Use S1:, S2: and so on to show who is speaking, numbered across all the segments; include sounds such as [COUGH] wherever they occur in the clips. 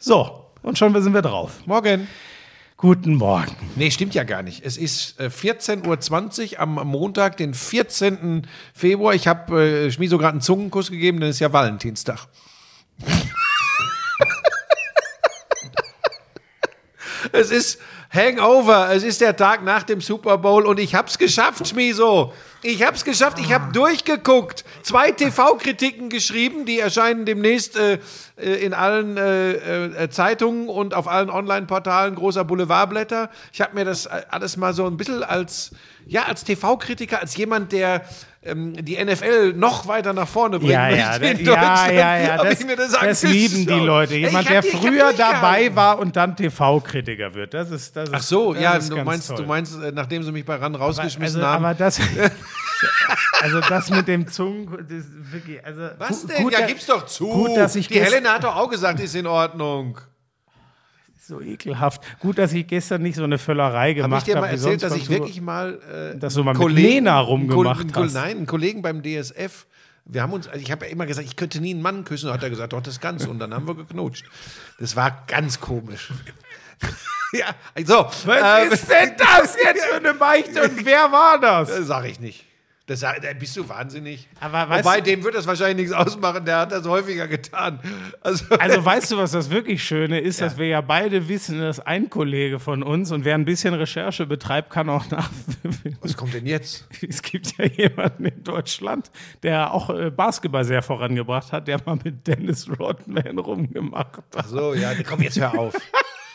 S1: So, und schon sind wir drauf.
S2: Morgen.
S1: Guten Morgen.
S2: Nee, stimmt ja gar nicht. Es ist äh, 14.20 Uhr am Montag, den 14. Februar. Ich habe äh, Schmieso gerade einen Zungenkuss gegeben, denn es ist ja Valentinstag. [LAUGHS] es ist Hangover. Es ist der Tag nach dem Super Bowl und ich hab's geschafft, Schmieso. Ich hab's geschafft. Ich habe durchgeguckt. Zwei TV-Kritiken geschrieben, die erscheinen demnächst äh, äh in allen äh, äh, Zeitungen und auf allen Online-Portalen großer Boulevardblätter. Ich habe mir das äh, alles mal so ein bisschen als ja als TV-Kritiker, als jemand, der ähm, die NFL noch weiter nach vorne bringen
S1: ja, ja, in ja, ja, [LAUGHS] ja, das, das, das lieben die Leute. Jemand, der früher dabei war und dann TV-Kritiker wird. Das ist, das ist,
S2: Ach so, ja, du meinst, du meinst, nachdem sie mich bei RAN rausgeschmissen
S1: also,
S2: haben.
S1: Aber das, [LAUGHS] also das mit dem Zungen, das wirklich, also
S2: Was denn? Gut, ja, gib's doch zu.
S1: Gut, dass ich
S2: die Helena hat doch auch gesagt, ist in Ordnung.
S1: So ekelhaft. Gut, dass ich gestern nicht so eine Völlerei gemacht habe.
S2: Hab ich dir mal erzählt, dass ich wirklich mal
S1: äh, dass du mal Kollegen, mit Lena rumgemacht
S2: hast? Nein, einen Kollegen beim DSF. Wir haben uns, also ich habe ja immer gesagt, ich könnte nie einen Mann küssen. Hat er gesagt, doch das Ganze. Und dann haben wir geknutscht. Das war ganz komisch. [LAUGHS]
S1: ja, so. Was äh, ist denn das jetzt für eine Beichte und [LAUGHS] wer war das?
S2: Das sage ich nicht. Das, da bist du wahnsinnig. Aber Wobei, dem wird das wahrscheinlich nichts ausmachen, der hat das häufiger getan.
S1: Also, [LAUGHS] also [LAUGHS] weißt du, was das wirklich Schöne ist, ja. dass wir ja beide wissen, dass ein Kollege von uns und wer ein bisschen Recherche betreibt, kann auch nach. [LAUGHS]
S2: Was kommt denn jetzt?
S1: Es gibt ja jemanden in Deutschland, der auch äh, Basketball sehr vorangebracht hat, der mal mit Dennis Rodman rumgemacht hat.
S2: Ach so, ja, komm, jetzt hör auf.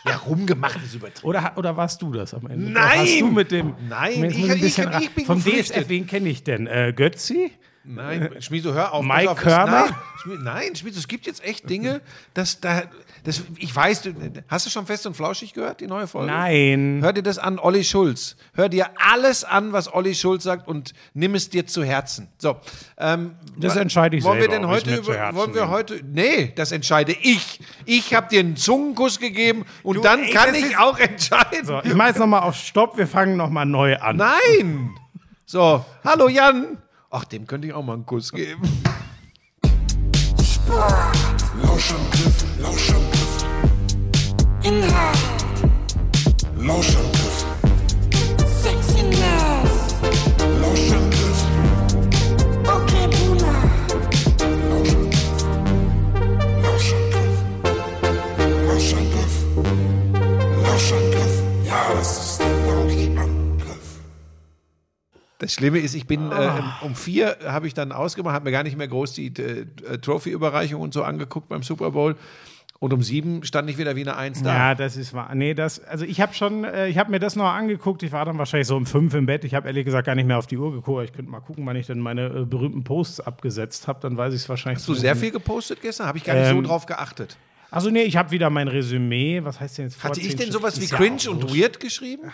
S2: Ja, rumgemacht ist übertrieben.
S1: Oder, oder warst du das am Ende?
S2: Nein!
S1: Hast du mit dem.
S2: Nein,
S1: ich, ich, ich, bin Vom DSF, wen kenne ich denn? Äh, Götzi?
S2: Nein, Schmieso, hör auf.
S1: Mike Körner?
S2: Nein, nein, Schmieso, es gibt jetzt echt Dinge, dass da, das, ich weiß, du, hast du schon Fest und Flauschig gehört, die neue Folge?
S1: Nein.
S2: Hör dir das an, Olli Schulz. Hör dir alles an, was Olli Schulz sagt und nimm es dir zu Herzen. So.
S1: Ähm, das entscheide ich
S2: wollen
S1: selber.
S2: Wir denn heute über, wollen wir heute, nee, das entscheide ich. Ich habe dir einen Zungenkuss gegeben und du, dann ey, kann ich auch entscheiden.
S1: So, ich mache jetzt nochmal auf Stopp, wir fangen nochmal neu an.
S2: Nein! So, hallo Jan. Ach, dem könnte ich auch mal einen Kuss geben. Lauschangriff, Lauschangriff. Das ist der Lauschangriff. Das Schlimme ist, ich bin äh, um vier habe ich dann ausgemacht, habe mir gar nicht mehr groß die äh, Trophy-Überreichung und so angeguckt beim Super Bowl. Und um sieben stand ich wieder wie eine Eins da.
S1: Ja, das ist wahr. Nee, das, also ich habe schon, äh, ich habe mir das noch angeguckt. Ich war dann wahrscheinlich so um fünf im Bett. Ich habe ehrlich gesagt gar nicht mehr auf die Uhr geguckt. Ich könnte mal gucken, wann ich denn meine äh, berühmten Posts abgesetzt habe. Dann weiß ich es wahrscheinlich.
S2: Hast du sehr viel gepostet gestern? Habe ich gar nicht ähm, so drauf geachtet.
S1: Also nee, ich habe wieder mein Resümee. Was heißt denn jetzt?
S2: Hatte ich denn sowas wie cringe ja und weird geschrieben?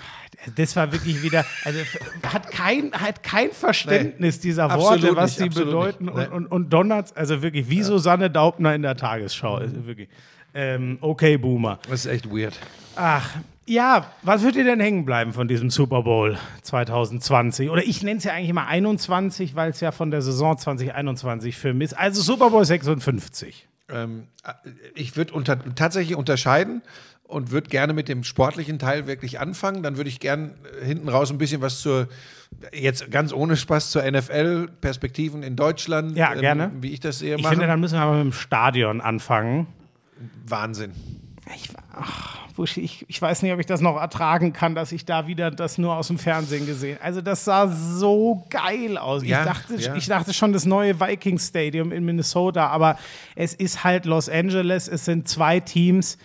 S1: Das war wirklich wieder, also hat kein, hat kein Verständnis nee, dieser Worte, was sie bedeuten nee. und, und, und donnert, also wirklich wie ja. Susanne Daubner in der Tagesschau. Also wirklich. Ähm, okay, Boomer.
S2: Das ist echt weird.
S1: Ach, ja, was wird dir denn hängen bleiben von diesem Super Bowl 2020? Oder ich nenne es ja eigentlich immer 21, weil es ja von der Saison 2021 für mich ist. Also Super Bowl 56
S2: ähm, äh, ich würde unter, tatsächlich unterscheiden und würde gerne mit dem sportlichen Teil wirklich anfangen. Dann würde ich gern äh, hinten raus ein bisschen was zur, jetzt ganz ohne Spaß, zur NFL-Perspektiven in Deutschland,
S1: ja, ähm, gerne.
S2: wie ich das sehe,
S1: machen. Ich finde, dann müssen wir aber mit dem Stadion anfangen.
S2: Wahnsinn.
S1: Ich, ach, ich, ich weiß nicht, ob ich das noch ertragen kann, dass ich da wieder das nur aus dem Fernsehen gesehen Also das sah so geil aus. Ja, ich, dachte, ja. ich dachte schon das neue Vikings Stadium in Minnesota, aber es ist halt Los Angeles, es sind zwei Teams.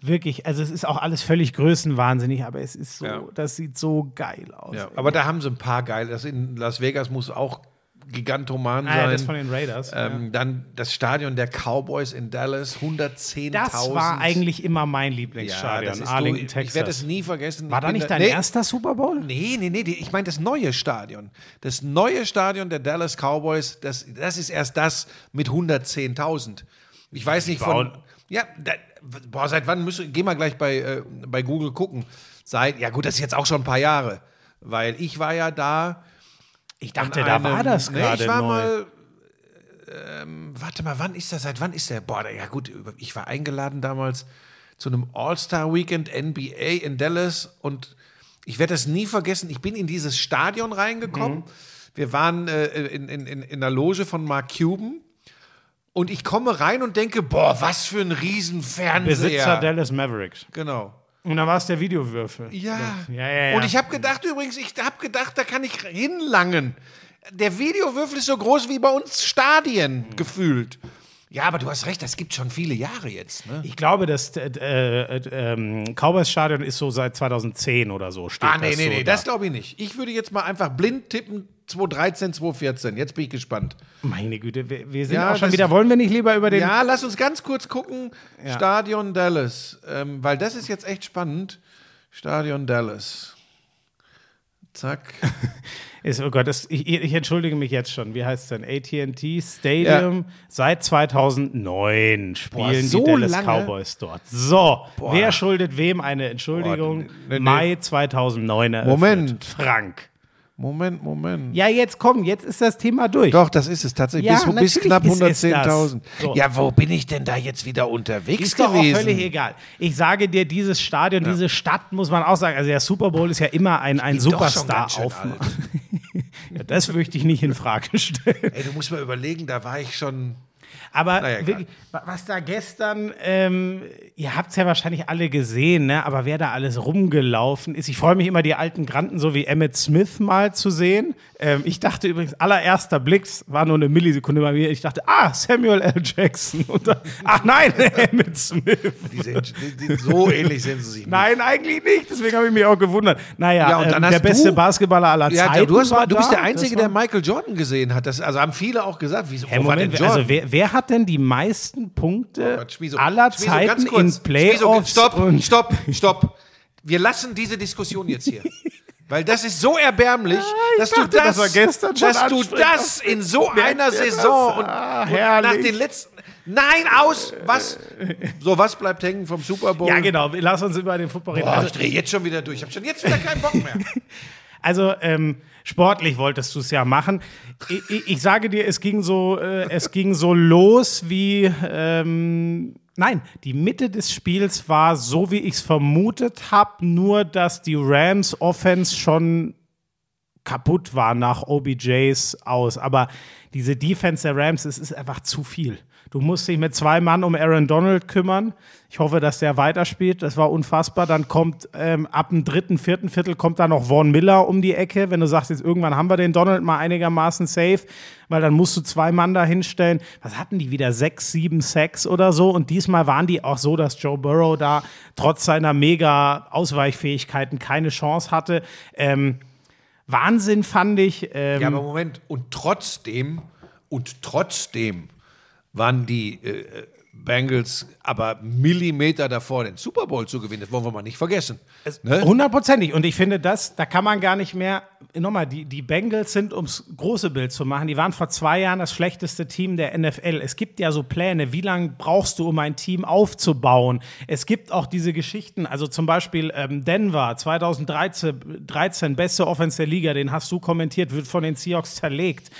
S1: Wirklich, also es ist auch alles völlig größenwahnsinnig, aber es ist so, ja. das sieht so geil aus.
S2: Aber da haben sie ein paar geil. Das in Las Vegas muss auch Gigantoman ah, sein. Ja,
S1: das von den Raiders.
S2: Ähm, ja. Dann das Stadion der Cowboys in Dallas, 110.000.
S1: Das war eigentlich immer mein Lieblingsstadion, ja, Arlington,
S2: Texas. Ich werde es nie vergessen.
S1: War da nicht dein nee, erster Super Bowl?
S2: Nee, nee, nee. Ich meine das neue Stadion. Das neue Stadion der Dallas Cowboys, das, das ist erst das mit 110.000. Ich weiß nicht von. Ja, da, boah, seit wann müssen. Geh mal gleich bei, äh, bei Google gucken. Seit, ja gut, das ist jetzt auch schon ein paar Jahre. Weil ich war ja da
S1: ich dachte, da war das gerade.
S2: Nee, ich war neu. mal ähm, warte mal, wann ist das? Seit wann ist der? Boah, ja gut, ich war eingeladen damals zu einem All-Star-Weekend NBA in Dallas und ich werde das nie vergessen. Ich bin in dieses Stadion reingekommen. Mhm. Wir waren äh, in, in, in, in der Loge von Mark Cuban. Und ich komme rein und denke, boah, was für ein Riesenfernseher.
S1: Besitzer Dallas Mavericks.
S2: Genau.
S1: Und dann war es der Videowürfel.
S2: Ja. Ja, ja, ja. Und ich habe gedacht übrigens, ich habe gedacht, da kann ich hinlangen. Der Videowürfel ist so groß wie bei uns Stadien mhm. gefühlt. Ja, aber du hast recht, das gibt schon viele Jahre jetzt. Ne?
S1: Ich glaube, das äh, äh, ähm, Cowboys-Stadion ist so seit 2010 oder so.
S2: Ah, nee, nee,
S1: so
S2: nee, da. das glaube ich nicht. Ich würde jetzt mal einfach blind tippen, 2013, 2014. Jetzt bin ich gespannt.
S1: Meine Güte, wir, wir sind ja, auch schon wieder. Wollen wir nicht lieber über den.
S2: Ja, lass uns ganz kurz gucken. Ja. Stadion Dallas. Ähm, weil das ist jetzt echt spannend. Stadion Dallas. Zack. [LAUGHS]
S1: Ist, oh Gott, das, ich, ich, entschuldige mich jetzt schon. Wie heißt es denn? ATT Stadium. Ja. Seit 2009 spielen Boah, so die Dallas lange? Cowboys dort. So, Boah. wer schuldet wem eine Entschuldigung? Boah, nee, nee. Mai 2009
S2: eröffnet. Moment.
S1: Frank.
S2: Moment, Moment.
S1: Ja, jetzt komm, jetzt ist das Thema durch.
S2: Doch, das ist es tatsächlich. Ja, bis, bis knapp 110.000. So. Ja, wo bin ich denn da jetzt wieder unterwegs ist gewesen? Ist doch
S1: völlig egal. Ich sage dir, dieses Stadion, ja. diese Stadt, muss man auch sagen, also der Super Bowl ist ja immer ein, ein Superstar auf. [LAUGHS] ja, das möchte ich nicht in Frage stellen.
S2: Ey, du musst mal überlegen, da war ich schon
S1: aber naja, wirklich, was da gestern, ähm, ihr habt es ja wahrscheinlich alle gesehen, ne? aber wer da alles rumgelaufen ist. Ich freue mich immer, die alten Granten so wie Emmett Smith mal zu sehen. Ähm, ich dachte übrigens, allererster Blick war nur eine Millisekunde bei mir. Ich dachte, ah, Samuel L. Jackson. Dann, ach nein, [LAUGHS] Emmett Smith.
S2: Die sind, die, so ähnlich sind sie sich
S1: nicht. Nein, eigentlich nicht. Deswegen habe ich mich auch gewundert. Naja, ja, ähm, der beste Basketballer aller ja, Zeiten.
S2: Du, hast, du bist der Einzige, der Michael Jordan gesehen hat. Das, also haben viele auch gesagt, wieso
S1: hey, Moment, Also wer, wer hat denn die meisten Punkte oh Gott, Schmieso, aller Schmieso, Zeiten in Playoffs?
S2: Stopp, stopp, stopp. Wir lassen diese Diskussion jetzt hier. [LAUGHS] Weil das ist so erbärmlich, ja, dass, dachte, du das, das dass du das in so einer Saison und, ah, und, nach den letzten. Nein, aus! Was? So, was bleibt hängen vom Super Bowl?
S1: Ja, genau. Lass uns über den Football reden.
S2: Boah, also, ich drehe jetzt schon wieder durch. Ich habe schon jetzt wieder keinen Bock mehr. [LAUGHS]
S1: also, ähm, sportlich wolltest du es ja machen. Ich, ich, sage dir, es ging so, äh, es ging so los wie. Ähm, Nein, die Mitte des Spiels war so, wie ich es vermutet habe, nur dass die Rams Offense schon kaputt war nach OBJs aus. Aber diese Defense der Rams, es ist einfach zu viel. Du musst dich mit zwei Mann um Aaron Donald kümmern. Ich hoffe, dass der weiterspielt. Das war unfassbar. Dann kommt ähm, ab dem dritten, vierten Viertel kommt da noch Vaughn Miller um die Ecke. Wenn du sagst, jetzt irgendwann haben wir den Donald mal einigermaßen safe, weil dann musst du zwei Mann da hinstellen. Was hatten die wieder? Sechs, sieben Sacks oder so. Und diesmal waren die auch so, dass Joe Burrow da trotz seiner mega Ausweichfähigkeiten keine Chance hatte. Ähm, Wahnsinn fand ich.
S2: Ähm, ja, aber Moment. Und trotzdem, und trotzdem waren die äh, Bengals aber Millimeter davor, den Super Bowl zu gewinnen. Das wollen wir mal nicht vergessen.
S1: Ne? Hundertprozentig. Und ich finde, das, da kann man gar nicht mehr. Nochmal, die, die Bengals sind, ums große Bild zu machen, die waren vor zwei Jahren das schlechteste Team der NFL. Es gibt ja so Pläne, wie lange brauchst du, um ein Team aufzubauen? Es gibt auch diese Geschichten, also zum Beispiel ähm, Denver 2013, 13, beste Offense der Liga, den hast du kommentiert, wird von den Seahawks zerlegt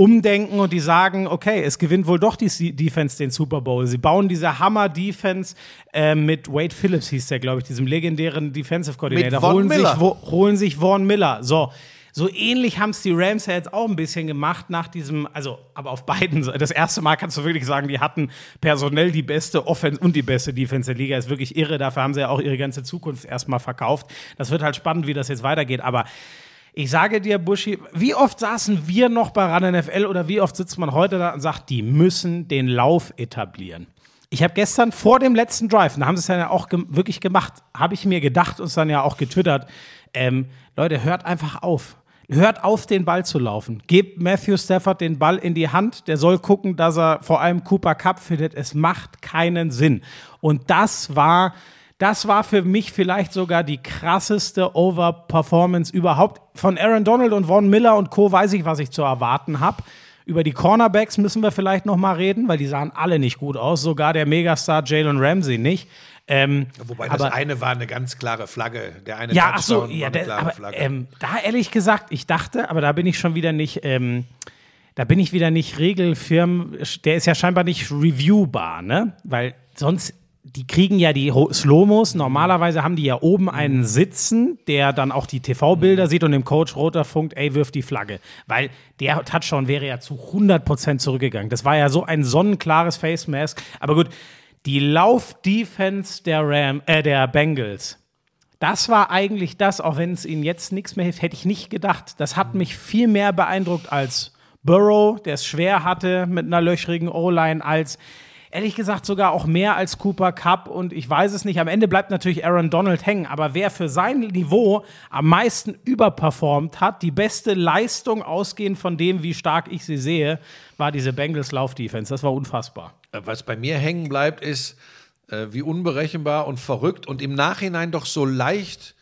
S1: umdenken und die sagen, okay, es gewinnt wohl doch die Defense den Super Bowl. Sie bauen diese Hammer-Defense äh, mit Wade Phillips, hieß der, glaube ich, diesem legendären Defensive Coordinator. Holen sich, wo, holen sich Vaughn Miller. So. So ähnlich haben es die Rams ja jetzt auch ein bisschen gemacht nach diesem, also aber auf beiden Seiten. Das erste Mal kannst du wirklich sagen, die hatten personell die beste Offense und die beste Defense der Liga. Ist wirklich irre. Dafür haben sie ja auch ihre ganze Zukunft erstmal verkauft. Das wird halt spannend, wie das jetzt weitergeht. Aber ich sage dir, Buschi, wie oft saßen wir noch bei RAN NFL oder wie oft sitzt man heute da und sagt, die müssen den Lauf etablieren? Ich habe gestern vor dem letzten Drive, da haben sie es ja auch ge wirklich gemacht, habe ich mir gedacht und es dann ja auch getwittert, ähm, Leute, hört einfach auf. Hört auf, den Ball zu laufen. Gebt Matthew Stafford den Ball in die Hand. Der soll gucken, dass er vor allem Cooper Cup findet. Es macht keinen Sinn. Und das war das war für mich vielleicht sogar die krasseste Overperformance überhaupt. Von Aaron Donald und Von Miller und Co. weiß ich, was ich zu erwarten habe. Über die Cornerbacks müssen wir vielleicht noch mal reden, weil die sahen alle nicht gut aus. Sogar der Megastar Jalen Ramsey nicht. Ähm,
S2: Wobei das eine war eine ganz klare Flagge. Der eine
S1: ja, ach so, ja, der, aber, ähm, da ehrlich gesagt, ich dachte, aber da bin ich schon wieder nicht. Ähm, da bin ich wieder nicht Regelfirmen, der ist ja scheinbar nicht reviewbar, ne? Weil sonst die kriegen ja die Slomos. Normalerweise haben die ja oben einen Sitzen, der dann auch die TV-Bilder sieht und dem Coach Roter funkt, ey, wirf die Flagge. Weil der Touchdown wäre ja zu 100% zurückgegangen. Das war ja so ein sonnenklares Face Mask. Aber gut, die Lauf-Defense der, äh, der Bengals, das war eigentlich das, auch wenn es ihnen jetzt nichts mehr hilft, hätte ich nicht gedacht. Das hat mich viel mehr beeindruckt als Burrow, der es schwer hatte mit einer löchrigen O-Line, als ehrlich gesagt sogar auch mehr als Cooper Cup und ich weiß es nicht. Am Ende bleibt natürlich Aaron Donald hängen, aber wer für sein Niveau am meisten überperformt hat, die beste Leistung ausgehend von dem, wie stark ich sie sehe, war diese Bengals Laufdefense. Das war unfassbar.
S2: Was bei mir hängen bleibt, ist, äh, wie unberechenbar und verrückt und im Nachhinein doch so leicht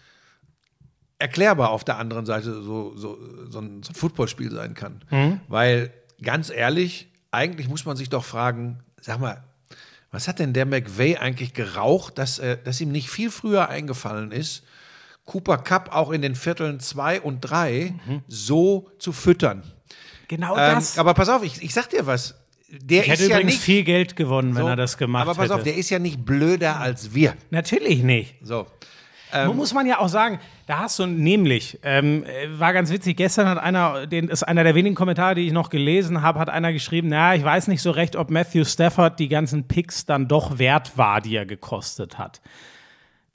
S2: erklärbar auf der anderen Seite so, so, so ein, so ein Footballspiel sein kann. Mhm. Weil ganz ehrlich, eigentlich muss man sich doch fragen, sag mal, was hat denn der McVay eigentlich geraucht, dass, äh, dass ihm nicht viel früher eingefallen ist, Cooper Cup auch in den Vierteln zwei und drei mhm. so zu füttern?
S1: Genau ähm, das.
S2: Aber pass auf, ich, ich sag dir was. Der
S1: ich hätte
S2: ist
S1: übrigens
S2: ja nicht,
S1: viel Geld gewonnen, wenn so, er das gemacht hätte.
S2: Aber pass
S1: hätte.
S2: auf, der ist ja nicht blöder als wir.
S1: Natürlich nicht.
S2: So.
S1: Ähm, muss man ja auch sagen, da hast du nämlich, ähm, war ganz witzig, gestern hat einer, den ist einer der wenigen Kommentare, die ich noch gelesen habe, hat einer geschrieben, na, ich weiß nicht so recht, ob Matthew Stafford die ganzen Picks dann doch wert war, die er gekostet hat.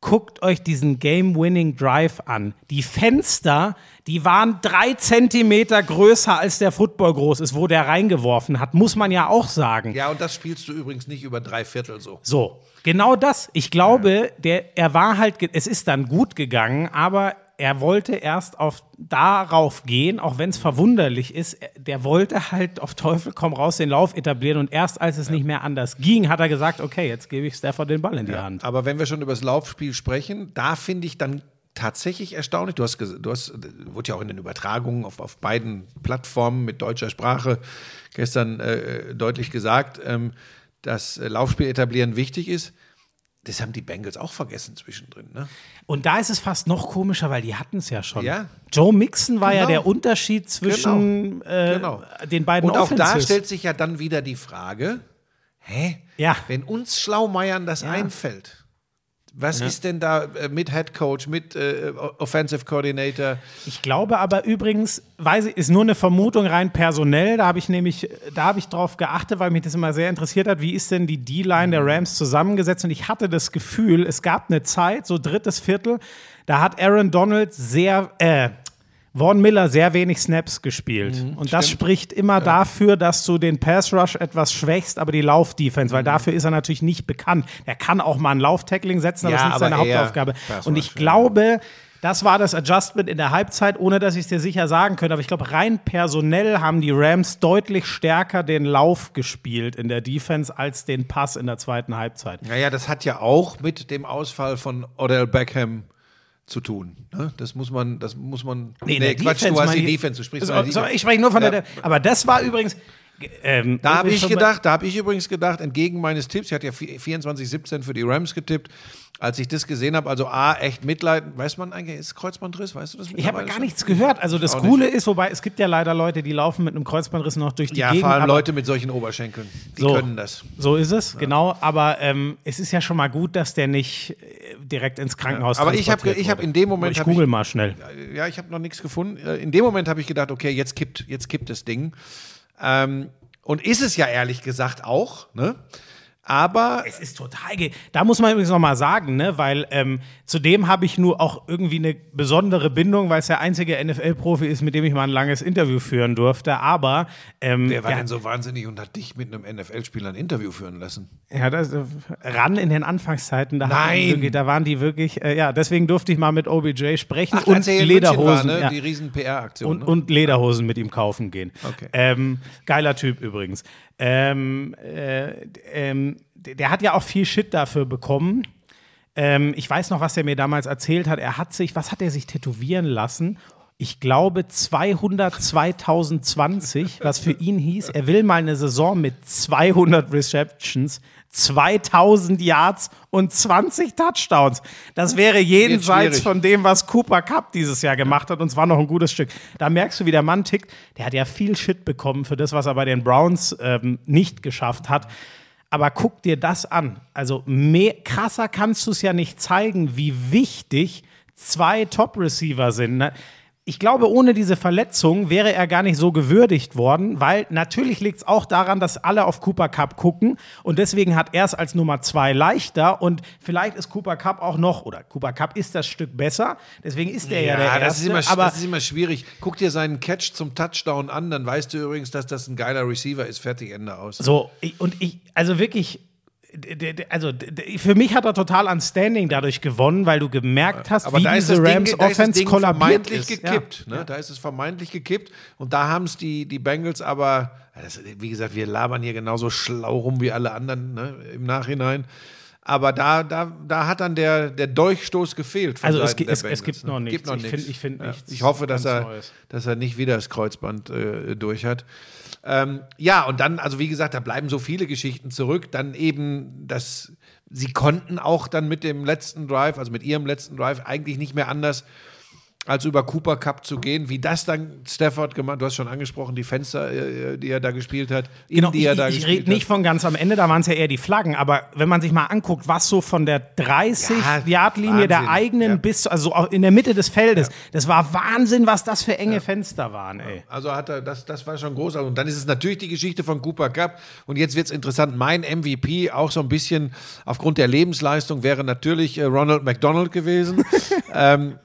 S1: Guckt euch diesen Game-Winning Drive an. Die Fenster, die waren drei Zentimeter größer, als der Football groß ist, wo der reingeworfen hat, muss man ja auch sagen.
S2: Ja, und das spielst du übrigens nicht über drei Viertel so.
S1: So, Genau das. Ich glaube, der, er war halt, es ist dann gut gegangen, aber er wollte erst auf darauf gehen, auch wenn es verwunderlich ist. Der wollte halt auf Teufel komm raus den Lauf etablieren und erst als es ja. nicht mehr anders ging, hat er gesagt, okay, jetzt gebe ich Stafford den Ball in die ja, Hand.
S2: Aber wenn wir schon über das Laufspiel sprechen, da finde ich dann tatsächlich erstaunlich. Du hast, du hast, wurde ja auch in den Übertragungen auf, auf beiden Plattformen mit deutscher Sprache gestern äh, deutlich gesagt. Ähm, dass äh, Laufspiel etablieren wichtig ist. Das haben die Bengals auch vergessen zwischendrin. Ne?
S1: Und da ist es fast noch komischer, weil die hatten es ja schon.
S2: Ja.
S1: Joe Mixon war genau. ja der Unterschied zwischen genau. Äh, genau. den beiden
S2: Und auch Offenses. da stellt sich ja dann wieder die Frage, hä?
S1: Ja.
S2: Wenn uns Schlaumeiern das ja. einfällt, was ja. ist denn da äh, mit Head Coach, mit äh, Offensive Coordinator?
S1: Ich glaube aber übrigens, weiß ich, ist nur eine Vermutung rein personell. Da habe ich nämlich, da habe ich drauf geachtet, weil mich das immer sehr interessiert hat. Wie ist denn die D-Line der Rams zusammengesetzt? Und ich hatte das Gefühl, es gab eine Zeit, so drittes Viertel, da hat Aaron Donald sehr, äh, Vaughn Miller sehr wenig Snaps gespielt. Mhm, und das spricht immer ja. dafür, dass du den Pass Rush etwas schwächst, aber die Laufdefense, weil mhm. dafür ist er natürlich nicht bekannt. Er kann auch mal ein Lauftackling setzen, aber ja, das ist nicht seine Hauptaufgabe. Und ich glaube, das war das Adjustment in der Halbzeit, ohne dass ich es dir sicher sagen könnte. Aber ich glaube, rein personell haben die Rams deutlich stärker den Lauf gespielt in der Defense als den Pass in der zweiten Halbzeit.
S2: Naja, das hat ja auch mit dem Ausfall von Odell Beckham zu tun. Ne? Das muss man, das muss man.
S1: Nee, nee Quatsch, Defense,
S2: du hast die Defense, du sprichst
S1: so, so, Ich spreche nur von ja. der. Aber das war übrigens.
S2: Ähm, da habe ich gedacht, da habe ich übrigens gedacht, entgegen meines Tipps, ich hatte ja 24-17 für die Rams getippt, als ich das gesehen habe, also A, echt Mitleid, weiß man eigentlich, ist Kreuzbandriss, weißt du das?
S1: Ich habe gar nichts gehört. Also das Coole nicht. ist, wobei es gibt ja leider Leute, die laufen mit einem Kreuzbandriss noch durch die ja, Gegend.
S2: Ja, vor allem Leute mit solchen Oberschenkeln, die
S1: so,
S2: können das.
S1: So ist es, ja. genau. Aber ähm, es ist ja schon mal gut, dass der nicht äh, direkt ins Krankenhaus
S2: ja, Aber ich habe ich hab in dem Moment.
S1: Ich google ich, mal schnell.
S2: Ja, ich habe noch nichts gefunden. Äh, in dem Moment habe ich gedacht, okay, jetzt kippt, jetzt kippt das Ding. Ähm, und ist es ja ehrlich gesagt auch, ne? Aber
S1: es ist total. Da muss man übrigens noch mal sagen, ne, weil ähm, zudem habe ich nur auch irgendwie eine besondere Bindung, weil es der einzige NFL-Profi ist, mit dem ich mal ein langes Interview führen durfte. Aber
S2: ähm, wer war der, denn so wahnsinnig und hat dich mit einem NFL-Spieler ein Interview führen lassen?
S1: Ja, das äh, ran in den Anfangszeiten. Da
S2: Nein,
S1: da waren die wirklich. Äh, ja, deswegen durfte ich mal mit OBJ sprechen Ach, und Lederhosen, war,
S2: ne? ja. die riesen PR-Aktion
S1: und, ne? und, Lederhosen mit ihm kaufen gehen.
S2: Okay.
S1: Ähm, geiler Typ übrigens. Ähm, äh, ähm, der hat ja auch viel Shit dafür bekommen. Ähm, ich weiß noch, was er mir damals erzählt hat. Er hat sich, was hat er sich tätowieren lassen? ich glaube 200 2020, was für ihn hieß, er will mal eine Saison mit 200 Receptions, 2000 Yards und 20 Touchdowns. Das wäre jenseits von dem, was Cooper Cup dieses Jahr gemacht hat und zwar noch ein gutes Stück. Da merkst du, wie der Mann tickt. Der hat ja viel Shit bekommen für das, was er bei den Browns ähm, nicht geschafft hat. Aber guck dir das an. Also mehr, krasser kannst du es ja nicht zeigen, wie wichtig zwei Top-Receiver sind. Ne? Ich glaube, ohne diese Verletzung wäre er gar nicht so gewürdigt worden, weil natürlich liegt es auch daran, dass alle auf Cooper Cup gucken und deswegen hat er es als Nummer zwei leichter und vielleicht ist Cooper Cup auch noch, oder Cooper Cup ist das Stück besser, deswegen ist er ja, ja der Erste.
S2: Das ist, immer, aber das ist immer schwierig. Guck dir seinen Catch zum Touchdown an, dann weißt du übrigens, dass das ein geiler Receiver ist. Fertig, Ende aus.
S1: So, und ich, also wirklich, also für mich hat er total an Standing dadurch gewonnen, weil du gemerkt hast,
S2: Aber wie diese Rams Ding, Offense kollabiert ist. gekippt. Ja. Ne? Da ist es vermeintlich gekippt und da haben es die, die Bengals aber, das, wie gesagt, wir labern hier genauso schlau rum wie alle anderen ne, im Nachhinein. Aber da, da, da hat dann der, der Durchstoß gefehlt.
S1: also es, es, es, gibt noch nichts. Gibt noch ich finde ich find
S2: nichts. Ich hoffe, dass er, dass er nicht wieder das Kreuzband äh, durch hat. Ähm, ja, und dann, also wie gesagt, da bleiben so viele Geschichten zurück. Dann eben, dass sie konnten auch dann mit dem letzten Drive, also mit ihrem letzten Drive, eigentlich nicht mehr anders als über Cooper Cup zu gehen, wie das dann Stafford gemacht, du hast schon angesprochen, die Fenster, äh, die er da gespielt hat,
S1: genau, die er da ich, ich rede nicht von ganz am Ende, da waren es ja eher die Flaggen, aber wenn man sich mal anguckt, was so von der 30-Yard-Linie ja, der eigenen ja. bis, also in der Mitte des Feldes, ja. das war Wahnsinn, was das für enge Fenster waren, ey.
S2: Also hat er, das, das war schon großartig. Und dann ist es natürlich die Geschichte von Cooper Cup und jetzt wird es interessant, mein MVP auch so ein bisschen aufgrund der Lebensleistung wäre natürlich äh, Ronald McDonald gewesen. [LAUGHS] ähm,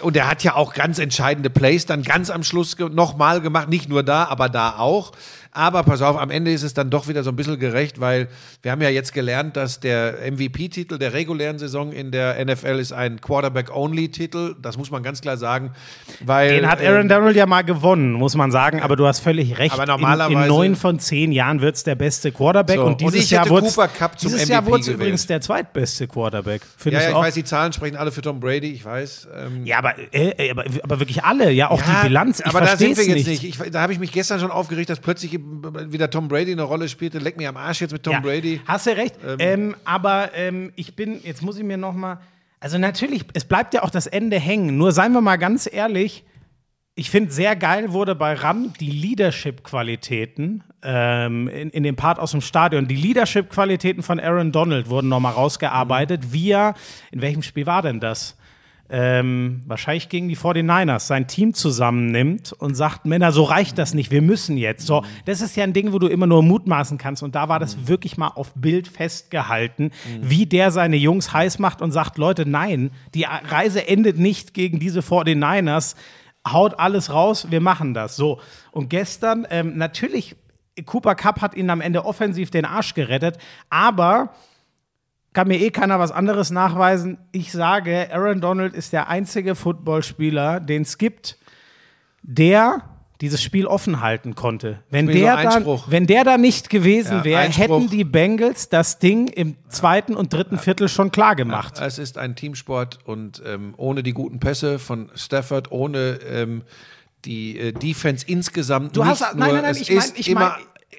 S2: und er hat ja auch ganz entscheidende Plays dann ganz am Schluss nochmal gemacht, nicht nur da, aber da auch. Aber pass auf, am Ende ist es dann doch wieder so ein bisschen gerecht, weil wir haben ja jetzt gelernt, dass der MVP-Titel der regulären Saison in der NFL ist ein Quarterback-Only-Titel. Das muss man ganz klar sagen. Weil,
S1: Den hat Aaron ähm, Donald ja mal gewonnen, muss man sagen. Aber du hast völlig recht. Aber normalerweise, in, neun von zehn Jahren wird es der beste Quarterback. So, und dieses und Jahr wurde dieses Jahr wurde es übrigens der zweitbeste Quarterback.
S2: Ja, ja, ich weiß, die Zahlen sprechen alle für Tom Brady, ich weiß.
S1: Ähm, ja, aber, äh, aber, aber, wirklich alle, ja, auch ja, die Bilanz. Ich
S2: aber da sind wir jetzt nicht. nicht. Ich, da habe ich mich gestern schon aufgeregt, dass plötzlich wieder Tom Brady eine Rolle spielte. Leck mir am Arsch jetzt mit Tom ja, Brady.
S1: Hast du recht. Ähm, ähm, aber ähm, ich bin, jetzt muss ich mir noch mal, also natürlich, es bleibt ja auch das Ende hängen. Nur seien wir mal ganz ehrlich, ich finde sehr geil wurde bei Ram die Leadership-Qualitäten ähm, in, in dem Part aus dem Stadion. Die Leadership-Qualitäten von Aaron Donald wurden nochmal rausgearbeitet. Mhm. Via, in welchem Spiel war denn das? Ähm, wahrscheinlich gegen die 49ers sein Team zusammennimmt und sagt, Männer, so reicht das nicht, wir müssen jetzt. So, das ist ja ein Ding, wo du immer nur mutmaßen kannst. Und da war das mhm. wirklich mal auf Bild festgehalten, mhm. wie der seine Jungs heiß macht und sagt, Leute, nein, die Reise endet nicht gegen diese 49ers. Haut alles raus, wir machen das. So. Und gestern, ähm, natürlich, Cooper Cup hat ihn am Ende offensiv den Arsch gerettet, aber kann mir eh keiner was anderes nachweisen. Ich sage, Aaron Donald ist der einzige Footballspieler, den es gibt, der dieses Spiel offen halten konnte. Wenn der, so da, wenn der da nicht gewesen ja, wäre, hätten die Bengals das Ding im zweiten und dritten Viertel schon klar gemacht.
S2: Ja, es ist ein Teamsport und ähm, ohne die guten Pässe von Stafford, ohne ähm, die äh, Defense insgesamt.
S1: Du hast, nein, nein, nein, ich meine, ich meine,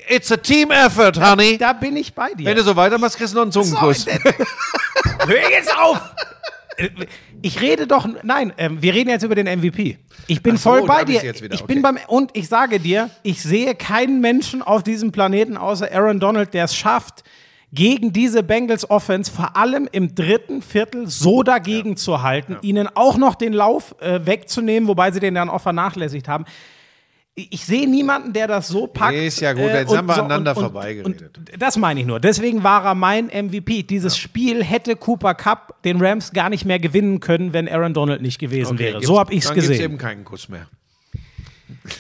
S2: It's a team effort, honey.
S1: Da, da bin ich bei dir.
S2: Wenn du so weitermachst, kriegst du noch einen Zungenkuss. So, [LAUGHS]
S1: Hör jetzt auf! Ich rede doch, nein, ähm, wir reden jetzt über den MVP. Ich bin so, voll bei dir. Ich, ich bin beim und ich sage dir, ich sehe keinen Menschen auf diesem Planeten außer Aaron Donald, der es schafft, gegen diese Bengals Offense vor allem im dritten Viertel so dagegen ja. zu halten, ja. ihnen auch noch den Lauf äh, wegzunehmen, wobei sie den dann auch vernachlässigt haben ich sehe niemanden, der das so packt. Nee,
S2: ist ja gut, jetzt äh, haben wir so, aneinander vorbeigeredet.
S1: Das meine ich nur. Deswegen war er mein MVP. Dieses ja. Spiel hätte Cooper Cup den Rams gar nicht mehr gewinnen können, wenn Aaron Donald nicht gewesen okay, wäre. So habe ich es gesehen. Dann
S2: eben keinen Kuss mehr.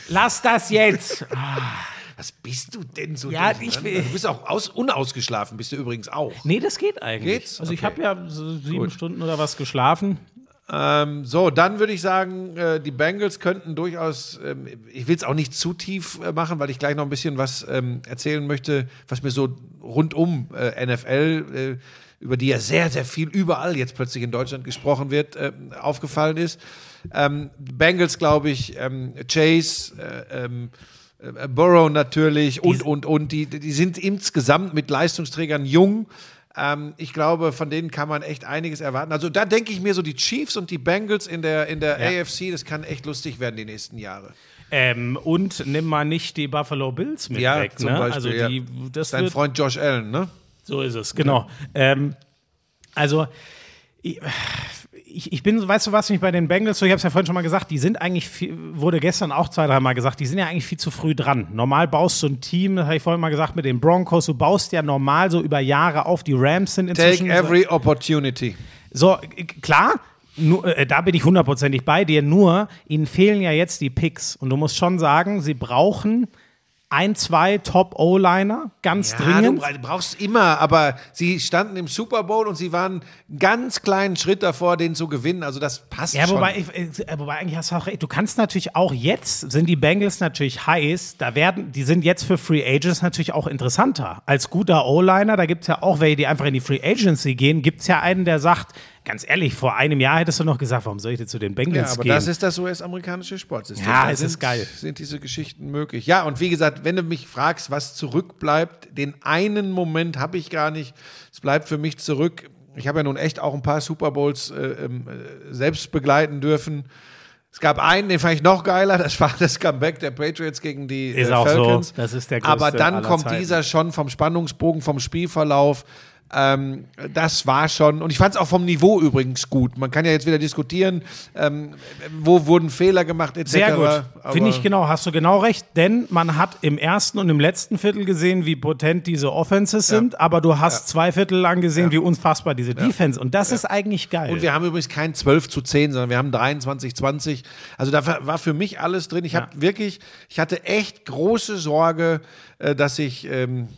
S1: Lass das jetzt. [LAUGHS]
S2: Was bist du denn so?
S1: Ja, ich will.
S2: Du bist auch aus, unausgeschlafen, bist du übrigens auch.
S1: Nee, das geht eigentlich. Geht's? Also okay. ich habe ja so sieben Gut. Stunden oder was geschlafen.
S2: Ähm, so, dann würde ich sagen, äh, die Bengals könnten durchaus, ähm, ich will es auch nicht zu tief äh, machen, weil ich gleich noch ein bisschen was ähm, erzählen möchte, was mir so rundum äh, NFL äh, über die ja sehr, sehr viel überall jetzt plötzlich in Deutschland gesprochen wird, äh, aufgefallen ist. Ähm, Bengals, glaube ich, ähm, Chase, äh, ähm, äh, Burrow natürlich und, und, und. Die, die sind insgesamt mit Leistungsträgern jung. Ähm, ich glaube, von denen kann man echt einiges erwarten. Also da denke ich mir so, die Chiefs und die Bengals in der, in der ja. AFC, das kann echt lustig werden die nächsten Jahre.
S1: Ähm, und nimm mal nicht die Buffalo Bills mit ja, weg. Ne?
S2: Beispiel, also die, ja. das Dein Freund Josh Allen, ne?
S1: So ist es, genau. Ja. Ähm, also ich, ich, bin, weißt du was, mich bei den Bengals, so ich habe es ja vorhin schon mal gesagt, die sind eigentlich, viel, wurde gestern auch zwei, dreimal gesagt, die sind ja eigentlich viel zu früh dran. Normal baust du ein Team, das habe ich vorhin mal gesagt, mit den Broncos, du baust ja normal so über Jahre auf, die Rams sind
S2: inzwischen. Take every opportunity.
S1: So, klar, nur, äh, da bin ich hundertprozentig bei dir, nur ihnen fehlen ja jetzt die Picks. Und du musst schon sagen, sie brauchen ein, zwei Top-O-Liner, ganz ja, dringend.
S2: Du brauchst immer, aber sie standen im Super Bowl und sie waren einen ganz kleinen Schritt davor, den zu gewinnen. Also das passt ja,
S1: schon. Wobei, äh, wobei eigentlich hast du auch recht. Du kannst natürlich auch jetzt, sind die Bengals natürlich heiß, da werden, die sind jetzt für Free Agents natürlich auch interessanter. Als guter O-Liner, da gibt es ja auch welche, die einfach in die Free Agency gehen, gibt es ja einen, der sagt, ganz ehrlich, vor einem Jahr hättest du noch gesagt, warum soll ich denn zu den Bengals
S2: ja, aber
S1: gehen?
S2: das ist das US-amerikanische Sportsystem.
S1: Ja, da es sind, ist geil.
S2: Sind diese Geschichten möglich. Ja, und wie gesagt, wenn du mich fragst, was zurückbleibt, den einen Moment habe ich gar nicht. Es bleibt für mich zurück. Ich habe ja nun echt auch ein paar Super Bowls äh, ähm, äh, selbst begleiten dürfen. Es gab einen, den fand ich noch geiler, das war das Comeback der Patriots gegen die
S1: ist
S2: äh, Falcons.
S1: So. Das ist der
S2: Aber dann kommt Zeiten. dieser schon vom Spannungsbogen, vom Spielverlauf, ähm, das war schon, und ich fand es auch vom Niveau übrigens gut. Man kann ja jetzt wieder diskutieren, ähm, wo wurden Fehler gemacht, etc.
S1: Sehr gut. Finde ich genau, hast du genau recht, denn man hat im ersten und im letzten Viertel gesehen, wie potent diese Offenses ja. sind, aber du hast ja. zwei Viertel lang gesehen, ja. wie unfassbar diese Defense. Und das ist eigentlich geil.
S2: Und wir haben übrigens kein 12 zu 10, sondern wir haben 23, 20. Also da war für mich alles drin. Ich habe wirklich, ich hatte echt große Sorge, äh, dass ich. Ähm,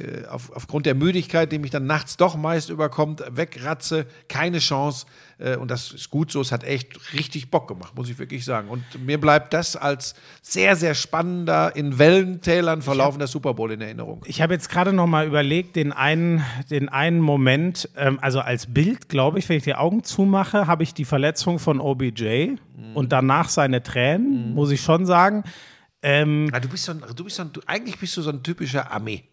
S2: äh, auf, aufgrund der Müdigkeit, die mich dann nachts doch meist überkommt, wegratze, keine Chance. Äh, und das ist gut so. Es hat echt richtig Bock gemacht, muss ich wirklich sagen. Und mir bleibt das als sehr, sehr spannender, in Wellentälern verlaufender Super Bowl in Erinnerung.
S1: Ich habe jetzt gerade noch mal überlegt, den einen, den einen Moment, ähm, also als Bild, glaube ich, wenn ich die Augen zumache, habe ich die Verletzung von OBJ mhm. und danach seine Tränen, mhm. muss ich schon sagen.
S2: Ähm, ja, du bist so ein, du bist so ein, du, eigentlich bist du so ein typischer Armee.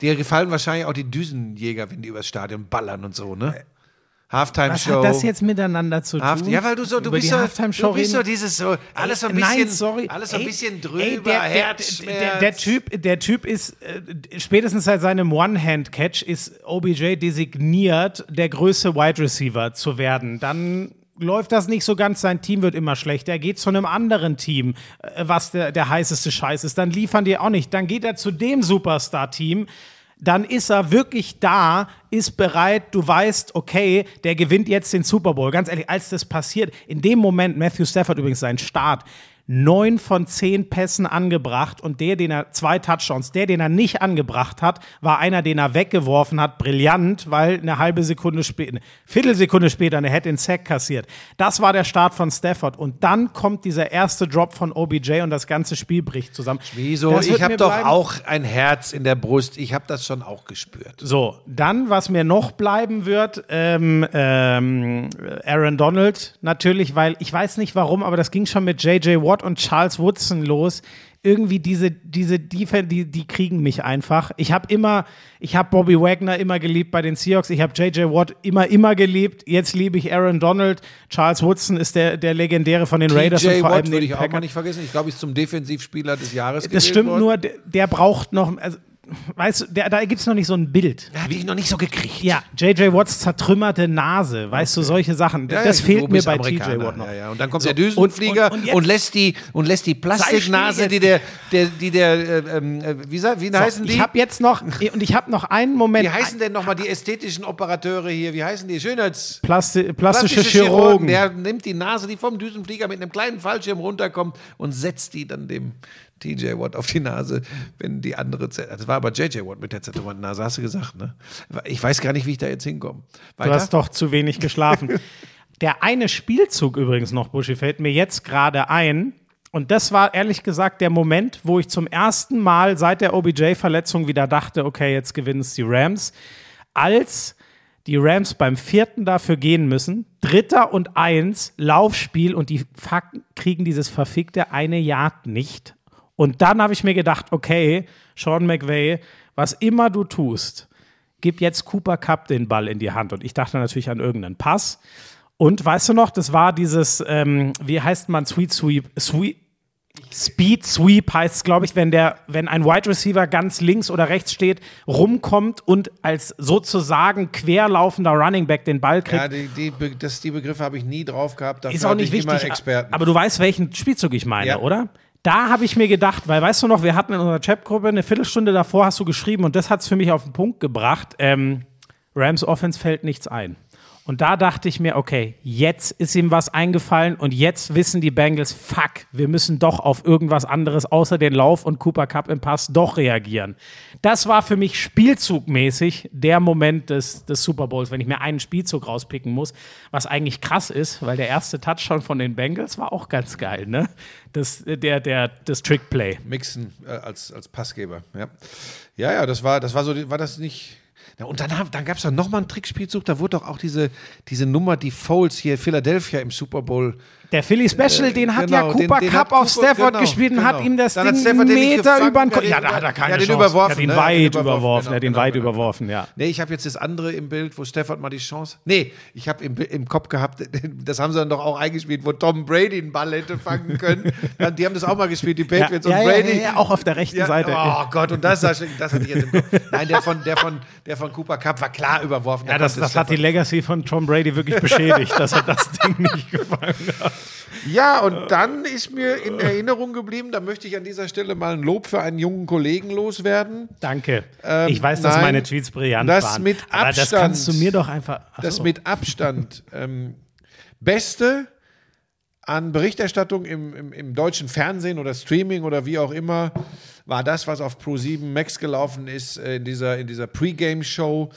S2: Dir gefallen wahrscheinlich auch die Düsenjäger, wenn die übers Stadion ballern und so, ne? Halftime-Show.
S1: Was hat das jetzt miteinander zu tun?
S2: Ja, weil du so, du bist so, du bist so dieses so, alles so ein bisschen, Nein, sorry. alles so ein bisschen drüber, ey, der,
S1: Herzschmerz. Der, der, der, Typ, der Typ ist, äh, spätestens seit seinem One-Hand-Catch ist OBJ designiert, der größte Wide Receiver zu werden. Dann läuft das nicht so ganz, sein Team wird immer schlechter. Er geht zu einem anderen Team, äh, was der, der heißeste Scheiß ist. Dann liefern die auch nicht. Dann geht er zu dem Superstar-Team. Dann ist er wirklich da, ist bereit, du weißt, okay, der gewinnt jetzt den Super Bowl. Ganz ehrlich, als das passiert, in dem Moment, Matthew Stafford übrigens sein Start, neun von zehn Pässen angebracht und der, den er, zwei Touchdowns, der, den er nicht angebracht hat, war einer, den er weggeworfen hat, brillant, weil eine halbe Sekunde später, eine Viertelsekunde später eine Head in Sack kassiert. Das war der Start von Stafford und dann kommt dieser erste Drop von OBJ und das ganze Spiel bricht zusammen.
S2: Wieso? Ich habe doch auch ein Herz in der Brust. Ich habe das schon auch gespürt.
S1: So, dann, was mir noch bleiben wird, ähm, ähm, Aaron Donald natürlich, weil ich weiß nicht warum, aber das ging schon mit JJ Watt Ford und Charles Woodson los. Irgendwie diese, diese Defense, die, die kriegen mich einfach. Ich habe immer, ich habe Bobby Wagner immer geliebt bei den Seahawks. Ich habe JJ Watt immer, immer geliebt. Jetzt liebe ich Aaron Donald. Charles Woodson ist der, der Legendäre von den Raiders.
S2: JJ Watt würde ich auch mal nicht vergessen. Ich glaube, ich ist zum Defensivspieler des Jahres
S1: Das stimmt worden. nur, der, der braucht noch, also weißt du, der, da gibt es noch nicht so ein Bild.
S2: Da habe ich noch nicht so gekriegt.
S1: Ja, J.J. Watts zertrümmerte Nase, weißt okay. du, solche Sachen. Ja, das ja, fehlt mir bei T.J. Watt noch.
S2: Ja, und dann kommt so, der Düsenflieger und, und, und, lässt die, und lässt die Plastiknase, die der, der, die der, äh, ähm, äh, wie, wie so, heißen die?
S1: Ich habe jetzt noch, und ich habe noch einen Moment.
S2: Wie heißen denn nochmal die ästhetischen Operateure hier? Wie heißen die? Schönheits...
S1: Plasti plastische, plastische Chirurgen. Chirurgen.
S2: Der nimmt die Nase, die vom Düsenflieger mit einem kleinen Fallschirm runterkommt und setzt die dann dem TJ Watt auf die Nase, wenn die andere. Das war aber JJ Watt mit der zertrümmerten Nase, hast du gesagt, ne? Ich weiß gar nicht, wie ich da jetzt hinkomme.
S1: Du hast doch zu wenig geschlafen. [LAUGHS] der eine Spielzug übrigens noch, Buschi, fällt mir jetzt gerade ein. Und das war ehrlich gesagt der Moment, wo ich zum ersten Mal seit der OBJ-Verletzung wieder dachte, okay, jetzt gewinnen es die Rams, als die Rams beim vierten dafür gehen müssen. Dritter und eins, Laufspiel und die Fakten kriegen dieses verfickte eine Yard nicht. Und dann habe ich mir gedacht, okay, Sean McVay, was immer du tust, gib jetzt Cooper Cup den Ball in die Hand. Und ich dachte natürlich an irgendeinen Pass. Und weißt du noch, das war dieses, ähm, wie heißt man, Sweet Sweep, Sweet, Speed Sweep heißt es, glaube ich, wenn der, wenn ein Wide Receiver ganz links oder rechts steht, rumkommt und als sozusagen querlaufender Running Back den Ball kriegt. Ja,
S2: die, die, das, die Begriffe habe ich nie drauf gehabt.
S1: Dafür ist auch nicht wichtig. Aber du weißt, welchen Spielzug ich meine, ja. oder? Da habe ich mir gedacht, weil weißt du noch, wir hatten in unserer Chatgruppe eine Viertelstunde davor hast du geschrieben und das hat es für mich auf den Punkt gebracht. Ähm, Rams Offense fällt nichts ein. Und da dachte ich mir, okay, jetzt ist ihm was eingefallen und jetzt wissen die Bengals, fuck, wir müssen doch auf irgendwas anderes außer den Lauf und Cooper Cup im Pass doch reagieren. Das war für mich spielzugmäßig der Moment des, des Super Bowls, wenn ich mir einen Spielzug rauspicken muss, was eigentlich krass ist, weil der erste Touchdown von den Bengals war auch ganz geil, ne? Das, der, der, das Trickplay.
S2: Mixen äh, als, als Passgeber, ja. Ja, ja, das war, das war so, war das nicht ja, und dann, dann gab es doch nochmal einen Trickspielzug, da wurde doch auch diese, diese Nummer, die Foles hier, Philadelphia im Super Bowl
S1: der Philly Special, äh, den hat genau, ja Cooper den, den Cup auf Stafford genau, gespielt und genau. hat ihm das Dann Ding einen Meter über den Kopf.
S2: Ja, da hat er keine ja,
S1: den
S2: Chance. Überworfen,
S1: er hat ihn ne? weit überworfen. überworfen. er hat ihn genau, weit genau, genau. überworfen, ja.
S2: Nee, ich habe jetzt das andere im Bild, wo Stafford mal die Chance. Nee, ich habe im, im Kopf gehabt, [LAUGHS] das haben sie dann doch auch eingespielt, wo Tom Brady einen Ball hätte fangen können. [LAUGHS] die haben das auch mal gespielt, die Patriots
S1: ja,
S2: und
S1: ja,
S2: Brady.
S1: Ja, ja, auch auf der rechten Seite.
S2: Oh Gott, und das, das hatte ich jetzt im Kopf. Nein, der von, der von, der von Cooper Cup war klar überworfen.
S1: Ja, das, das hat die Legacy von Tom Brady wirklich beschädigt, dass er das Ding nicht gefangen hat.
S2: Ja, und dann ist mir in Erinnerung geblieben, da möchte ich an dieser Stelle mal ein Lob für einen jungen Kollegen loswerden.
S1: Danke. Ähm, ich weiß, dass nein, meine Tweets brillant
S2: das
S1: waren.
S2: Mit Abstand,
S1: aber das kannst du mir doch einfach.
S2: Achso. Das mit Abstand ähm, beste an Berichterstattung im, im, im, deutschen Fernsehen oder Streaming oder wie auch immer war das, was auf Pro7 Max gelaufen ist äh, in dieser, in dieser Pre-Game-Show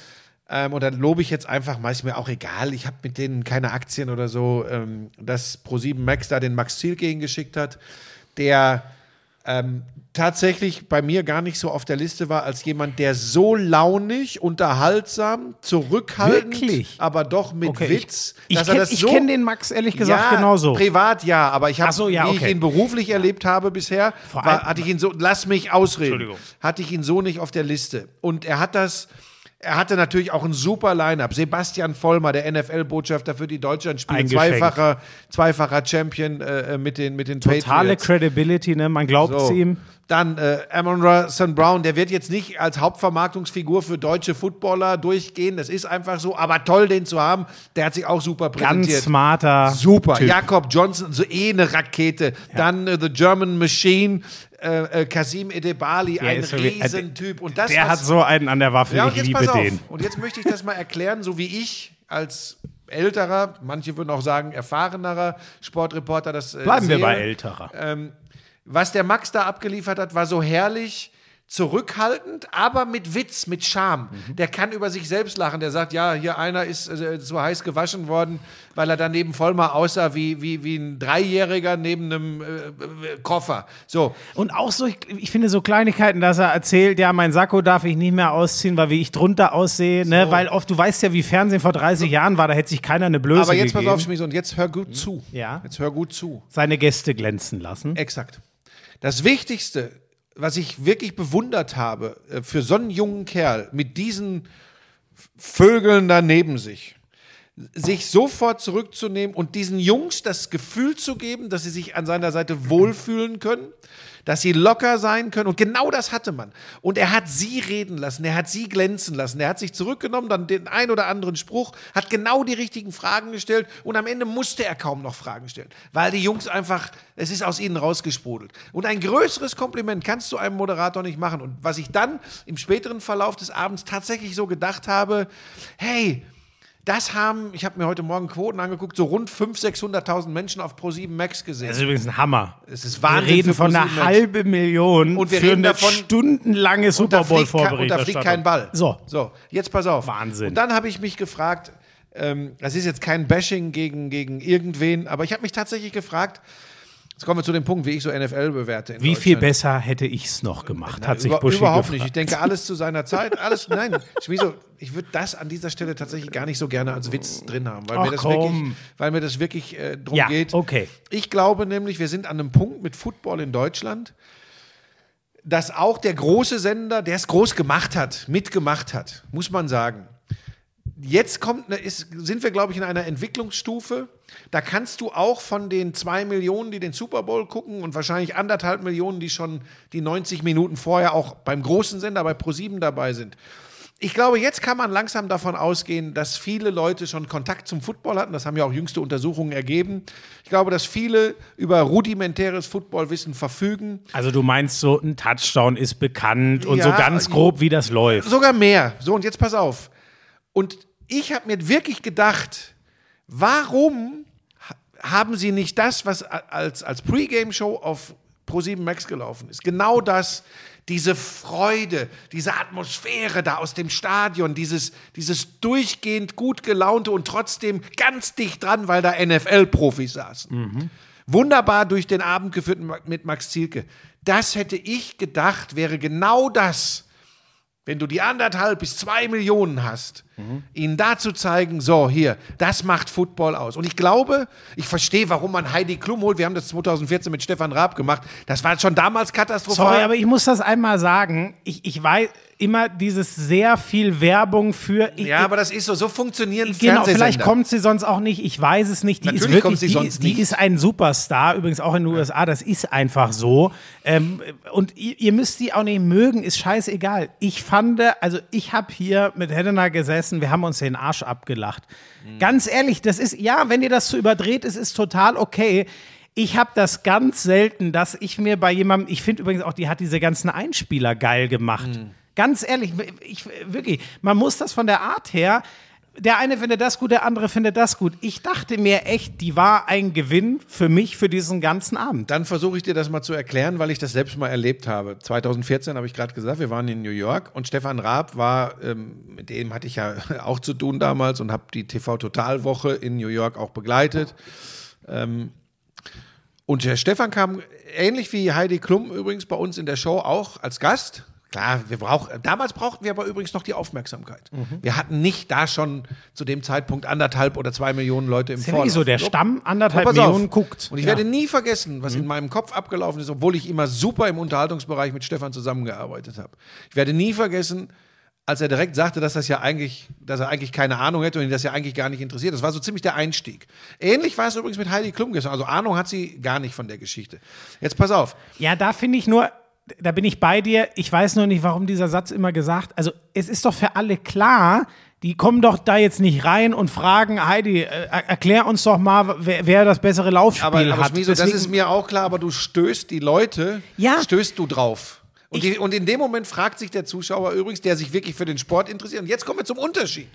S2: ähm, und dann lobe ich jetzt einfach mal, ist mir auch egal, ich habe mit denen keine Aktien oder so, ähm, dass Pro7 Max da den Max Ziel gegen geschickt hat, der ähm, tatsächlich bei mir gar nicht so auf der Liste war als jemand, der so launig, unterhaltsam, zurückhaltend,
S1: Wirklich?
S2: aber doch mit okay, Witz.
S1: Ich, ich kenne so, kenn den Max ehrlich gesagt ja, genauso.
S2: Privat ja, aber ich habe, so, ja, wie okay. ich ihn beruflich erlebt habe bisher, war, hatte ich ihn so, lass mich ausreden, hatte ich ihn so nicht auf der Liste. Und er hat das er hatte natürlich auch ein super Line-up. Sebastian Vollmer, der NFL-Botschafter für die Deutschlandspiele, zweifacher, zweifacher Champion äh, mit den, mit den
S1: Totale Patriots. Credibility, ne? Man glaubt so. ihm.
S2: Dann äh, Amon St. Brown, der wird jetzt nicht als Hauptvermarktungsfigur für deutsche Footballer durchgehen. Das ist einfach so. Aber toll, den zu haben. Der hat sich auch super präsentiert.
S1: Ganz smarter.
S2: Super. Typ. Jakob Johnson, so eh eine Rakete. Ja. Dann äh, The German Machine. Äh, äh, Kasim Edebali, der ein Riesentyp. Und das,
S1: der hat so einen an der Waffe, ja, ich liebe den.
S2: Und jetzt möchte ich das mal erklären, so wie ich als älterer, manche würden auch sagen erfahrenerer Sportreporter das
S1: äh, Bleiben sehe. wir bei älterer.
S2: Ähm, was der Max da abgeliefert hat, war so herrlich zurückhaltend, aber mit Witz, mit Charme. Mhm. Der kann über sich selbst lachen. Der sagt, ja, hier einer ist äh, so heiß gewaschen worden, weil er daneben voll mal aussah wie, wie, wie ein Dreijähriger neben einem äh, äh, Koffer. So.
S1: Und auch so, ich, ich, finde so Kleinigkeiten, dass er erzählt, ja, mein Sakko darf ich nicht mehr ausziehen, weil wie ich drunter aussehe, ne? so. ne? weil oft, du weißt ja, wie Fernsehen vor 30 so. Jahren war, da hätte sich keiner eine Blöße
S2: Aber jetzt
S1: gegeben.
S2: pass auf, Schmies, und jetzt hör gut mhm. zu.
S1: Ja.
S2: Jetzt hör gut zu.
S1: Seine Gäste glänzen lassen.
S2: Exakt. Das Wichtigste was ich wirklich bewundert habe, äh, für so einen jungen Kerl mit diesen Vögeln da neben sich, sich sofort zurückzunehmen und diesen Jungs das Gefühl zu geben, dass sie sich an seiner Seite wohlfühlen können, dass sie locker sein können. Und genau das hatte man. Und er hat sie reden lassen, er hat sie glänzen lassen, er hat sich zurückgenommen, dann den ein oder anderen Spruch, hat genau die richtigen Fragen gestellt und am Ende musste er kaum noch Fragen stellen, weil die Jungs einfach, es ist aus ihnen rausgesprudelt. Und ein größeres Kompliment kannst du einem Moderator nicht machen. Und was ich dann im späteren Verlauf des Abends tatsächlich so gedacht habe, hey, das haben, ich habe mir heute Morgen Quoten angeguckt, so rund 500.000, 600.000 Menschen auf Pro7 Max gesehen.
S1: Das ist übrigens ein Hammer.
S2: Es ist Wahnsinn.
S1: Wir reden von einer halben Million
S2: und wir
S1: für
S2: reden davon,
S1: stundenlange Super Bowl Vorberichterstattung.
S2: Und da fliegt kein Ball.
S1: So.
S2: So, jetzt pass auf.
S1: Wahnsinn.
S2: Und dann habe ich mich gefragt, ähm, das ist jetzt kein Bashing gegen, gegen irgendwen, aber ich habe mich tatsächlich gefragt, Jetzt kommen wir zu dem Punkt, wie ich so NFL bewerte.
S1: Wie viel besser hätte ich es noch gemacht,
S2: Na,
S1: hat sich
S2: über,
S1: Buschi
S2: Überhaupt
S1: gefragt.
S2: nicht. Ich denke, alles zu seiner Zeit. Alles, nein, Schmieso, ich würde das an dieser Stelle tatsächlich gar nicht so gerne als Witz drin haben, weil,
S1: Ach,
S2: mir, das
S1: komm.
S2: wirklich, weil mir das wirklich äh, drum
S1: Ja,
S2: geht.
S1: okay.
S2: Ich glaube nämlich, wir sind an einem Punkt mit Football in Deutschland, dass auch der große Sender, der es groß gemacht hat, mitgemacht hat, muss man sagen. Jetzt kommt, ne, ist, sind wir, glaube ich, in einer Entwicklungsstufe. Da kannst du auch von den zwei Millionen, die den Super Bowl gucken und wahrscheinlich anderthalb Millionen, die schon die 90 Minuten vorher auch beim großen Sender bei ProSieben dabei sind. Ich glaube, jetzt kann man langsam davon ausgehen, dass viele Leute schon Kontakt zum Football hatten. Das haben ja auch jüngste Untersuchungen ergeben. Ich glaube, dass viele über rudimentäres Footballwissen verfügen.
S1: Also du meinst so, ein Touchdown ist bekannt und
S2: Ja,
S1: so ganz grob, wie das läuft.
S2: Sogar mehr. So, und jetzt pass auf. Und ich habe mir wirklich gedacht, warum ha- haben sie nicht das, was als, als Pre-Game-Show auf Pro7 Max gelaufen ist? Genau das, diese Freude, diese Atmosphäre da aus dem Stadion, dieses, dieses durchgehend gut gelaunte und trotzdem ganz dicht dran, weil da NFL-Profis saßen. Wunderbar durch den Abend geführt mit Max Zielke. Das hätte ich gedacht, wäre genau das, wenn du die anderthalb bis zwei Millionen hast, ihnen da zu zeigen, so hier, das macht Football aus. Und ich glaube, ich verstehe, warum man Heidi Klum holt. Wir haben das 2014 mit Stefan Raab gemacht. Das war schon damals katastrophal.
S1: Sorry, aber ich muss das einmal sagen. Ich, ich weiß immer dieses sehr viel Werbung für. Ich,
S2: ja, aber das ist so. So funktionieren
S1: Genau, vielleicht kommt sie sonst auch nicht. Ich weiß es nicht. Die
S2: Natürlich
S1: ist wirklich,
S2: kommt sie
S1: die,
S2: sonst
S1: die
S2: nicht.
S1: ist ein Superstar, übrigens auch in den USA. Das ist einfach so. Ähm, und ihr, ihr müsst sie auch nicht mögen, ist scheißegal. Ich fand, also ich habe hier mit Helena gesessen, wir haben uns den Arsch abgelacht.
S2: Mhm.
S1: Ganz ehrlich, das ist, ja, wenn ihr das zu überdreht ist, ist total okay. Ich habe das ganz selten, dass ich mir bei jemandem, ich finde übrigens auch, die hat diese ganzen Einspieler geil gemacht.
S2: Mhm.
S1: Ganz ehrlich, ich, wirklich, man muss das von der Art her, der eine findet das gut, der andere findet das gut. Ich dachte mir echt, die war ein Gewinn für mich für diesen ganzen Abend.
S2: Dann versuche ich dir das mal zu erklären, weil ich das selbst mal erlebt habe. 2014 habe ich gerade gesagt, wir waren in New York und Stefan Raab war, ähm, mit dem hatte ich ja [LAUGHS] auch zu tun damals und habe die TV-Total-Woche in New York auch begleitet. Ähm, und der Stefan kam ähnlich wie Heidi Klum übrigens bei uns in der Show auch als Gast. Klar, wir brauch, damals brauchten wir aber übrigens noch die Aufmerksamkeit.
S1: Mhm.
S2: Wir hatten nicht da schon zu dem Zeitpunkt anderthalb oder zwei Millionen Leute im
S1: Ist ja
S2: Vorlauf.
S1: so, der Stamm anderthalb
S2: aber pass auf.
S1: Millionen guckt.
S2: Und ich
S1: Ja. Mhm.
S2: werde nie vergessen, was in meinem Kopf abgelaufen ist, obwohl ich immer super im Unterhaltungsbereich mit Stefan zusammengearbeitet habe. Ich werde nie vergessen, als er direkt sagte, dass das ja eigentlich, dass er eigentlich keine Ahnung hätte und ihn das ja eigentlich gar nicht interessiert. Das war so ziemlich der Einstieg. Ähnlich war es übrigens mit Heidi Klum gestern. Also Ahnung hat sie gar nicht von der Geschichte. Jetzt pass auf.
S1: Ja, da finde ich nur, da bin ich bei dir. Ich weiß nur nicht, warum dieser Satz immer gesagt. Also es ist doch für alle klar, die kommen doch da jetzt nicht rein und fragen, Heidi, äh, erklär uns doch mal, wer, wer das bessere Laufspiel
S2: Aber, aber
S1: hat.
S2: Schmieso, das ist mir auch klar, aber du stößt die Leute,
S1: Ja.
S2: stößt du drauf. Und, die, und in dem Moment fragt sich der Zuschauer übrigens, der sich wirklich für den Sport interessiert. Und jetzt kommen wir zum Unterschied.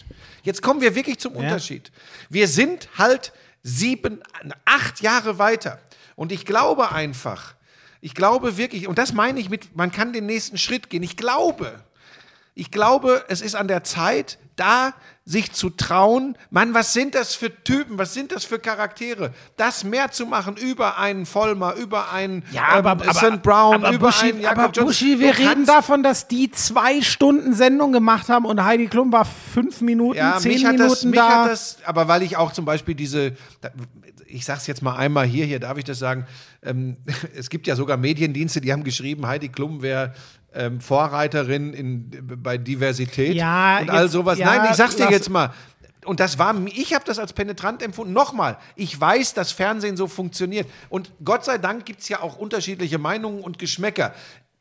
S2: Jetzt kommen wir wirklich zum Unterschied. Wir sind halt sieben, acht Jahre weiter. Und ich glaube einfach, ich glaube wirklich, und das meine ich mit, man kann den nächsten Schritt gehen. Ich glaube, ich glaube, es ist an der Zeit, da sich zu trauen, Mann, was sind das für Typen, was sind das für Charaktere, das mehr zu machen über einen Vollmer, über einen
S1: Ja, aber,
S2: ähm,
S1: aber,
S2: St. Brown,
S1: aber
S2: über
S1: Buschi,
S2: einen Jakob
S1: aber. Buschi, wir reden davon, dass die zwei Stunden Sendung gemacht haben und Heidi Klum war fünf Minuten,
S2: Ja,
S1: zehn
S2: mich hat,
S1: Minuten
S2: das, mich
S1: da.
S2: hat das, aber weil ich auch zum Beispiel diese, ich sag's jetzt mal einmal hier, hier darf ich das sagen, ähm, [LAUGHS] es gibt ja sogar Mediendienste, die haben geschrieben, Heidi Klum wäre ähm, Vorreiterin in, bei Diversität
S1: Ja,
S2: und all
S1: jetzt-
S2: sowas.
S1: ja,
S2: Nein, ich sag's dir jetzt mal. Und das war, ich habe das als penetrant empfunden. Nochmal, ich weiß, dass Fernsehen so funktioniert. Und Gott sei Dank gibt es ja auch unterschiedliche Meinungen und Geschmäcker.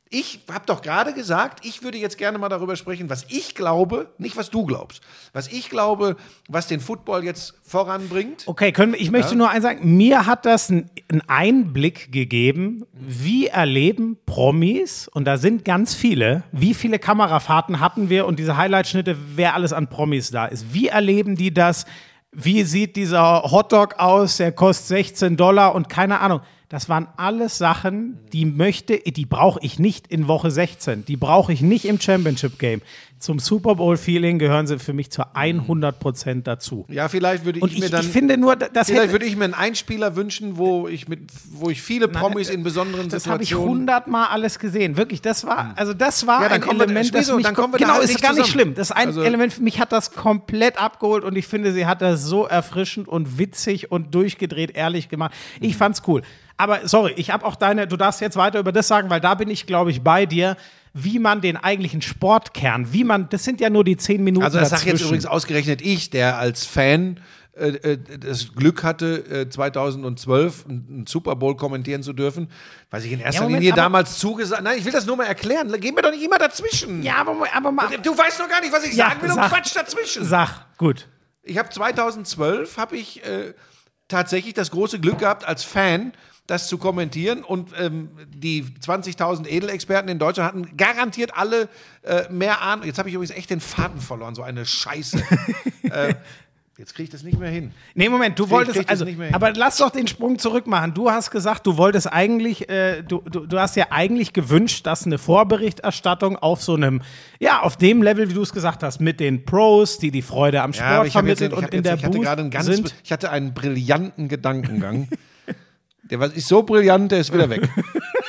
S2: Ich habe doch gerade gesagt, ich würde jetzt gerne mal darüber sprechen, was ich glaube, nicht was du glaubst. Was ich glaube, was den Football jetzt voranbringt.
S1: Okay, können ich möchte nur eins sagen. Mir hat das einen Einblick gegeben, wie erleben Promis, und da sind ganz viele, wie viele Kamerafahrten hatten wir und diese Highlight-Schnitte, wer alles an Promis da ist. Wie erleben die das? Wie sieht dieser Hotdog aus? Der kostet 16 Dollar und keine Ahnung. Das waren alles Sachen, die möchte, die brauche ich nicht in Woche 16. Die brauche ich nicht im Championship Game. Zum Super Bowl-Feeling gehören sie für mich zu 100 Prozent dazu.
S2: Ja, vielleicht würde ich,
S1: Und
S2: mir
S1: ich,
S2: dann.
S1: ich finde nur, das
S2: Vielleicht
S1: hätte,
S2: würde ich mir einen Einspieler wünschen, wo ich mit, wo ich viele Promis in besonderen
S1: das habe ich
S2: Situationen.
S1: hundertmal alles gesehen. Wirklich, das war, also das war
S2: Ja, dann
S1: ein Element, das mich, genau,
S2: halt
S1: ist gar nicht schlimm. Das ist ein
S2: Also-
S1: Element, für mich hat das komplett abgeholt und ich finde, sie hat das so erfrischend und witzig und durchgedreht ehrlich gemacht. Ich
S2: Mhm.
S1: fand's cool. Aber sorry, ich habe auch deine, du darfst jetzt weiter über das sagen, weil da bin ich, glaube ich, bei dir, wie man den eigentlichen Sportkern, wie man, das sind ja nur die zehn Minuten
S2: Also das sage jetzt übrigens ausgerechnet ich, der als Fan äh, äh, das Glück hatte, äh, 2012 einen Super Bowl kommentieren zu dürfen, was ich in erster
S1: Ja, Moment,
S2: Linie damals zugesagt. Nein, ich will das nur mal erklären. Geh mir doch nicht immer dazwischen.
S1: Ja, aber, aber mal.
S2: Du weißt doch gar nicht, was ich
S1: Ja,
S2: sagen will und
S1: sag-
S2: Quatsch dazwischen.
S1: Sag, gut.
S2: Ich habe 2012 habe ich äh, tatsächlich das große Glück gehabt als Fan das zu kommentieren und ähm, die 20.000 Edelexperten in Deutschland hatten garantiert alle äh, mehr Ahnung. Jetzt habe ich übrigens echt den Faden verloren, so eine Scheiße. [LAUGHS] äh, jetzt kriege ich das nicht mehr hin.
S1: Nee, Moment, du
S2: krieg
S1: wolltest,
S2: das
S1: also,
S2: nicht mehr hin.
S1: aber lass doch den Sprung zurück machen. Du hast gesagt, du wolltest eigentlich, äh, du, du, du hast ja eigentlich gewünscht, dass eine Vorberichterstattung auf so einem, ja, auf dem Level, wie du es gesagt hast, mit den Pros, die die Freude am Sport
S2: Ja, ich,
S1: und in
S2: jetzt,
S1: der
S2: ich hatte
S1: Booth
S2: gerade einen ganz,
S1: sind.
S2: ich hatte einen brillanten Gedankengang. [LAUGHS] der war, ist so brillant, der ist wieder weg.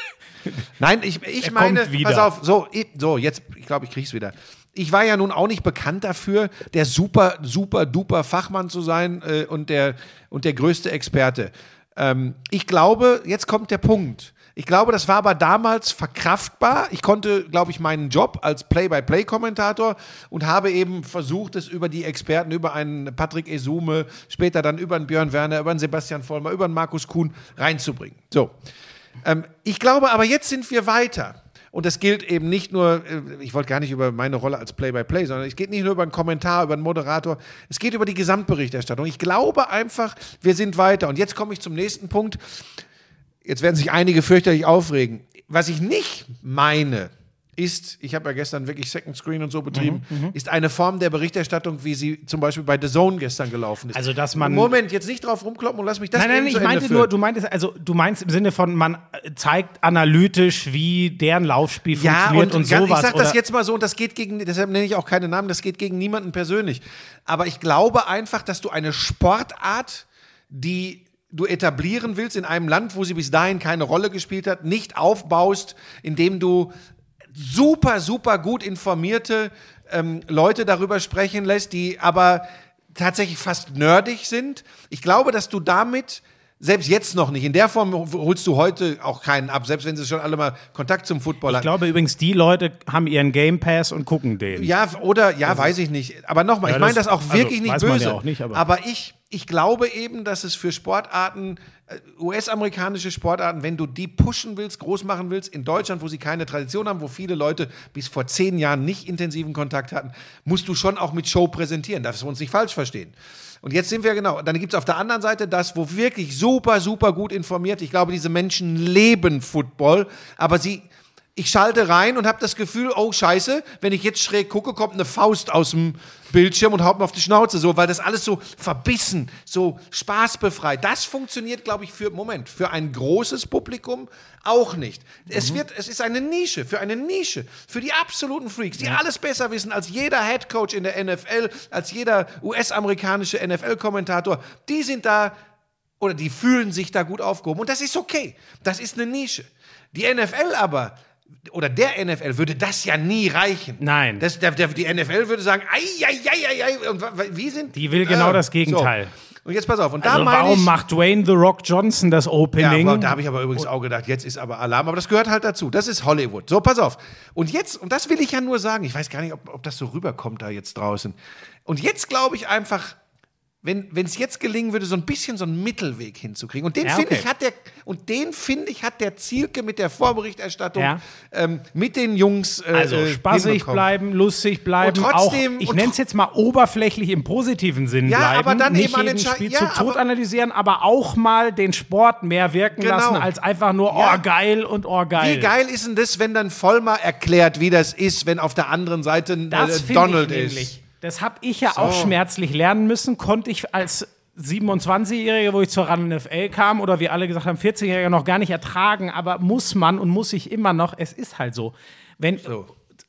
S2: [LAUGHS] Nein, ich, ich
S1: Er
S2: meine, pass auf, so, ich, so jetzt, ich glaube, ich krieg's wieder. Ich war ja nun auch nicht bekannt dafür, der super, super, duper Fachmann zu sein äh, und, der, und der größte Experte. Ähm, ich glaube, jetzt kommt der Punkt. Ich glaube, das war aber damals verkraftbar. Ich konnte, glaube ich, meinen Job als Play-by-Play-Kommentator und habe eben versucht, es über die Experten, über einen Patrick Esume, später dann über einen Björn Werner, über einen Sebastian Vollmer, über einen Markus Kuhn reinzubringen. So. Ähm, ich glaube aber, jetzt sind wir weiter. Und das gilt eben nicht nur, äh, ich wollte gar nicht über meine Rolle als Play-by-Play, sondern es geht nicht nur über einen Kommentar, über einen Moderator, es geht über die Gesamtberichterstattung. Ich glaube einfach, wir sind weiter. Und jetzt komme ich zum nächsten Punkt. Jetzt werden sich einige fürchterlich aufregen. Was ich nicht meine, ist, ich habe ja gestern wirklich Second Screen und so betrieben,
S1: Mhm,
S2: ist eine Form der Berichterstattung, wie sie zum Beispiel bei The Zone gestern gelaufen ist.
S1: Also, dass man-
S2: Moment, jetzt nicht drauf rumkloppen und lass mich das
S1: Nein, nein,
S2: eben
S1: ich
S2: Ende
S1: meinte
S2: führen.
S1: nur, du meintest, also du meinst im Sinne von, man zeigt analytisch, wie deren Laufspiel
S2: Ja,
S1: funktioniert
S2: und,
S1: und, sowas.
S2: ich sag das jetzt mal so, und das geht gegen, deshalb nenne ich auch keine Namen, das geht gegen niemanden persönlich. Aber ich glaube einfach, dass du eine Sportart, die du etablieren willst in einem Land, wo sie bis dahin keine Rolle gespielt hat, nicht aufbaust, indem du super, super gut informierte ähm, Leute darüber sprechen lässt, die aber tatsächlich fast nerdig sind. Ich glaube, dass du damit selbst jetzt noch nicht, in der Form holst du heute auch keinen ab, selbst wenn sie schon alle mal Kontakt zum Football
S1: ich
S2: hatten.
S1: glaube übrigens, die Leute haben ihren Game Pass und gucken den.
S2: Ja, oder, ja, weiß ich nicht. Aber nochmal,
S1: Ja,
S2: ich meine
S1: das-
S2: auch
S1: also,
S2: wirklich nicht
S1: weiß man
S2: böse.
S1: ja auch nicht, aber-
S2: ich, ich glaube eben, dass es für Sportarten, äh, US-amerikanische Sportarten, wenn du die pushen willst, groß machen willst, in Deutschland, wo sie keine Tradition haben, wo viele Leute bis vor zehn Jahren nicht intensiven Kontakt hatten, musst du schon auch mit Show präsentieren. Darfst du uns nicht falsch verstehen. Und jetzt sind wir genau, dann gibt es auf der anderen Seite das, wo wirklich super, super gut informiert, ich glaube, diese Menschen leben Football, aber sie, ich schalte rein und habe das Gefühl, oh Scheiße, wenn ich jetzt schräg gucke, kommt eine Faust aus dem Bildschirm und haut mir auf die Schnauze, so, weil das alles so verbissen, so spaßbefreit. Das funktioniert, glaube ich, für Moment, für ein großes Publikum auch nicht. Es wird, es ist eine Nische, für eine Nische, für die absoluten Freaks, die alles besser wissen als jeder Headcoach in der NFL, als jeder US-amerikanische NFL-Kommentator. Die sind da oder die fühlen sich da gut aufgehoben. Und das ist okay. Das ist eine Nische. Die NFL aber, oder der NFL würde das ja nie reichen.
S1: Nein.
S2: Das, der, der, die NFL würde sagen, ei, ei, ei, ei, ei. Und wie sind
S1: Die will genau
S2: Ah,
S1: das Gegenteil.
S2: So. Und jetzt pass auf. Und da
S1: Also warum
S2: ich,
S1: macht Dwayne The Rock Johnson das
S2: ja,
S1: Opening?
S2: aber da habe ich aber übrigens auch gedacht, jetzt ist aber Alarm. Aber das gehört halt dazu. Das ist Hollywood. So, pass auf. Und jetzt, und das will ich ja nur sagen, ich weiß gar nicht, ob, ob das so rüberkommt da jetzt draußen. Und jetzt glaube ich einfach, wenn es jetzt gelingen würde, so ein bisschen so einen Mittelweg hinzukriegen. Und den
S1: Ja,
S2: finde
S1: okay.
S2: ich hat der, und den finde ich hat der Zielke mit der Vorberichterstattung,
S1: Ja.
S2: ähm, mit den Jungs. Äh,
S1: also
S2: äh,
S1: spaßig bleiben, lustig bleiben,
S2: Und trotzdem-
S1: auch, ich nenne es jetzt mal oberflächlich im positiven Sinn
S2: Ja,
S1: bleiben,
S2: aber dann
S1: nicht
S2: eben an
S1: jeden
S2: den Schei-
S1: Spielzug
S2: ja, aber-
S1: analysieren, aber auch mal den Sport mehr wirken
S2: Genau.
S1: lassen, als einfach nur,
S2: Ja.
S1: oh geil und oh geil.
S2: Wie geil ist denn das, wenn dann Vollmer erklärt, wie das ist, wenn auf der anderen Seite äh, Donald ist?
S1: nämlich. Das habe ich ja auch schmerzlich lernen müssen, konnte ich als 27-Jähriger, wo ich zur RAN NFL kam, oder wie alle gesagt haben, 40-Jähriger noch gar nicht ertragen, aber muss man und muss ich immer noch, es ist halt so. Wenn,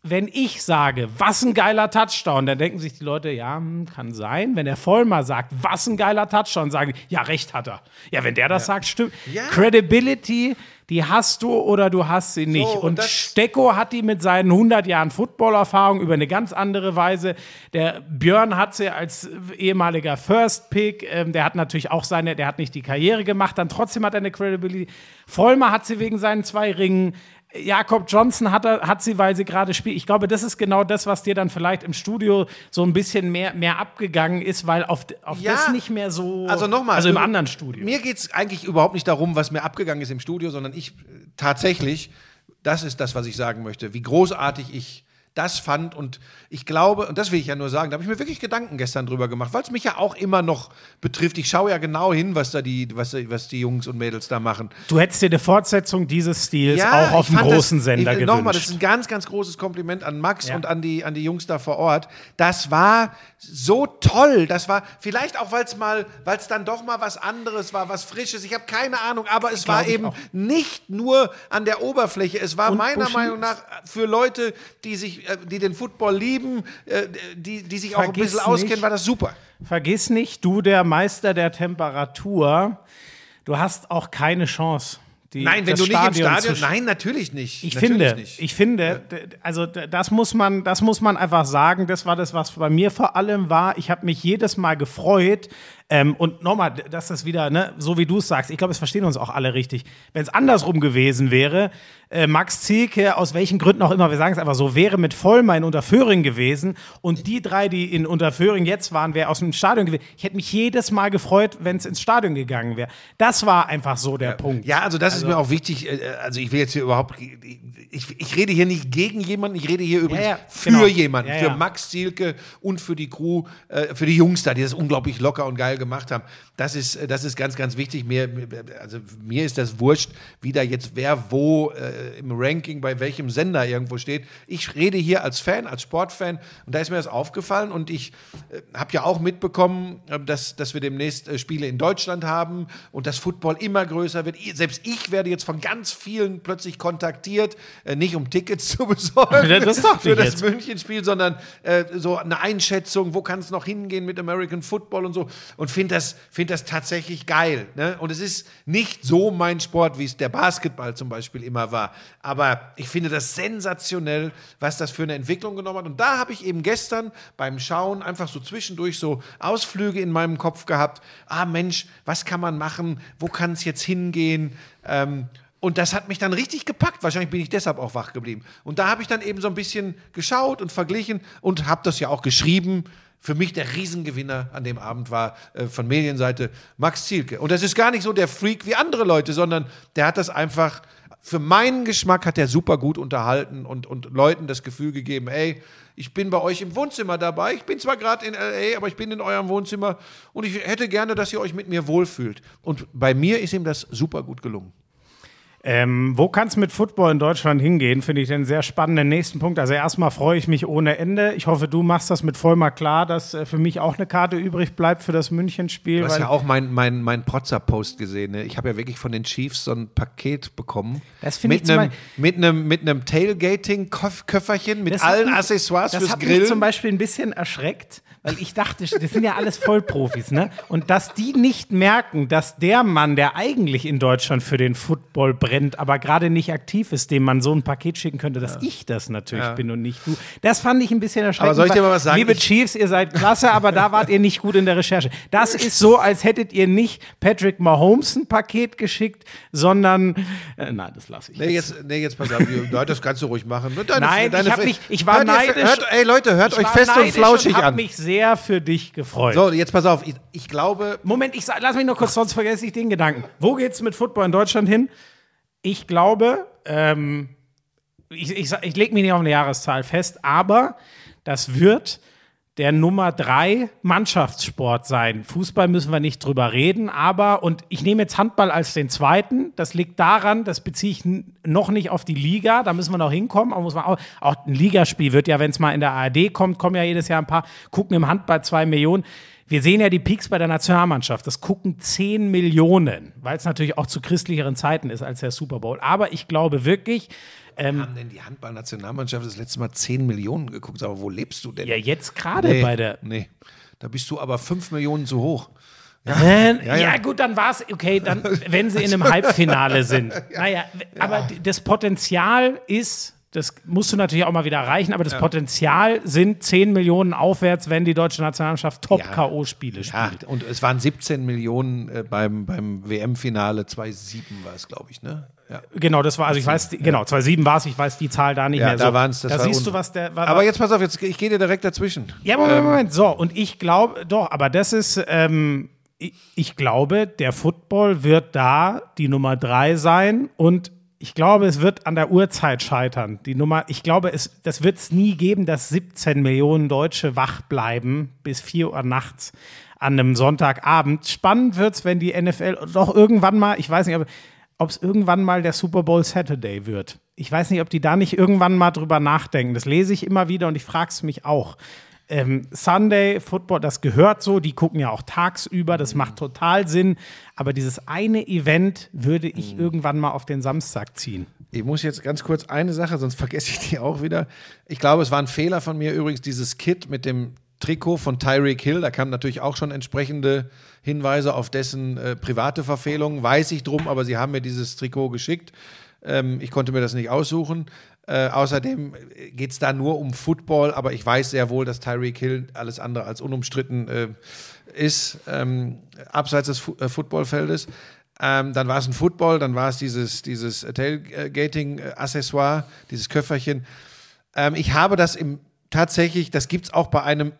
S1: wenn ich sage, was ein geiler Touchdown, dann denken sich die Leute, ja, hm, kann sein. Wenn der Vollmer sagt, was ein geiler Touchdown, sagen die, ja, recht hat er. Ja, wenn der das ja. sagt, stimmt. Ja. Credibility, die hast du oder du hast sie nicht. So, und, und Stecko hat die mit seinen 100 Jahren Footballerfahrung über eine ganz andere Weise. Der Björn hat sie als ehemaliger First Pick, ähm, der hat natürlich auch seine, der hat nicht die Karriere gemacht, dann trotzdem hat er eine Credibility. Vollmer hat sie wegen seinen zwei Ringen. Jakob Johnson hat, hat sie, weil sie gerade spielt. Ich glaube, das ist genau das, was dir dann vielleicht im Studio so ein bisschen mehr, mehr abgegangen ist, weil auf, auf ja, das nicht mehr so.
S2: Also nochmal.
S1: Also im anderen Studio.
S2: Mir geht es eigentlich überhaupt nicht darum, was mir abgegangen ist im Studio, sondern ich tatsächlich, das ist das, was ich sagen möchte, wie großartig ich das fand. Und ich glaube, und das will ich ja nur sagen, da habe ich mir wirklich Gedanken gestern drüber gemacht, weil es mich ja auch immer noch betrifft. Ich schaue ja genau hin, was da die, was, was die Jungs und Mädels da machen.
S1: Du hättest dir eine Fortsetzung dieses Stils ja, auch auf einem großen das, Sender ich, gewünscht. Nochmal,
S2: das ist ein ganz, ganz großes Kompliment an Max ja. und an die, an die Jungs da vor Ort. Das war so toll. Das war vielleicht auch, weil es mal, weil es dann doch mal was anderes war, was Frisches. Ich habe keine Ahnung, aber es war eben auch. nicht nur an der Oberfläche. Es war und meiner Buschi Meinung nach für Leute, die sich die den Football lieben, äh, die, die sich Vergiss auch ein bisschen auskennen, nicht, war das super.
S1: Vergiss nicht, du der Meister der Temperatur, du hast auch keine Chance.
S2: Die, nein, wenn du nicht Stadion im Stadion, nein, natürlich nicht.
S1: Ich
S2: natürlich
S1: finde, nicht. ich finde, also das muss man, das muss man einfach sagen. Das war das, was bei mir vor allem war. Ich habe mich jedes Mal gefreut, ähm, und nochmal, dass das wieder, ne, so wie du es sagst, ich glaube, es verstehen uns auch alle richtig. Wenn es andersrum gewesen wäre, äh, Max Zielke, aus welchen Gründen auch immer, wir sagen es einfach so, wäre mit Vollmer in Unterföhring gewesen und die drei, die in Unterföhring jetzt waren, wäre aus dem Stadion gewesen. Ich hätte mich jedes Mal gefreut, wenn es ins Stadion gegangen wäre. Das war einfach so der
S2: ja.
S1: Punkt.
S2: Ja, also das also, ist mir auch wichtig. Äh, also ich will jetzt hier überhaupt, ich, ich rede hier nicht gegen jemanden, ich rede hier übrigens ja, ja, für genau. jemanden, für Max Zielke und für die Crew, äh, für die Jungs da, die das unglaublich locker und geil gemacht haben. Das ist, das ist ganz, ganz wichtig. Mir, also mir ist das wurscht, wie da jetzt wer wo äh, im Ranking bei welchem Sender irgendwo steht. Ich rede hier als Fan, als Sportfan und da ist mir das aufgefallen und ich äh, habe ja auch mitbekommen, äh, dass, dass wir demnächst äh, Spiele in Deutschland haben und das Football immer größer wird. Selbst ich werde jetzt von ganz vielen plötzlich kontaktiert, äh, nicht um Tickets [LAUGHS] zu besorgen das für das München-Spiel, sondern äh, so eine Einschätzung, wo kann es noch hingehen mit American Football und so und finde das, find das tatsächlich geil. Ne? Und es ist nicht so mein Sport, wie es der Basketball zum Beispiel immer war. Aber ich finde das sensationell, was das für eine Entwicklung genommen hat. Und da habe ich eben gestern beim Schauen einfach so zwischendurch so Ausflüge in meinem Kopf gehabt. Ah Mensch, was kann man machen? Wo kann es jetzt hingehen? Ähm, und das hat mich dann richtig gepackt. Wahrscheinlich bin ich deshalb auch wach geblieben. Und da habe ich dann eben so ein bisschen geschaut und verglichen und habe das ja auch geschrieben für mich der Riesengewinner an dem Abend war äh, von Medienseite Max Zielke. Und das ist gar nicht so der Freak wie andere Leute, sondern der hat das einfach, für meinen Geschmack hat er super gut unterhalten und, und Leuten das Gefühl gegeben, ey, ich bin bei euch im Wohnzimmer dabei. Ich bin zwar gerade in LA, aber ich bin in eurem Wohnzimmer und ich hätte gerne, dass ihr euch mit mir wohlfühlt. Und bei mir ist ihm das super gut gelungen.
S1: Ähm, wo kann es mit Football in Deutschland hingehen? Finde ich den sehr spannenden nächsten Punkt. Also erstmal freue ich mich ohne Ende. Ich hoffe, du machst das mit Vollmer klar, dass äh, für mich auch eine Karte übrig bleibt für das München-Spiel.
S2: Du hast ja auch meinen mein, mein Protzer-Post gesehen. Ne? Ich habe ja wirklich von den Chiefs so ein Paket bekommen.
S1: Das finde ich
S2: einem, mit einem mit einem Tailgating-Köfferchen mit allen mich, Accessoires fürs Grillen. Das hat mich
S1: zum Beispiel ein bisschen erschreckt, weil ich dachte, das sind ja alles Vollprofis, ne? Und dass die nicht merken, dass der Mann, der eigentlich in Deutschland für den Football brennt, aber gerade nicht aktiv ist, dem man so ein Paket schicken könnte, dass ja. ich das natürlich ja. bin und nicht du. Das fand ich ein bisschen erschreckend. Aber
S2: soll ich dir mal was sagen?
S1: Liebe Chiefs, ihr seid klasse, aber da wart ihr nicht gut in der Recherche. Das ist so, als hättet ihr nicht Patrick Mahomes ein Paket geschickt, sondern äh, nein, das lasse ich.
S2: Nee, jetzt, nee, jetzt pass auf, Leute, das kannst du ruhig machen.
S1: Deine, nein, deine, ich, hab mich, ich war hört neidisch.
S2: hört, ey Leute, hört euch fest und flauschig
S1: und
S2: an.
S1: mich sehr für dich gefreut.
S2: So, jetzt pass auf, ich, ich glaube.
S1: Moment, ich lass mich noch kurz, sonst vergesse ich den Gedanken. Wo geht's mit Football in Deutschland hin? Ich glaube, ähm, ich, ich, ich lege mich nicht auf eine Jahreszahl fest, aber das wird der Nummer drei Mannschaftssport sein. Fußball müssen wir nicht drüber reden, aber, und ich nehme jetzt Handball als den zweiten, das liegt daran, das beziehe ich noch nicht auf die Liga, da müssen wir noch hinkommen, aber muss man auch, auch ein Ligaspiel wird ja, wenn es mal in der ARD kommt, kommen ja jedes Jahr ein paar, gucken im Handball zwei Millionen. Wir sehen ja die Peaks bei der Nationalmannschaft. Das gucken 10 Millionen, weil es natürlich auch zu christlicheren Zeiten ist als der Super Bowl. Aber ich glaube wirklich,
S2: ähm, haben denn die Handballnationalmannschaft das letzte Mal 10 Millionen geguckt? Aber wo lebst du denn?
S1: Ja, jetzt gerade nee, bei der.
S2: Nee, da bist du aber 5 Millionen zu hoch.
S1: Ja, äh, ja, ja. ja, gut, dann war es, okay, dann, wenn sie in einem Halbfinale sind. [LAUGHS] Naja, aber das Potenzial ist das musst du natürlich auch mal wieder erreichen, aber das ja. Potenzial sind 10 Millionen aufwärts, wenn die deutsche Nationalmannschaft Top-K.O.-Spiele spielt.
S2: Ja, und es waren 17 Millionen äh, beim, beim WM-Finale 2007 war es, glaube ich, ne?
S1: Ja. Genau, das war, also ich weiß, genau, 2007 war es, ich weiß die Zahl da nicht mehr.
S2: Da so. waren es,
S1: Da siehst du, was der.
S2: War, aber jetzt pass auf, jetzt, ich gehe dir direkt dazwischen.
S1: Ja, Moment, ähm, Moment. So, und ich glaube, doch, aber das ist, ähm, ich, ich glaube, der Football wird da die Nummer drei sein und ich glaube, es wird an der Uhrzeit scheitern. Die Nummer, ich glaube, es, das wird es nie geben, dass 17 Millionen Deutsche wach bleiben bis 4 Uhr nachts an einem Sonntagabend. Spannend wird es, wenn die NFL doch irgendwann mal, ich weiß nicht, ob es irgendwann mal der Super Bowl Saturday wird. Ich weiß nicht, ob die da nicht irgendwann mal drüber nachdenken. Das lese ich immer wieder und ich frage es mich auch ähm, Sunday Football, das gehört so, die gucken ja auch tagsüber, das macht total Sinn. Aber dieses eine Event würde ich mhm. irgendwann mal auf den Samstag ziehen.
S2: Ich muss jetzt ganz kurz eine Sache, sonst vergesse ich die auch wieder. Ich glaube, es war ein Fehler von mir übrigens, dieses Kit mit dem Trikot von Tyreek Hill. Da kamen natürlich auch schon entsprechende Hinweise auf dessen äh, private Verfehlungen. Weiß ich drum, aber sie haben mir dieses Trikot geschickt. Ähm, ich konnte mir das nicht aussuchen. Äh, außerdem geht es da nur um Football, aber ich weiß sehr wohl, dass Tyreek Hill alles andere als unumstritten äh, ist, ähm, abseits des Fu äh, Footballfeldes. Ähm, dann war es ein Football, dann war es dieses, dieses Tailgating-Accessoire, dieses Köfferchen. Ähm, ich habe das im, tatsächlich, das gibt es auch bei einem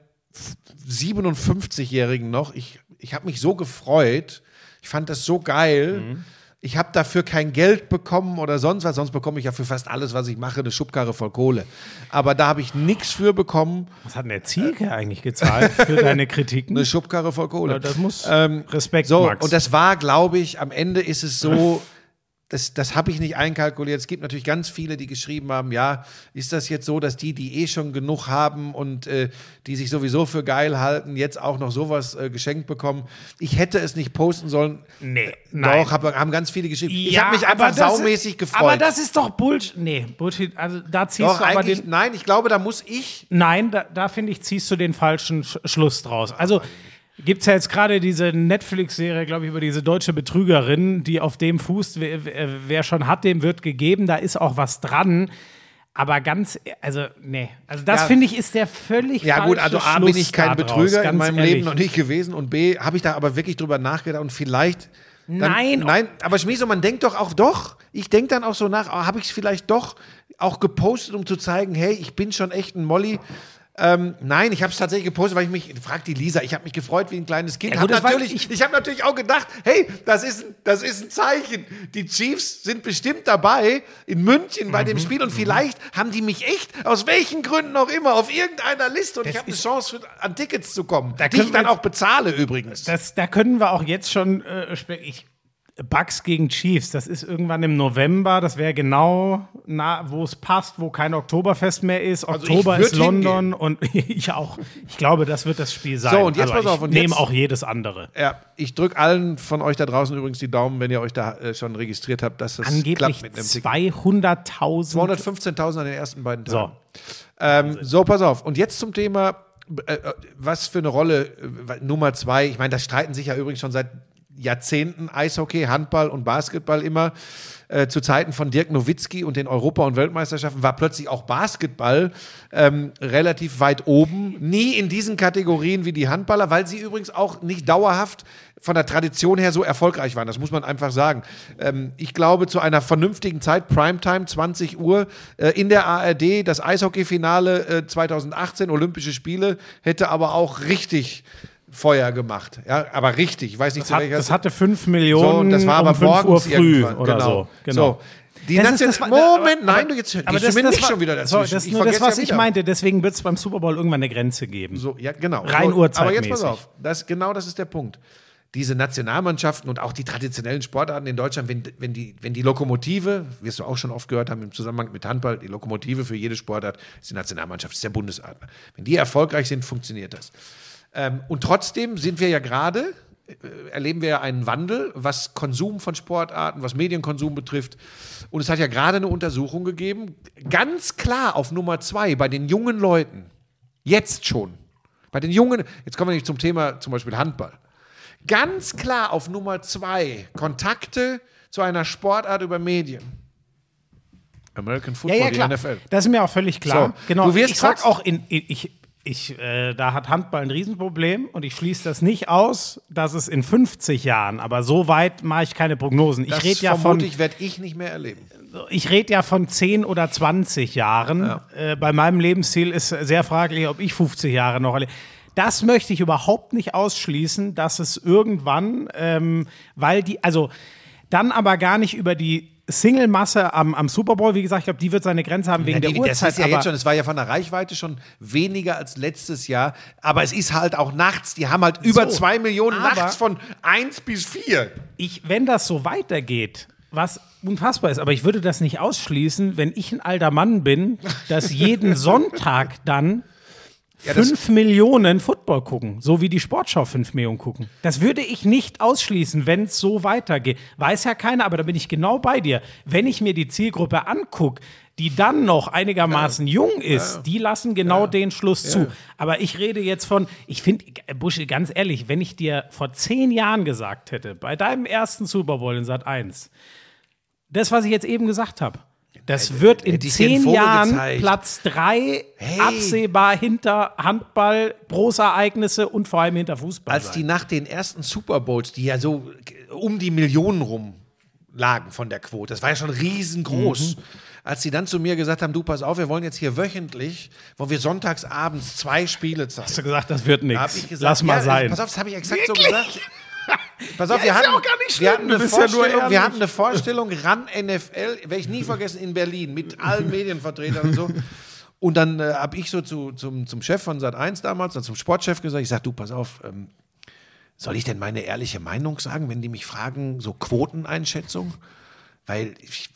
S2: 57-Jährigen noch. Ich, ich habe mich so gefreut. Ich fand das so geil. Mhm ich habe dafür kein Geld bekommen oder sonst was, sonst bekomme ich ja für fast alles, was ich mache, eine Schubkarre voll Kohle. Aber da habe ich nichts für bekommen.
S1: Was hat denn der Zielke äh, eigentlich gezahlt für [LAUGHS] deine Kritiken?
S2: Eine Schubkarre voll Kohle. Ja,
S1: das muss ähm, Respekt,
S2: so, Max. Und das war, glaube ich, am Ende ist es so, [LAUGHS] das, das habe ich nicht einkalkuliert. Es gibt natürlich ganz viele, die geschrieben haben, ja, ist das jetzt so, dass die, die eh schon genug haben und äh, die sich sowieso für geil halten, jetzt auch noch sowas äh, geschenkt bekommen? Ich hätte es nicht posten sollen.
S1: Nee, nein.
S2: Doch, hab, haben ganz viele geschrieben. Ja, ich habe mich einfach saumäßig gefreut.
S1: Aber das ist doch Bullshit. Nee, Bullshit. Also da ziehst
S2: doch,
S1: du aber
S2: den. Nein, ich glaube, da muss ich.
S1: Nein, da, da finde ich, ziehst du den falschen Sch Schluss draus. Also. Gibt es ja jetzt gerade diese Netflix-Serie, glaube ich, über diese deutsche Betrügerin, die auf dem fußt, wer, wer, schon hat, dem wird gegeben. Da ist auch was dran. Aber ganz, also, nee. Also, das ja, finde ich ist der völlig
S2: Ja, gut, also A, bin ich kein Betrüger in meinem ehrlich. Leben noch nicht gewesen. Und B, habe ich da aber wirklich drüber nachgedacht und vielleicht.
S1: Dann, nein.
S2: Nein, aber Schmieso, man denkt doch auch doch. Ich denke dann auch so nach, habe ich es vielleicht doch auch gepostet, um zu zeigen, hey, ich bin schon echt ein Molly. Ähm, nein, ich habe es tatsächlich gepostet, weil ich mich, fragt die Lisa, ich habe mich gefreut wie ein kleines Kind. Ja, gut, hab natürlich, ich ich habe natürlich auch gedacht, hey, das ist, das ist ein Zeichen. Die Chiefs sind bestimmt dabei in München bei mhm, dem Spiel und mhm. vielleicht haben die mich echt, aus welchen Gründen auch immer, auf irgendeiner Liste und das ich habe eine Chance, für, an Tickets zu kommen,
S1: da die ich dann auch bezahle übrigens. Das, da können wir auch jetzt schon, äh, ich Bucks gegen Chiefs, das ist irgendwann im November, das wäre genau, wo es passt, wo kein Oktoberfest mehr ist. Also Oktober ist London hingehen. und [LAUGHS] ich auch. Ich glaube, das wird das Spiel sein.
S2: So, und jetzt pass auf.
S1: Und nehme auch jedes andere.
S2: Ja, ich drücke allen von euch da draußen übrigens die Daumen, wenn ihr euch da äh, schon registriert habt, dass das
S1: Angeblich klappt mit einem 200.000.
S2: 215.000 an den ersten beiden Tagen. So. Ähm, so, pass auf. Und jetzt zum Thema äh, äh was für eine Rolle äh, Nummer zwei, ich meine, das streiten sich ja übrigens schon seit Jahrzehnten Eishockey, Handball und Basketball immer. Äh, zu Zeiten von Dirk Nowitzki und den Europa- und Weltmeisterschaften war plötzlich auch Basketball ähm, relativ weit oben. Nie in diesen Kategorien wie die Handballer, weil sie übrigens auch nicht dauerhaft von der Tradition her so erfolgreich waren. Das muss man einfach sagen. Ähm, ich glaube, zu einer vernünftigen Zeit, Primetime, 20 Uhr, äh, in der ARD, das Eishockeyfinale äh, 2018, Olympische Spiele, hätte aber auch richtig Feuer gemacht. Ja, aber richtig. Ich weiß nicht,
S1: das, hat, das hatte 5 Millionen.
S2: So, das war aber um morgens
S1: Uhr früh oder genau. so.
S2: Genau. So. Die das das, Moment, nein, du jetzt
S1: aber das,
S2: mir
S1: das nicht war, schon wieder dazu. das ist nur das, was ja ich meinte. Deswegen wird es beim Super Bowl irgendwann eine Grenze geben.
S2: So, ja, genau.
S1: Rein so,
S2: Aber jetzt pass auf. Das, genau das ist der Punkt. Diese Nationalmannschaften und auch die traditionellen Sportarten in Deutschland, wenn, wenn, die, wenn die Lokomotive, wirst du auch schon oft gehört haben im Zusammenhang mit Handball, die Lokomotive für jede Sportart ist die Nationalmannschaft, ist der Bundesadler. Wenn die erfolgreich sind, funktioniert das. Ähm, und trotzdem sind wir ja gerade, äh, erleben wir ja einen Wandel, was Konsum von Sportarten, was Medienkonsum betrifft. Und es hat ja gerade eine Untersuchung gegeben, ganz klar auf Nummer zwei bei den jungen Leuten, jetzt schon, bei den jungen, jetzt kommen wir nicht zum Thema zum Beispiel Handball, ganz klar auf Nummer zwei Kontakte zu einer Sportart über Medien.
S1: American Football, ja, ja, klar. die NFL. Das ist mir auch völlig klar. So, genau. Du wirst ich sag auch, in, ich, ich, äh, da hat Handball ein Riesenproblem und ich schließe das nicht aus, dass es in 50 Jahren, aber so weit mache ich keine Prognosen. Ich rede ja von.
S2: Ich werde ich nicht mehr erleben.
S1: Ich rede ja von 10 oder 20 Jahren. Ja. Äh, bei meinem Lebensziel ist sehr fraglich, ob ich 50 Jahre noch erlebe. Das möchte ich überhaupt nicht ausschließen, dass es irgendwann, ähm, weil die, also dann aber gar nicht über die Single-Masse am, am Super Bowl, wie gesagt, ich glaube, die wird seine Grenze haben wegen ja, die, der Uhrzeit.
S2: Das ist ja jetzt schon, es war ja von der Reichweite schon weniger als letztes Jahr, aber es ist halt auch nachts, die haben halt über so, zwei Millionen nachts von eins bis vier.
S1: Ich, wenn das so weitergeht, was unfassbar ist, aber ich würde das nicht ausschließen, wenn ich ein alter Mann bin, dass jeden [LAUGHS] Sonntag dann ja, 5 Millionen Football gucken, so wie die Sportschau 5 Millionen gucken. Das würde ich nicht ausschließen, wenn es so weitergeht. Weiß ja keiner, aber da bin ich genau bei dir. Wenn ich mir die Zielgruppe angucke, die dann noch einigermaßen ja. jung ist, ja. die lassen genau den Schluss zu. Aber ich rede jetzt von, ich finde, Buschi, ganz ehrlich, wenn ich dir vor zehn Jahren gesagt hätte, bei deinem ersten Super Bowl in Sat 1, das, was ich jetzt eben gesagt habe, das wird in zehn Jahren gezeigt. Platz drei hey. absehbar hinter Handball, Großereignisse und vor allem hinter Fußball.
S2: Als die nach den ersten Super Bowls, die ja so um die Millionen rum lagen von der Quote, das war ja schon riesengroß. Mhm. Als sie dann zu mir gesagt haben, du pass auf, wir wollen jetzt hier wöchentlich, wo wir sonntags abends zwei Spiele zeigen.
S1: Hast du gesagt, das wird nichts. Lass mal ja, sein.
S2: Pass auf, das habe ich exakt Wirklich? so gesagt. Pass auf, ja, wir, hatten, wir, hatten eine Vorstellung, ja wir hatten eine Vorstellung, ran NFL, werde ich nie vergessen, in Berlin, mit allen Medienvertretern und so. Und dann äh, habe ich so zu, zum, zum Chef von Sat1 damals, zum Sportchef gesagt, ich sage, du, pass auf, ähm, soll ich denn meine ehrliche Meinung sagen, wenn die mich fragen, so Quoteneinschätzung? Weil ich,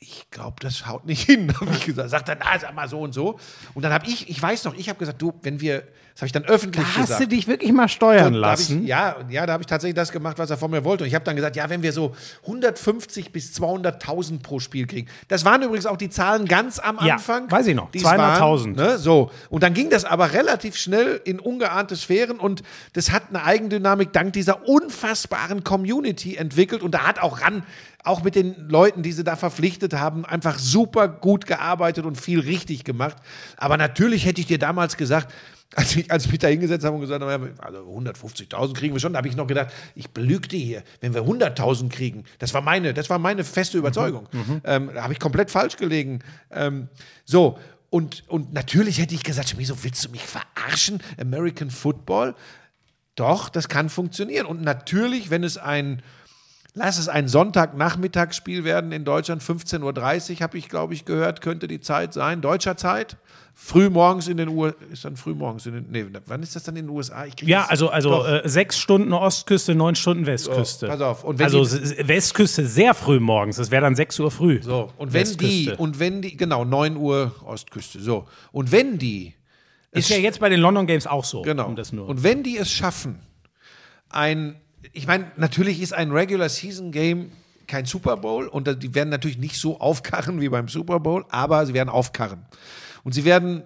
S2: ich glaube, das haut nicht [LAUGHS] hin, habe ich gesagt. Sagt dann, ah, sag mal so und so. Und dann habe ich, ich weiß noch, ich habe gesagt, du, wenn wir, das habe ich dann öffentlich da
S1: gesagt.
S2: Hast
S1: du dich wirklich mal steuern lassen?
S2: Ich, ja, ja, da habe ich tatsächlich das gemacht, was er von mir wollte. Und ich habe dann gesagt, ja, wenn wir so 150 bis 200.000 pro Spiel kriegen. Das waren übrigens auch die Zahlen ganz am Anfang.
S1: Ja, weiß ich noch, 200.000.
S2: Ne, so. Und dann ging das aber relativ schnell in ungeahnte Sphären und das hat eine Eigendynamik dank dieser unfassbaren Community entwickelt. Und da hat auch ran auch mit den Leuten, die sie da verpflichtet haben, einfach super gut gearbeitet und viel richtig gemacht. Aber natürlich hätte ich dir damals gesagt, [LAUGHS] als ich, als ich mich da hingesetzt habe und gesagt habe, also 150.000 kriegen wir schon, da habe ich noch gedacht, ich belüge die hier, wenn wir 100.000 kriegen. Das war meine, das war meine feste Überzeugung. Mhm. mhm. Ähm, da habe ich komplett falsch gelegen. Ähm, so, und, und natürlich hätte ich gesagt, wieso willst du mich verarschen? American Football? Doch, das kann funktionieren. Und natürlich, wenn es ein Lass es ein Sonntagnachmittagsspiel werden in Deutschland, 15.30 Uhr, habe ich, glaube ich, gehört, könnte die Zeit sein, deutscher Zeit. Früh morgens in den USA, ist dann früh morgens in den, nee, wann ist das dann in den USA?
S1: ja, also, also äh, sechs Stunden Ostküste, neun Stunden Westküste.
S2: So, pass auf.
S1: Und also die, Westküste sehr früh morgens, das wäre dann sechs Uhr früh.
S2: So, und wenn die, und wenn die, genau, neun Uhr Ostküste, so. Und wenn die.
S1: Ist ja jetzt bei den London Games auch so.
S2: Genau. Um und wenn die es schaffen, ein ich meine, natürlich ist ein Regular Season Game kein Super Bowl und die werden natürlich nicht so aufkarren wie beim Super Bowl, aber sie werden aufkarren. Und sie werden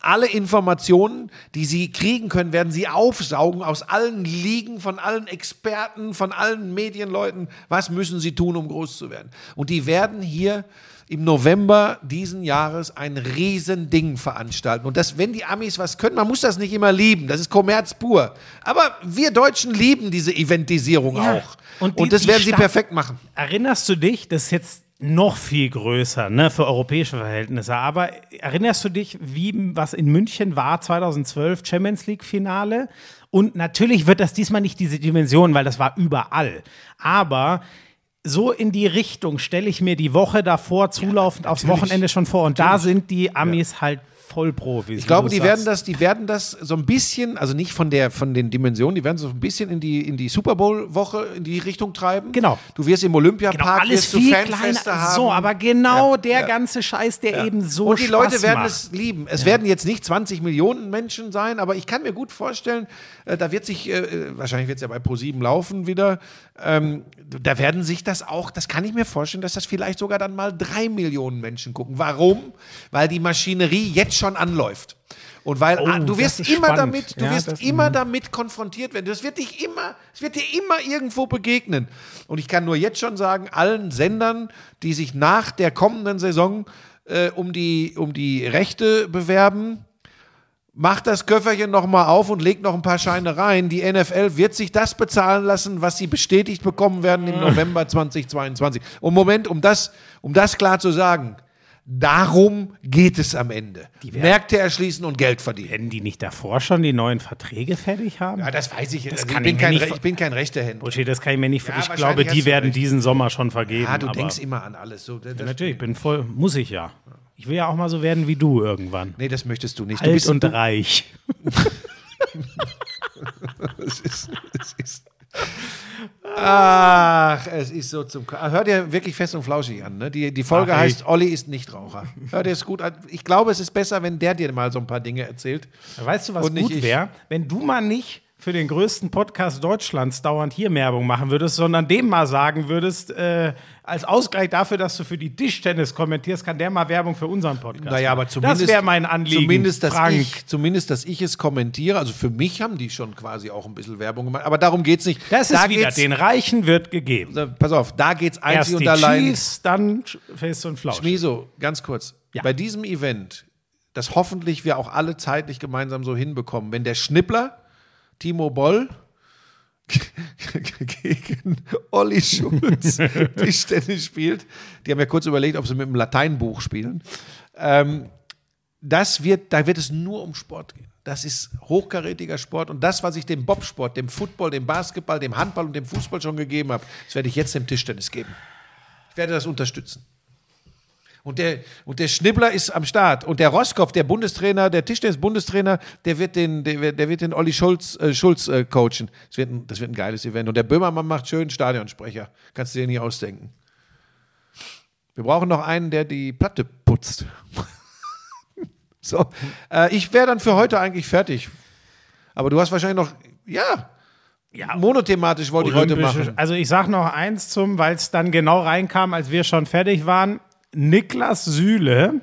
S2: alle Informationen, die sie kriegen können, werden sie aufsaugen aus allen Ligen, von allen Experten, von allen Medienleuten. Was müssen sie tun, um groß zu werden? Und die werden hier im November diesen Jahres ein Riesending veranstalten. Und das, wenn die Amis was können, man muss das nicht immer lieben, das ist Kommerz pur. Aber wir Deutschen lieben diese Eventisierung ja. auch. Und, die, und das werden sie perfekt machen.
S1: Erinnerst du dich, das ist jetzt noch viel größer, ne, für europäische Verhältnisse. Aber erinnerst du dich, wie was in München war 2012 Champions League Finale? Und natürlich wird das diesmal nicht diese Dimension, weil das war überall. Aber so in die Richtung stelle ich mir die Woche davor zulaufend ja, aufs Wochenende schon vor. Und da sind die Amis halt Vollprofis.
S2: Ich glaube, die werden das, die werden das so ein bisschen, also nicht von der, von den Dimensionen, die werden so ein bisschen in die, in die Super Bowl Woche in die Richtung treiben.
S1: Genau.
S2: Du wirst im Olympiapark
S1: genau, alles viel
S2: Fanfeste
S1: kleiner.
S2: haben.
S1: So, aber genau
S2: Ja,
S1: der
S2: ja.
S1: ganze Scheiß, der eben so
S2: Und die
S1: Spaß
S2: Leute werden
S1: macht.
S2: es lieben. Es werden jetzt nicht 20 Millionen Menschen sein, aber ich kann mir gut vorstellen, äh, da wird sich, äh, wahrscheinlich wird es ja bei ProSieben laufen wieder, ähm, da werden sich das auch, das kann ich mir vorstellen, dass das vielleicht sogar dann mal drei Millionen Menschen gucken. Warum? Weil die Maschinerie jetzt schon anläuft. Und weil
S1: Oh,
S2: du wirst immer
S1: spannend.
S2: damit, du
S1: Ja,
S2: wirst immer damit konfrontiert werden. Das wird dich immer, es wird dir immer irgendwo begegnen. Und ich kann nur jetzt schon sagen, allen Sendern, die sich nach der kommenden Saison äh, um, die, um die Rechte bewerben, macht das Köfferchen noch mal auf und legt noch ein paar Scheine rein. Die NFL wird sich das bezahlen lassen, was sie bestätigt bekommen werden im November [LAUGHS] 2022. Und Moment, um das, um das klar zu sagen, darum geht es am Ende.
S1: werden-
S2: Märkte erschließen und Geld verdienen.
S1: Werden die nicht davor schon die neuen Verträge fertig haben?
S2: Ja, das weiß ich. jetzt. Also ich, bin
S1: ich
S2: kein, ich bin kein rechter Händler.
S1: Buschi, das kann ich mir nicht.
S2: Ja,
S1: ich glaube, die
S2: du
S1: werden
S2: recht.
S1: diesen Sommer schon vergeben.
S2: Ja, du denkst immer an alles. So, das,
S1: Ja, natürlich, ich bin voll, muss ich ja. Ich will ja auch mal so werden wie du irgendwann.
S2: nee, das möchtest du nicht. du
S1: Alt
S2: bist
S1: und
S2: du,
S1: reich. [LAUGHS] [LAUGHS]
S2: es ist, es ist. Ach, es ist so zum. K- Hör dir wirklich fest und flauschig an. Ne? Die, die Folge
S1: ich.
S2: heißt Olli ist Nichtraucher. Hör dir es gut an. Ich glaube, es ist besser, wenn der dir mal so ein paar Dinge erzählt.
S1: Weißt du, was gut wäre? Wenn du mal nicht für den größten Podcast Deutschlands dauernd hier Werbung machen würdest, sondern dem mal sagen würdest, äh, als Ausgleich dafür, dass du für die Tischtennis kommentierst, kann der mal Werbung für unseren Podcast
S2: Naja, aber zumindest.
S1: Das wäre mein Anliegen.
S2: Zumindest dass,
S1: Frank.
S2: ich, zumindest, dass ich es kommentiere. Also für mich haben die schon quasi auch ein bisschen Werbung gemacht. Aber darum geht es nicht.
S1: Das ist
S2: da
S1: wieder,
S2: geht's-
S1: den Reichen wird gegeben.
S2: Da- Pass auf, da geht es einzig und allein.
S1: Chiefs, dann Fest und Flausch.
S2: Schmieso, ganz kurz.
S1: Ja.
S2: Bei diesem Event, das hoffentlich wir auch alle zeitlich gemeinsam so hinbekommen, wenn der Schnippler, Timo Boll, [LAUGHS] gegen Olli Schulz [LAUGHS] Tischtennis spielt, die haben ja kurz überlegt, ob sie mit dem Lateinbuch spielen. Ähm, das wird, da wird es nur um Sport gehen. Das ist hochkarätiger Sport und das, was ich dem Bobsport, dem Football, dem Basketball, dem Handball und dem Fußball schon gegeben habe, das werde ich jetzt dem Tischtennis geben. Ich werde das unterstützen. Und der, und der Schnibbler ist am Start. Und der Roskopf, der Bundestrainer, der Tischtennis-Bundestrainer, der wird den, der, wird- der wird den Olli Schulz, äh, Schulz äh, coachen. Das wird, ein, das wird ein geiles Event. Und der Böhmermann macht schön Stadionsprecher. Kannst du dir nicht ausdenken. Wir brauchen noch einen, der die Platte putzt. [LAUGHS] so, äh, ich wäre dann für heute eigentlich fertig. Aber du hast wahrscheinlich noch, ja,
S1: Ja,
S2: monothematisch wollte ich heute machen.
S1: Also ich sage noch eins zum, weil es dann genau reinkam, als wir schon fertig waren. Niklas Süle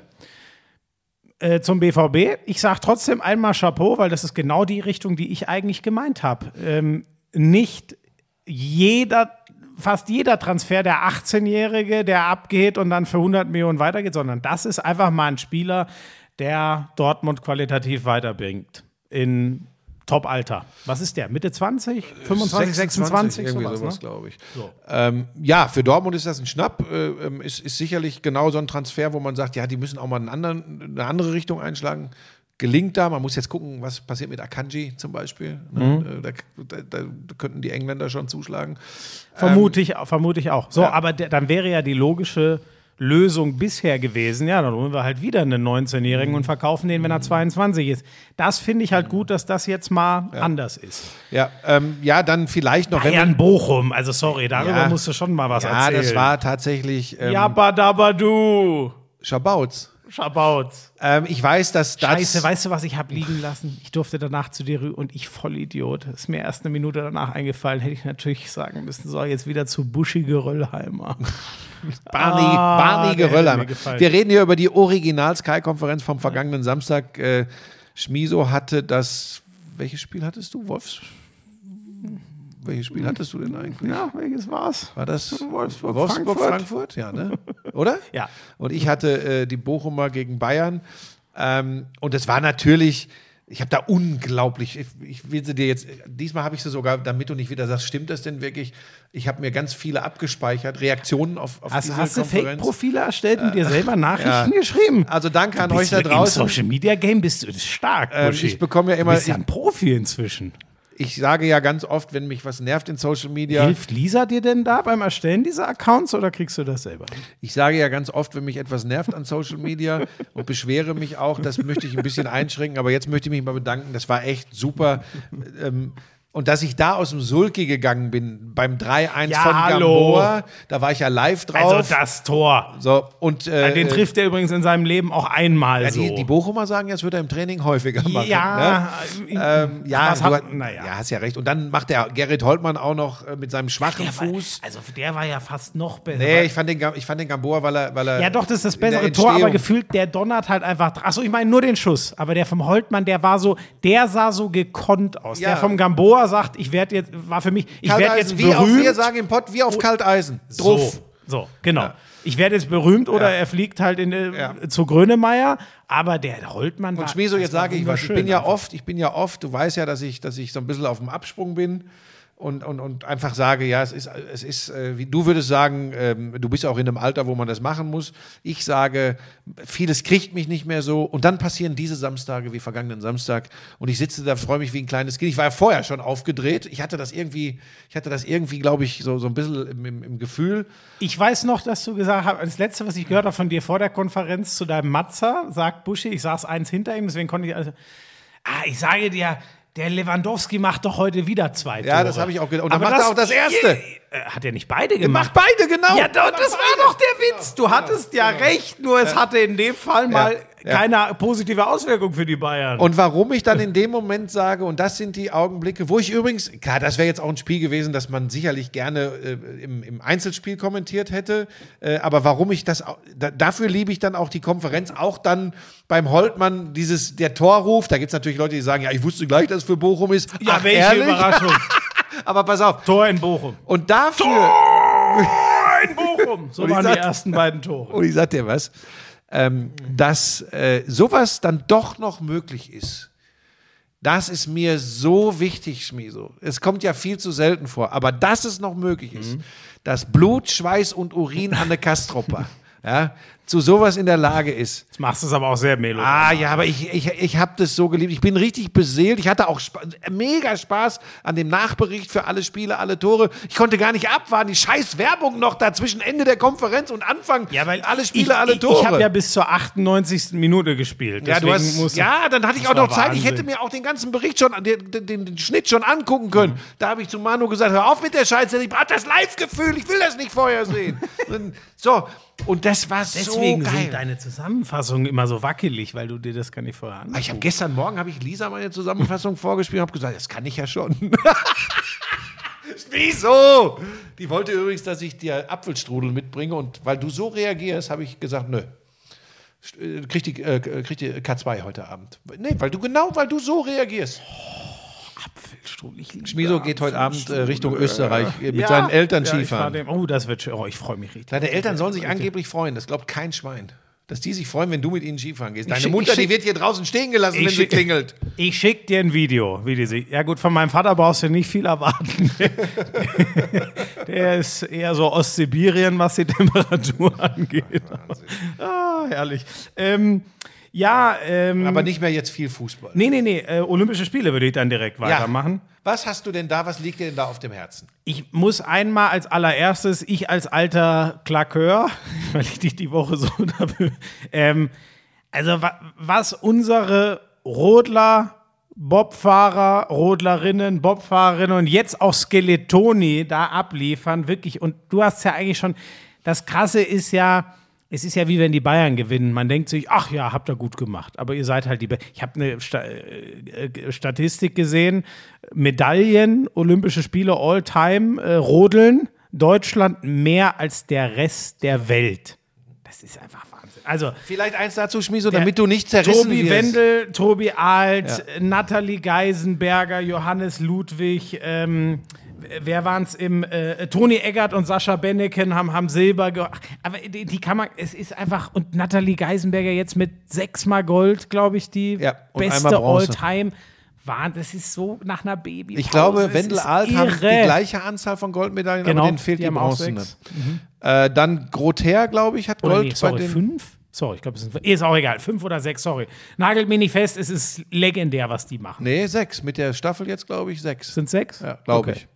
S1: äh, zum BVB. Ich sage trotzdem einmal Chapeau, weil das ist genau die Richtung, die ich eigentlich gemeint habe. Ähm, nicht jeder, fast jeder Transfer der 18-Jährige, der abgeht und dann für 100 Millionen weitergeht, sondern das ist einfach mal ein Spieler, der Dortmund qualitativ weiterbringt. In Top-Alter. Was ist der? Mitte 20? 25, 26?
S2: irgendwie
S1: sowas, ne?
S2: glaube ich. Ähm, ja, für Dortmund ist das ein Schnapp. Äh, ähm, ist, ist sicherlich genau so ein Transfer, wo man sagt, ja, die müssen auch mal einen anderen, eine andere Richtung einschlagen. Gelingt da, man muss jetzt gucken, was passiert mit Akanji zum Beispiel. Ne?
S1: Mhm.
S2: Äh, Da, da, da könnten die Engländer schon zuschlagen.
S1: Vermute, ich, vermute ich auch. So, aber der, dann wäre ja die logische Lösung bisher gewesen, ja, dann holen wir halt wieder einen 19-Jährigen und verkaufen den, wenn er 22 ist. Das finde ich halt gut, dass das jetzt mal anders ist.
S2: Ja, ähm, ja, dann vielleicht noch, wenn
S1: Bayern Bochum, also sorry, darüber
S2: Ja.
S1: musst du schon mal was
S2: Ja,
S1: erzählen.
S2: das war tatsächlich ähm,
S1: Jabba-dabba-du.
S2: Schabauz.
S1: Schabauz.
S2: Ähm, ich weiß, dass das.
S1: Scheiße, weißt du, was ich habe liegen lassen? Ich durfte danach zu dir und ich Vollidiot. Ist mir erst eine Minute danach eingefallen, hätte ich natürlich sagen müssen, so jetzt wieder zu Buschi Geröllheimer. [LAUGHS]
S2: Barney,
S1: Ah,
S2: Barney
S1: gefallen.
S2: Wir reden hier über die Original-Sky-Konferenz vom vergangenen Samstag. Äh, Schmiso hatte das. Welches Spiel hattest du? Wolfs. Welches Spiel hattest du denn eigentlich?
S1: Ja, welches war's?
S2: War das
S1: Wolfsburg,
S2: Wolfsburg
S1: Frankfurt.
S2: Frankfurt? Ja, ne? Oder? [LAUGHS]
S1: Ja.
S2: Und ich hatte äh, die Bochumer gegen Bayern. Ähm, und es war natürlich, ich habe da unglaublich, ich, ich will sie dir jetzt, diesmal habe ich sie sogar, damit du nicht wieder sagst, stimmt das denn wirklich? Ich habe mir ganz viele abgespeichert, Reaktionen auf, auf
S1: Hast,
S2: diese
S1: hast du
S2: Konferenz.
S1: Fake-Profile erstellt und dir selber [LAUGHS] Nachrichten
S2: ja.
S1: geschrieben?
S2: Also danke an euch da
S1: du
S2: draußen.
S1: Im Social Media Game bist du stark,
S2: Ähm, ich bekomme ja immer-
S1: Du bist ja ein Profi inzwischen.
S2: Ich sage ja ganz oft, wenn mich was nervt in Social Media.
S1: Hilft Lisa dir denn da beim Erstellen dieser Accounts oder kriegst du das selber?
S2: Ich sage ja ganz oft, wenn mich etwas nervt an Social Media und beschwere mich auch, das möchte ich ein bisschen einschränken, aber jetzt möchte ich mich mal bedanken. Das war echt super. Ähm, und dass ich da aus dem Sulki gegangen bin beim 3-1
S1: Ja,
S2: von
S1: hallo.
S2: Gamboa, da war ich ja live drauf.
S1: Also das Tor.
S2: so, und, äh,
S1: Den trifft er übrigens in seinem Leben auch einmal
S2: ja,
S1: so.
S2: die, die Bochumer sagen, jetzt wird er im Training häufiger machen.
S1: ja,
S2: ne? ähm, ja, du,
S1: hat- naja.
S2: ja, hast ja recht. Und dann macht der Gerrit Holtmann auch noch äh, mit seinem schwachen
S1: der war,
S2: Fuß.
S1: also der war ja fast noch besser.
S2: Nee, ich fand den, ich fand den Gamboa, weil er, weil er.
S1: Ja, doch, das ist das bessere Tor, aber gefühlt, der donnert halt einfach. Achso, ich meine nur den Schuss. Aber der vom Holtmann, der war so, der sah so gekonnt aus.
S2: Ja.
S1: Der vom Gamboa sagt, ich werde jetzt, war für mich, ich werde jetzt
S2: Kalteisen, wie auf,
S1: berühmt.
S2: wir sagen im Pott, wie auf Kalteisen. Druff.
S1: So, so, genau. Ich werde jetzt berühmt oder er fliegt halt in, äh,
S2: Ja.
S1: zu Grönemeyer, aber der Holtmann.
S2: Und Schmieso, jetzt sage ich was. Ich bin ja oft, ich bin ja oft, du weißt ja, dass ich, dass ich so ein bisschen auf dem Absprung bin. Und, und, und einfach sage, ja, es ist, es ist äh, wie du würdest sagen, ähm, du bist auch in einem Alter, wo man das machen muss. Ich sage, vieles kriegt mich nicht mehr so. Und dann passieren diese Samstage wie vergangenen Samstag. Und ich sitze da, freue mich wie ein kleines Kind. Ich war ja vorher schon aufgedreht. Ich hatte das irgendwie, ich hatte das irgendwie, glaube ich, so, so ein bisschen im, im, im Gefühl.
S1: Ich weiß noch, dass du gesagt hast, das letzte, was ich gehört habe von dir vor der Konferenz zu deinem Matzer, sagt Buschi, ich saß eins hinter ihm, deswegen konnte ich also. Ah, ich sage dir, der Lewandowski macht doch heute wieder zwei
S2: Ja,
S1: Tore.
S2: das habe ich auch gedacht. Und dann
S1: Aber
S2: macht er auch das erste.
S1: Äh, Hat er nicht beide gemacht?
S2: Macht beide, genau.
S1: Ja, das war doch der Witz. Du hattest ja recht, nur es hatte in dem Fall mal
S2: ja.
S1: Keine positive Auswirkung für die Bayern.
S2: Und warum ich dann in dem Moment sage, und das sind die Augenblicke, wo ich übrigens, klar, das wäre jetzt auch ein Spiel gewesen, das man sicherlich gerne äh, im, im Einzelspiel kommentiert hätte, äh, aber warum ich das, da, dafür liebe ich dann auch die Konferenz, auch dann beim Holtmann dieses, der Torruf, da gibt es natürlich Leute, die sagen, ja, ich wusste gleich, dass es für Bochum ist.
S1: ja,
S2: Ach,
S1: welche
S2: ehrlich?
S1: Überraschung. [LAUGHS]
S2: Aber pass auf.
S1: Tor in Bochum.
S2: Und dafür,
S1: Tor in Bochum. [LAUGHS] So waren die ersten beiden Tore.
S2: und ich sag dir was, ähm, dass äh, sowas dann doch noch möglich ist. Das ist mir so wichtig, Schmieso. Es kommt ja viel zu selten vor, aber dass es noch möglich ist, dass Blut, Schweiß und Urin an der Kastropper [LAUGHS] ja, zu sowas in der Lage ist.
S1: Jetzt machst du es aber auch sehr melodisch.
S2: Ah ja, aber ich, ich, ich habe das so geliebt. Ich bin richtig beseelt. Ich hatte auch Spa mega Spaß an dem Nachbericht für alle Spiele, alle Tore. Ich konnte gar nicht abwarten. Die scheiß Werbung noch da zwischen Ende der Konferenz und Anfang.
S1: Ja, weil
S2: alle Spiele,
S1: ich,
S2: alle
S1: ich,
S2: Tore.
S1: Ich habe ja bis zur 98. Minute gespielt.
S2: Ja, du hast, ja, dann hatte ich auch noch Zeit. Ich
S1: Wahnsinn.
S2: hätte mir auch den ganzen Bericht schon, den, den, den Schnitt schon angucken können.
S1: Mhm.
S2: Da habe ich zu Manu gesagt, hör auf mit der Scheiße, ich brauche das Live-Gefühl, ich will das nicht vorher sehen. [LAUGHS] Und so, und das war
S1: Deswegen
S2: so geil.
S1: sind deine Zusammenfassungen immer so wackelig, weil du dir das gar nicht vorher
S2: Ah,
S1: anguckst.
S2: ich habe gestern Morgen habe ich Lisa meine Zusammenfassung [LAUGHS] vorgespielt und habe gesagt, das kann ich ja schon. [LAUGHS] Wieso? Die wollte übrigens, dass ich dir Apfelstrudel mitbringe und weil du so reagierst, habe ich gesagt, nö. Äh, Kriegt die, äh, kriegt die K2 heute Abend. Nee, weil du genau, weil du so reagierst.
S1: Apfelstrudel,
S2: Schmiso geht heute Abend äh. Richtung Österreich äh, mit
S1: Ja,
S2: seinen Eltern
S1: ja,
S2: Skifahren.
S1: fahr dem- Oh, das wird schön. Oh, ich freue mich richtig.
S2: Deine Eltern sollen sich angeblich freuen, das glaubt kein Schwein. Dass die sich freuen, wenn du mit ihnen Skifahren gehst. Deine
S1: schick-
S2: Mutter,
S1: ich
S2: die
S1: schick-
S2: wird hier draußen stehen gelassen, wenn sie
S1: schick-
S2: klingelt.
S1: Ich schicke dir ein Video, wie die sich. Ja, gut, von meinem Vater brauchst du nicht viel erwarten. [LAUGHS] Der ist eher so Ostsibirien, was die Temperatur angeht. Ah, herrlich. Ähm, ja, ähm,
S2: Aber nicht mehr jetzt viel Fußball.
S1: nee, nee, nee. Äh, Olympische Spiele würde ich dann direkt weitermachen.
S2: Was hast du denn da? Was liegt dir denn da auf dem Herzen?
S1: Ich muss einmal als allererstes, ich als alter Klakeur, [LAUGHS] weil ich dich die Woche so [LAUGHS] dafür, ähm, also wa was unsere Rodler, Bobfahrer, Rodlerinnen, Bobfahrerinnen und jetzt auch Skeletoni da abliefern, wirklich, und du hast ja eigentlich schon, das Krasse ist ja, es ist ja wie wenn die Bayern gewinnen. Man denkt sich, ach ja, habt ihr gut gemacht. Aber ihr seid halt die. Be ich habe eine Sta äh, Statistik gesehen: Medaillen, Olympische Spiele all-time, äh, Rodeln, Deutschland mehr als der Rest der Welt. Das ist einfach Wahnsinn. Also,
S2: Vielleicht eins dazu, Schmieso, damit du nicht zerrissen
S1: Tobi
S2: wirst.
S1: Wendel, Tobi Alt, Nathalie Geisenberger, Johannes Ludwig, ähm, wer waren es im äh, Toni Eggert und Sascha Benneken haben, haben Silber ge aber die, die kann man es ist einfach und Nathalie Geisenberger jetzt mit sechsmal Gold glaube ich die
S2: Ja,
S1: beste
S2: Bronze.
S1: All-Time das ist so nach einer Baby
S2: Ich glaube, Wendel Alt haben die gleiche Anzahl von Goldmedaillen,
S1: Genau,
S2: aber denen fehlt
S1: die
S2: die, Bronzene.
S1: sechs.
S2: Äh, dann Grother, glaube ich, hat Gold
S1: nee,
S2: bei
S1: sorry,
S2: den.
S1: fünf Sorry, ich glaube, es sind ist auch egal. Fünf oder sechs, sorry. Nagelt mir nicht fest, es ist legendär, was die machen.
S2: Nee, sechs. Mit der Staffel jetzt, glaube ich, sechs.
S1: Sind sechs?
S2: Ja, glaube okay. ich.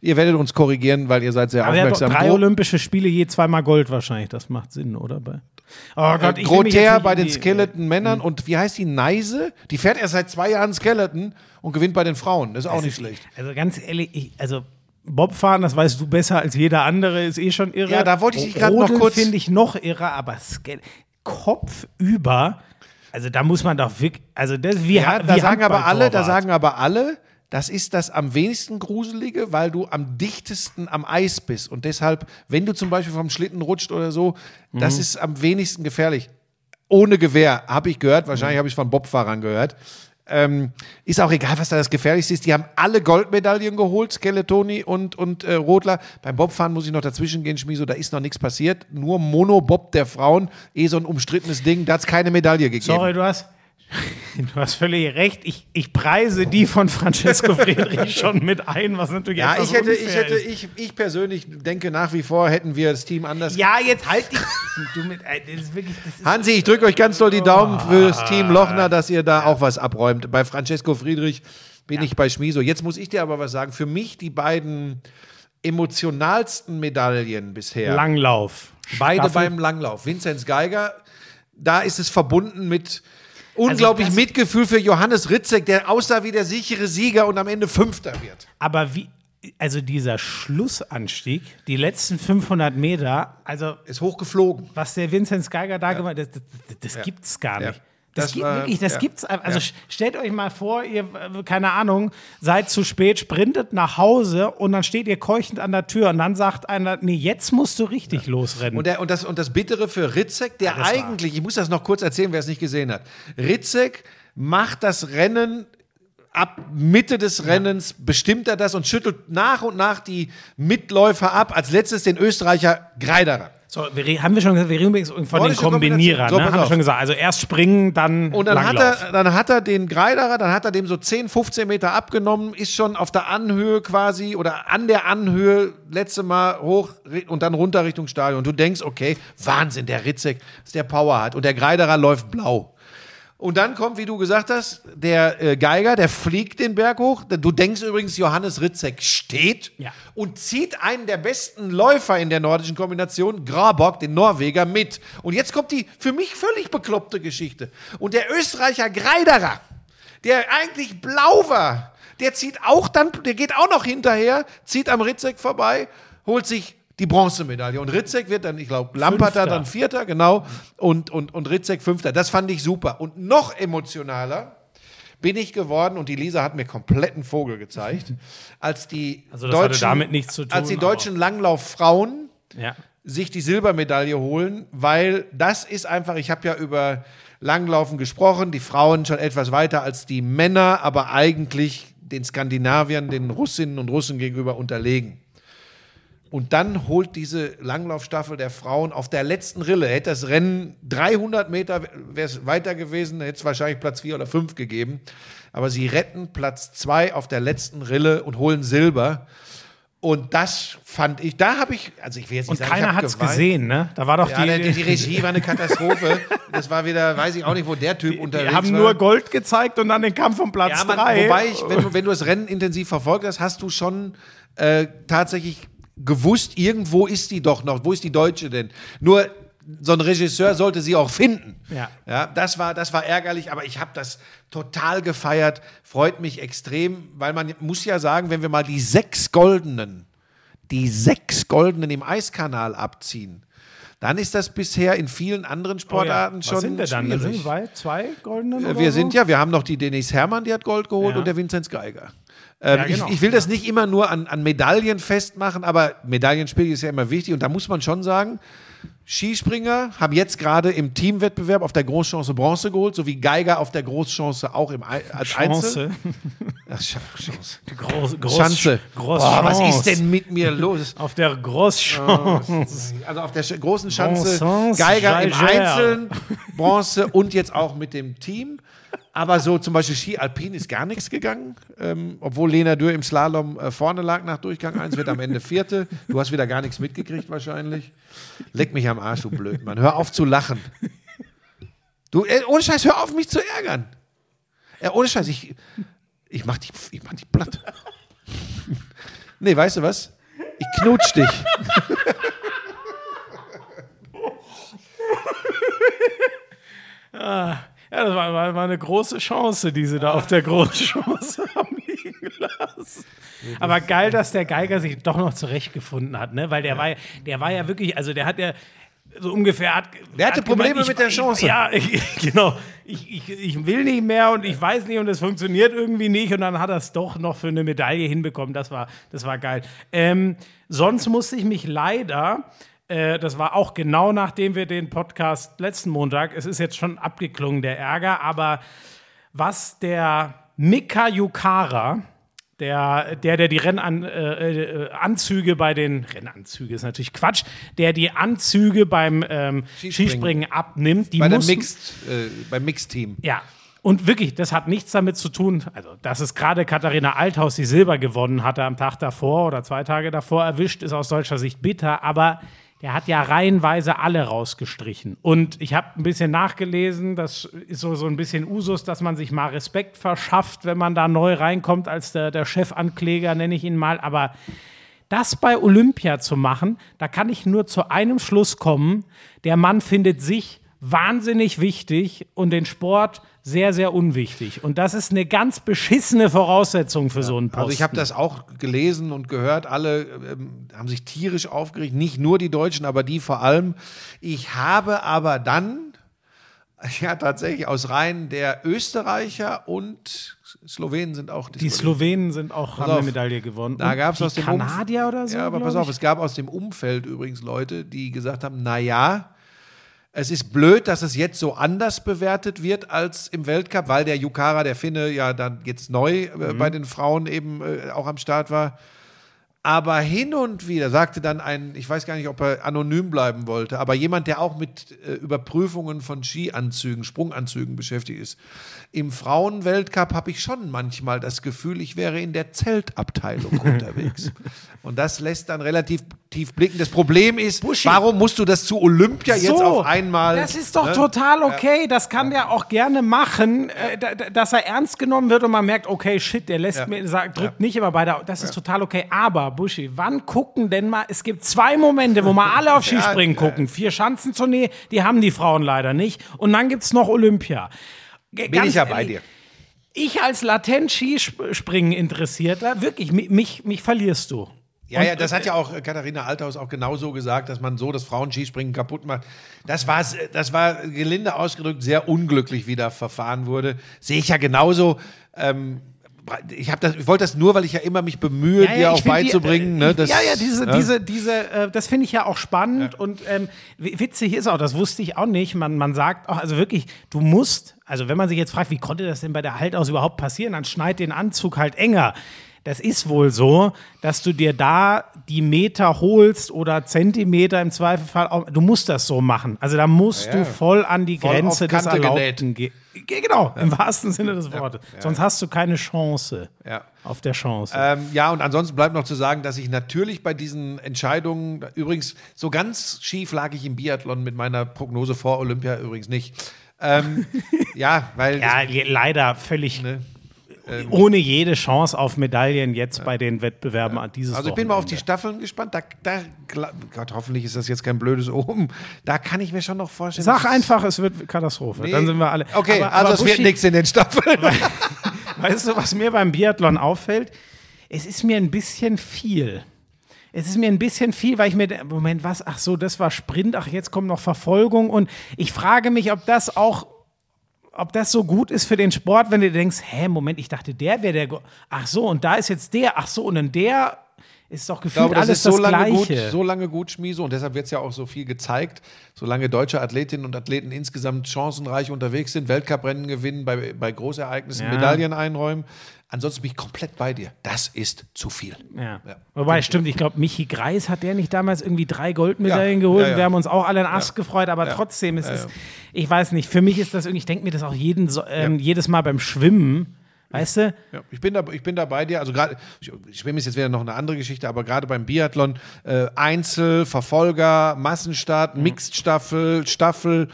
S2: Ihr werdet uns korrigieren, weil ihr seid sehr
S1: Aber
S2: aufmerksam.
S1: drei Olympische Spiele, je zweimal Gold wahrscheinlich. Das macht Sinn, oder? Bei
S2: oh Gott, äh, Grother bei den Skeleton-Männern. Und wie heißt die? Neise? Die fährt erst seit zwei Jahren Skeleton und gewinnt bei den Frauen. Das ist auch das nicht schlecht.
S1: Also ganz ehrlich, ich, also Bobfahren, das weißt du besser als jeder andere, ist eh schon irre.
S2: Ja, da wollte ich dich gerade noch kurz.
S1: finde ich noch irre, aber Ske Kopf über. Also da muss man doch wirklich, also das wie,
S2: ja, da
S1: wie
S2: sagen aber alle, da sagen aber alle, das ist das am wenigsten gruselige, weil du am dichtesten am Eis bist und deshalb, wenn du zum Beispiel vom Schlitten rutscht oder so, mhm. das ist am wenigsten gefährlich. Ohne Gewehr, habe ich gehört, wahrscheinlich mhm. habe ich von Bobfahrern gehört. Ähm, ist auch egal, was da das Gefährlichste ist. Die haben alle Goldmedaillen geholt, Skeletoni und, und äh, Rodler. Beim Bobfahren muss ich noch dazwischen gehen, Schmieso, da ist noch nichts passiert. Nur Monobob der Frauen, eh so ein umstrittenes Ding, da hat es keine Medaille gegeben.
S1: Sorry, du hast, Du hast völlig recht. Ich, ich preise die von Francesco [LAUGHS] Friedrich schon mit ein, was natürlich
S2: Ja, ich hätte, ich hätte, ich, ich persönlich denke nach wie vor, hätten wir das Team anders.
S1: Ja, jetzt halt dich. [LAUGHS] Du mit, das
S2: ist wirklich, das ist Hansi, ich drücke euch ganz doll die Daumen oh. fürs Team Lochner, dass ihr da auch was abräumt. Bei Francesco Friedrich bin ja. ich bei Schmiso. Jetzt muss ich dir aber was sagen. Für mich die beiden emotionalsten Medaillen bisher.
S1: Langlauf.
S2: Beide Staffel. beim Langlauf. Vinzenz Geiger, da ist es verbunden mit unglaublich also Mitgefühl für Johannes Ritzek, der aussah wie der sichere Sieger und am Ende Fünfter wird.
S1: Aber wie, also dieser Schlussanstieg, die letzten 500 Meter, also
S2: ist hochgeflogen.
S1: Was der Vinzenz Geiger da ja. gemacht hat, das, das, das ja. gibt's gar nicht. Ja. Das, das gibt war, wirklich, das ja. gibt's. Also ja. stellt euch mal vor, ihr, keine Ahnung, seid zu spät, sprintet nach Hause und dann steht ihr keuchend an der Tür und dann sagt einer, nee, jetzt musst du richtig ja. losrennen.
S2: Und, der, und, das, und das Bittere für Ritzek, der eigentlich, ich muss das noch kurz erzählen, wer es nicht gesehen hat. Ritzek macht das Rennen ab Mitte des Rennens bestimmt er das und schüttelt nach und nach die Mitläufer ab. Als letztes den Österreicher Greiderer.
S1: So, wir, haben wir schon gesagt, wir reden übrigens von den Kombinierer, so, ne? haben wir schon gesagt. Also erst springen, dann
S2: Und dann hat, er, dann hat er den Greiderer, dann hat er dem so 10, 15 Meter abgenommen, ist schon auf der Anhöhe quasi oder an der Anhöhe letzte Mal hoch und dann runter Richtung Stadion. Und du denkst, okay, Wahnsinn, der Ritzek, dass der Power hat. Und der Greiderer läuft blau. Und dann kommt, wie du gesagt hast, der äh, Geiger, der fliegt den Berg hoch. Du denkst übrigens, Johannes Ritzek steht ja. und zieht einen der besten Läufer in der nordischen Kombination, Grabock, den Norweger, mit. Und jetzt kommt die für mich völlig bekloppte Geschichte. Und der Österreicher Greiderer, der eigentlich blau war, der zieht auch dann, der geht auch noch hinterher, zieht am Ritzek vorbei, holt sich die Bronzemedaille. Und Ritzek wird dann, ich glaube, Lamperter dann Vierter, genau, und, und, und Ritzek Fünfter. Das fand ich super. Und noch emotionaler bin ich geworden, und die Lisa hat mir kompletten Vogel gezeigt, [LAUGHS] als die
S1: also deutschen, damit nichts zu tun,
S2: als die deutschen Langlauffrauen ja. sich die Silbermedaille holen, weil das ist einfach, ich habe ja über Langlaufen gesprochen, die Frauen schon etwas weiter als die Männer, aber eigentlich den Skandinaviern, den Russinnen und Russen gegenüber unterlegen. Und dann holt diese Langlaufstaffel der Frauen auf der letzten Rille, hätte das Rennen 300 Meter weiter gewesen, hätte es wahrscheinlich Platz 4 oder 5 gegeben. Aber sie retten Platz 2 auf der letzten Rille und holen Silber. Und das fand ich, da habe ich, also ich will jetzt nicht
S1: und sagen, keiner hat es gesehen, ne? Da war doch
S2: ja, die, die, die Regie war eine Katastrophe. das war wieder, weiß ich auch nicht, wo der Typ die, unterwegs
S1: war. Die haben war. nur Gold gezeigt und dann den Kampf um Platz 3.
S2: Ja, wobei ich, wenn du, wenn du das Rennen intensiv verfolgt hast, hast du schon äh, tatsächlich gewusst, irgendwo ist die doch noch. Wo ist die Deutsche denn? Nur so ein Regisseur sollte sie auch finden. Ja. ja das, war, das war ärgerlich, aber ich habe das total gefeiert. Freut mich extrem, weil man muss ja sagen, wenn wir mal die sechs Goldenen, die sechs Goldenen im Eiskanal abziehen, dann ist das bisher in vielen anderen Sportarten oh ja. schon sind wir dann? Schwierig. Sind
S1: wir zwei Goldenen?
S2: Äh, wir sind ja, wir haben noch die Denise Herrmann, die hat Gold geholt ja. und der Vinzenz Geiger. Ähm, ja, genau. ich, ich, will das nicht immer nur an, an Medaillen festmachen, aber Medaillenspiel ist ja immer wichtig und da muss man schon sagen, Skispringer haben jetzt gerade im Teamwettbewerb auf der Großchance Bronze geholt, sowie Geiger auf der Großchance auch im, als Chance. Einzel. Ach, Chance.
S1: Groß, Groß,
S2: Chance. Groß Boah, was ist denn mit mir los?
S1: Auf der Großchance.
S2: Also auf der großen Chance Geiger im Einzelnen, Bronze und jetzt auch mit dem Team. Aber so zum Beispiel Ski Alpin ist gar nichts gegangen, ähm, obwohl Lena Dürr im Slalom äh, vorne lag nach Durchgang 1, wird am Ende Vierte. Du hast wieder gar nichts mitgekriegt wahrscheinlich. Leck mich am Arsch, du blöd Mann. Hör auf zu lachen. Du, ey, ohne Scheiß, hör auf, mich zu ärgern. Ja, ohne Scheiß, ich, ich mach dich, ich mach dich platt. nee, weißt du was? Ich knutsch dich.
S1: ah, ja, das war, war, war, eine große Chance, die sie da auf der großen Chance [LAUGHS] haben liegen lassen. Aber geil, dass der Geiger sich doch noch zurechtgefunden hat, ne? Weil der war, der war ja wirklich, also der hat ja so ungefähr hat.
S2: Der hatte hat Probleme gemeint, mit der Chance.
S1: Ich, ja, [LAUGHS] ich, genau. Ich, ich, ich will nicht mehr und ich weiß nicht und es funktioniert irgendwie nicht und dann hat er es doch noch für eine Medaille hinbekommen. Das war, das war geil. Ähm, sonst musste ich mich leider äh, das war auch genau nachdem wir den Podcast letzten Montag, es ist jetzt schon abgeklungen, der Ärger, aber was der Mika Yukara, der, der, der die Rennanzüge äh, äh bei den Rennanzüge ist natürlich Quatsch, der die Anzüge beim ähm, Skispringen. Skispringen. abnimmt. Die
S2: bei mussten, Mixed, äh, beim Mixteam.
S1: Ja. Und wirklich, das hat nichts damit zu tun, also dass es gerade Katharina Althaus die Silber gewonnen hatte am Tag davor oder zwei Tage davor erwischt, ist aus deutscher Sicht bitter, aber der hat ja reihenweise alle rausgestrichen. Und ich habe ein bisschen nachgelesen, das ist so, so ein bisschen Usus, dass man sich mal Respekt verschafft, wenn man da neu reinkommt, als der, der Chefankläger, nenne ich ihn mal. Aber das bei Olympia zu machen, da kann ich nur zu einem Schluss kommen. Der Mann findet sich wahnsinnig wichtig und den Sport sehr, sehr unwichtig. Und das ist eine ganz beschissene Voraussetzung für ja. so einen Posten.
S2: Also ich habe das auch gelesen und gehört. Alle ähm, haben sich tierisch aufgeregt. Nicht nur die Deutschen, aber die vor allem. Ich habe aber dann, [LAUGHS] ja tatsächlich aus Reihen der Österreicher und Slowenen sind auch
S1: die Slowenen sind auch haben eine Medaille gewonnen.
S2: Da gab es aus dem
S1: Kanadier Umf oder so.
S2: Ja, aber pass auf, es gab aus dem Umfeld übrigens Leute, die gesagt haben: Na ja, es ist blöd, dass es jetzt so anders bewertet wird als im Weltcup, weil der Yukara, der Finne, ja dann jetzt neu äh, mhm. bei den Frauen eben äh, auch am Start war. Aber hin und wieder sagte dann ein, ich weiß gar nicht, ob er anonym bleiben wollte, aber jemand, der auch mit äh, Überprüfungen von Skianzügen, Sprunganzügen beschäftigt ist. Im Frauenweltcup habe ich schon manchmal das Gefühl, ich wäre in der Zeltabteilung [LAUGHS] unterwegs. Und das lässt dann relativ tief blicken. Das Problem ist, Buschi. warum musst du das zu Olympia so, jetzt auf einmal?
S1: Das ist doch ne? total okay. Das kann der auch gerne machen, äh, dass er ernst genommen wird und man merkt, okay, shit, der lässt ja. mir, sagt, drückt ja. nicht immer bei der. Das ist ja. total okay. Aber, Buschi, wann gucken denn mal? Es gibt zwei Momente, wo mal alle auf [LAUGHS] Skispringen gucken. Vier Schanzentournee, die haben die Frauen leider nicht. Und dann gibt es noch Olympia.
S2: Bin Ganz ich ja bei dir
S1: ich als latent Skispringen interessierter, wirklich, mich, mich verlierst du.
S2: Ja, ja, das hat ja auch Katharina Althaus auch genauso gesagt, dass man so das Frauenskispringen kaputt macht. Das war, das war gelinde ausgedrückt sehr unglücklich, wie da verfahren wurde. Sehe ich ja genauso. Ähm, ich das, ich wollte das nur, weil ich ja immer mich bemühe, ja, ja, dir auch beizubringen. Die, äh, ne,
S1: das, ja, ja, diese, ja. diese, diese, äh, das finde ich ja auch spannend ja. und ähm, witzig ist auch, das wusste ich auch nicht. Man, man sagt auch, also wirklich, du musst, also wenn man sich jetzt fragt, wie konnte das denn bei der Haltaus überhaupt passieren, dann schneid den Anzug halt enger. Das ist wohl so, dass du dir da die Meter holst oder Zentimeter im Zweifelfall. Auch, du musst das so machen. Also da musst ja, du voll an die voll Grenze des Erlaubten gehen. Genau, ja. im wahrsten Sinne des Wortes. Ja. Sonst hast du keine Chance auf der Chance.
S2: Ähm, ja, und ansonsten bleibt noch zu sagen, dass ich natürlich bei diesen Entscheidungen, übrigens, so ganz schief lag ich im Biathlon mit meiner Prognose vor Olympia übrigens nicht. Ähm, [LAUGHS] ja, weil.
S1: Ja, leider völlig. Ne? Ähm, ohne jede Chance auf Medaillen jetzt ja. bei den Wettbewerben ja. dieses
S2: Also ich bin mal auf die Staffeln gespannt. Da, da, Gott, hoffentlich ist das jetzt kein blödes Oben. Da kann ich mir schon noch vorstellen.
S1: Sag einfach, es wird Katastrophe. Nee. Dann sind wir alle.
S2: Okay, aber, also aber es wird nichts in den Staffeln. [LAUGHS]
S1: weißt du, was mir beim Biathlon auffällt? Es ist mir ein bisschen viel. Es ist mir ein bisschen viel, weil ich mir, Moment, was? Ach so, das war Sprint, ach, jetzt kommt noch Verfolgung. Und ich frage mich, ob das auch ob das so gut ist für den Sport, wenn du denkst, hä, Moment, ich dachte, der wäre der. Ach so, und da ist jetzt der. Ach so, und dann der ist doch gefühlt glaube, das alles ist so das
S2: lange
S1: Gleiche.
S2: Gut, so lange gut, Schmieso, und deshalb wird es ja auch so viel gezeigt. Solange deutsche Athletinnen und Athleten insgesamt chancenreich unterwegs sind, Weltcuprennen gewinnen, bei, bei Großereignissen ja. Medaillen einräumen, Ansonsten bin ich komplett bei dir. Das ist zu viel.
S1: Ja. ja. Wobei, stimmt, ich glaube, Michi Greis hat der nicht damals irgendwie drei Goldmedaillen ja. geholt. Ja, Wir haben uns auch alle einen Ast gefreut, aber trotzdem ist es, ich weiß nicht, für mich ist das irgendwie, ich denke mir das auch jeden, ähm, jedes Mal beim Schwimmen. Weißt du?
S2: Ja, ich bin da, ich bin da bei dir. Also gerade, Schwimmen ist jetzt wieder noch eine andere Geschichte, aber gerade beim Biathlon äh, Einzel, Verfolger, Massenstart, mhm. Mixed-Staffel, Staffel,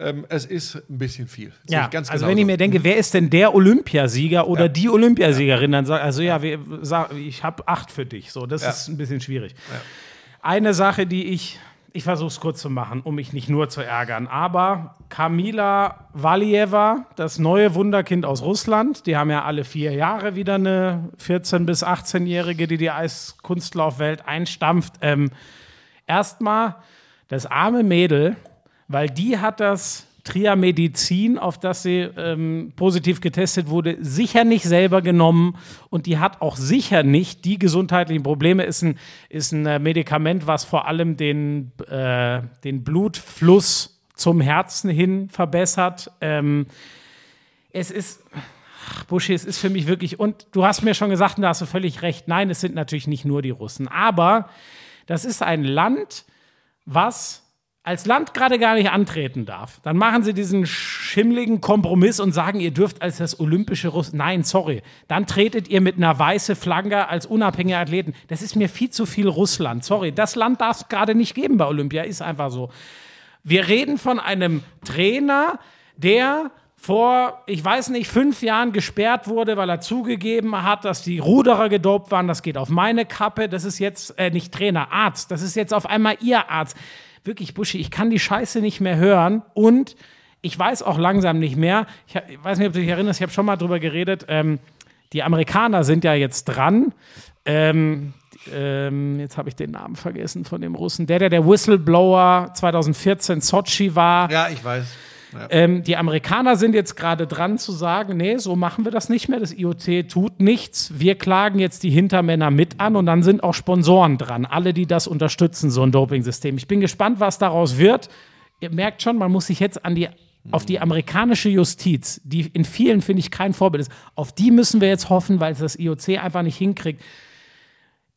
S2: Ähm, es ist ein bisschen viel.
S1: Ja, also genauso. wenn ich mir denke, wer ist denn der Olympiasieger oder ja. die Olympiasiegerin, dann sage also ja, wir, sag, ich habe acht für dich. So, das ja. ist ein bisschen schwierig. Ja. Eine Sache, die ich, ich versuche es kurz zu machen, um mich nicht nur zu ärgern, aber Kamila Valieva, das neue Wunderkind aus Russland, die haben ja alle vier Jahre wieder eine 14- bis 18-Jährige, die die Eiskunstlaufwelt einstampft. Ähm, Erstmal das arme Mädel weil die hat das Triamedizin, auf das sie ähm, positiv getestet wurde, sicher nicht selber genommen und die hat auch sicher nicht die gesundheitlichen Probleme. Ist ein, ist ein äh, Medikament, was vor allem den, äh, den Blutfluss zum Herzen hin verbessert. Ähm, es ist. Buschi, es ist für mich wirklich, und du hast mir schon gesagt, und da hast du völlig recht, nein, es sind natürlich nicht nur die Russen, aber das ist ein Land, was als Land gerade gar nicht antreten darf, dann machen sie diesen schimmligen Kompromiss und sagen, ihr dürft als das olympische Russland. Nein, sorry. Dann tretet ihr mit einer weißen Flagge als unabhängige Athleten. Das ist mir viel zu viel Russland. Sorry, das Land darf es gerade nicht geben bei Olympia. Ist einfach so. Wir reden von einem Trainer, der vor, ich weiß nicht, fünf Jahren gesperrt wurde, weil er zugegeben hat, dass die Ruderer gedopt waren. Das geht auf meine Kappe. Das ist jetzt äh, nicht Trainer, Arzt. Das ist jetzt auf einmal ihr Arzt wirklich, Buschi, ich kann die Scheiße nicht mehr hören und ich weiß auch langsam nicht mehr. Ich, ich weiß nicht, ob du dich erinnerst, ich habe schon mal drüber geredet. Ähm, die Amerikaner sind ja jetzt dran. Ähm, ähm, jetzt habe ich den Namen vergessen von dem Russen. Der, der der Whistleblower 2014 Sochi war.
S2: Ja, ich weiß.
S1: Ähm, die Amerikaner sind jetzt gerade dran zu sagen, nee, so machen wir das nicht mehr. Das IOC tut nichts. Wir klagen jetzt die Hintermänner mit an und dann sind auch Sponsoren dran. Alle, die das unterstützen, so ein Doping-System. Ich bin gespannt, was daraus wird. Ihr merkt schon, man muss sich jetzt an die auf die amerikanische Justiz, die in vielen, finde ich, kein Vorbild ist, auf die müssen wir jetzt hoffen, weil es das IOC einfach nicht hinkriegt,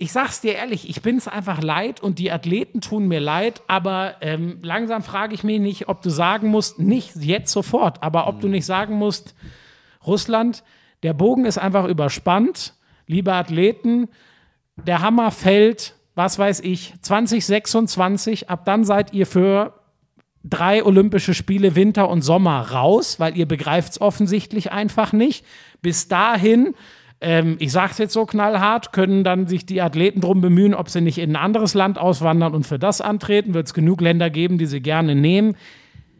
S1: ich sag's dir ehrlich, ich bin's einfach leid und die Athleten tun mir leid, aber ähm, langsam frage ich mich nicht, ob du sagen musst, nicht jetzt sofort, aber ob mhm. du nicht sagen musst, Russland, der Bogen ist einfach überspannt, liebe Athleten, der Hammer fällt, was weiß ich, 2026, ab dann seid ihr für drei Olympische Spiele Winter und Sommer raus, weil ihr begreift's offensichtlich einfach nicht. Bis dahin ähm, ich sage es jetzt so knallhart, können dann sich die Athleten darum bemühen, ob sie nicht in ein anderes Land auswandern und für das antreten. Wird es genug Länder geben, die sie gerne nehmen.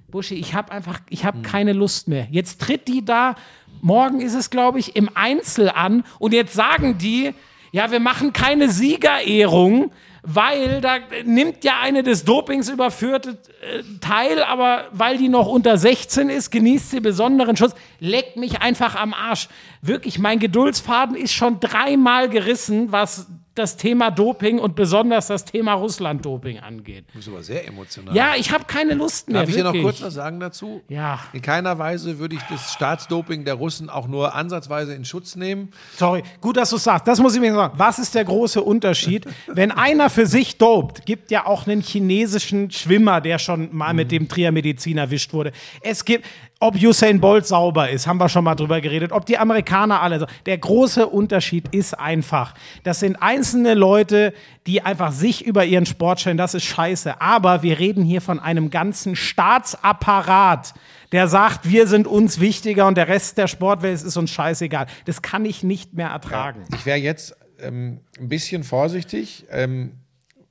S1: Buschi, ich habe einfach, ich habe hm. keine Lust mehr. Jetzt tritt die da, morgen ist es, glaube ich, im Einzel an und jetzt sagen die, ja, wir machen keine Siegerehrung, weil da nimmt ja eine des Dopings überführte äh, teil, aber weil die noch unter 16 ist, genießt sie besonderen Schutz. Leckt mich einfach am Arsch. Wirklich, mein Geduldsfaden ist schon dreimal gerissen, was das Thema Doping und besonders das Thema Russland-Doping angeht.
S2: Du bist aber sehr emotional.
S1: Ja, ich habe keine Lust mehr.
S2: Darf ich dir noch kurz was sagen dazu?
S1: Ja.
S2: In keiner Weise würde ich das Staatsdoping der Russen auch nur ansatzweise in Schutz nehmen.
S1: Sorry, gut, dass du sagst. Das muss ich mir sagen. Was ist der große Unterschied? Wenn einer für sich dopt, gibt ja auch einen chinesischen Schwimmer, der schon mal mit dem Triamedizin erwischt wurde. Es gibt, ob Usain Bolt sauber ist, haben wir schon mal drüber geredet, ob die Amerikaner alle so. Der große Unterschied ist einfach, das sind einzelne Leute, die einfach sich über ihren Sport stellen, das ist scheiße. Aber wir reden hier von einem ganzen Staatsapparat, der sagt, wir sind uns wichtiger und der Rest der Sportwelt ist uns scheißegal. Das kann ich nicht mehr ertragen.
S2: Ja, ich wäre jetzt ähm, ein bisschen vorsichtig, ähm,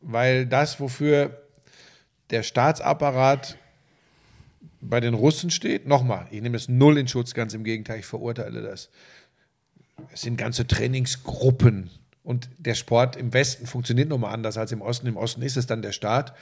S2: weil das, wofür der Staatsapparat bei den Russen steht, nochmal, ich nehme es null in Schutz, ganz im Gegenteil, ich verurteile das. Es sind ganze Trainingsgruppen. Und der Sport im Westen funktioniert nochmal anders als im Osten. Im Osten ist es dann der Staat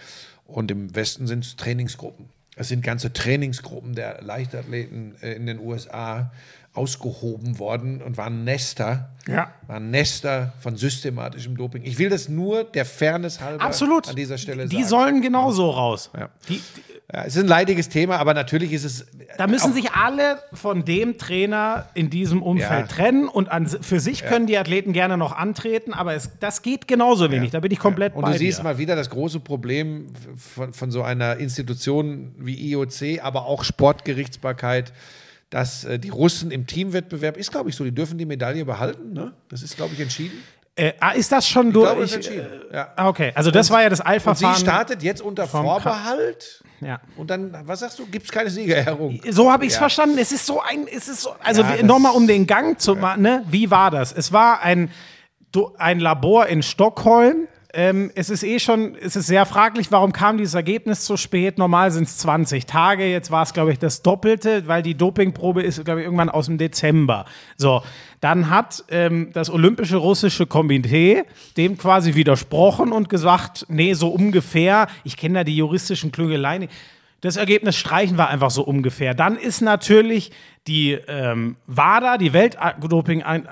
S2: und im Westen sind es Trainingsgruppen. Es sind ganze Trainingsgruppen der Leichtathleten äh, in den USA ausgehoben worden und waren Nester,
S1: ja.
S2: waren Nester von systematischem Doping. Ich will das nur der Fairness halber
S1: Absolut.
S2: an dieser Stelle
S1: die sagen. Die sollen genauso raus.
S2: Ja. Die, ja, es ist ein leidiges Thema, aber natürlich ist es.
S1: Da müssen sich alle von dem Trainer in diesem Umfeld ja. trennen und an, für sich können die Athleten gerne noch antreten, aber es, das geht genauso wenig. Da bin ich komplett
S2: und
S1: bei
S2: Und du siehst
S1: dir.
S2: mal wieder das große Problem von, von so einer Institution wie IOC, aber auch Sportgerichtsbarkeit dass äh, die Russen im Teamwettbewerb, ist glaube ich so, die dürfen die Medaille behalten, ne? Das ist glaube ich entschieden.
S1: Äh, ah, ist das schon durch?
S2: glaube, das ist entschieden. Ja.
S1: Ah, okay, also das war ja das
S2: Und sie startet jetzt unter Vorbehalt.
S1: Ja.
S2: Und dann, was sagst du, gibt es keine Siegerehrung?
S1: So habe ich es
S2: Ja.
S1: verstanden. Es ist so ein, es ist so, also
S2: Ja,
S1: nochmal um den Gang zu machen, ne? Wie war das? Es war ein, ein Labor in Stockholm. Ähm, es ist eh schon, es ist sehr fraglich, warum kam dieses Ergebnis so spät? Normal sind es 20 Tage, jetzt war es, glaube ich, das Doppelte, weil die Dopingprobe ist, glaube ich, irgendwann aus dem Dezember. So, dann hat ähm, das Olympische Russische Komitee dem quasi widersprochen und gesagt, nee, so ungefähr, ich kenne da die juristischen Klüngeleien. Das Ergebnis streichen wir einfach so ungefähr. Dann ist natürlich die ähm, WADA, die Weltdoping, äh,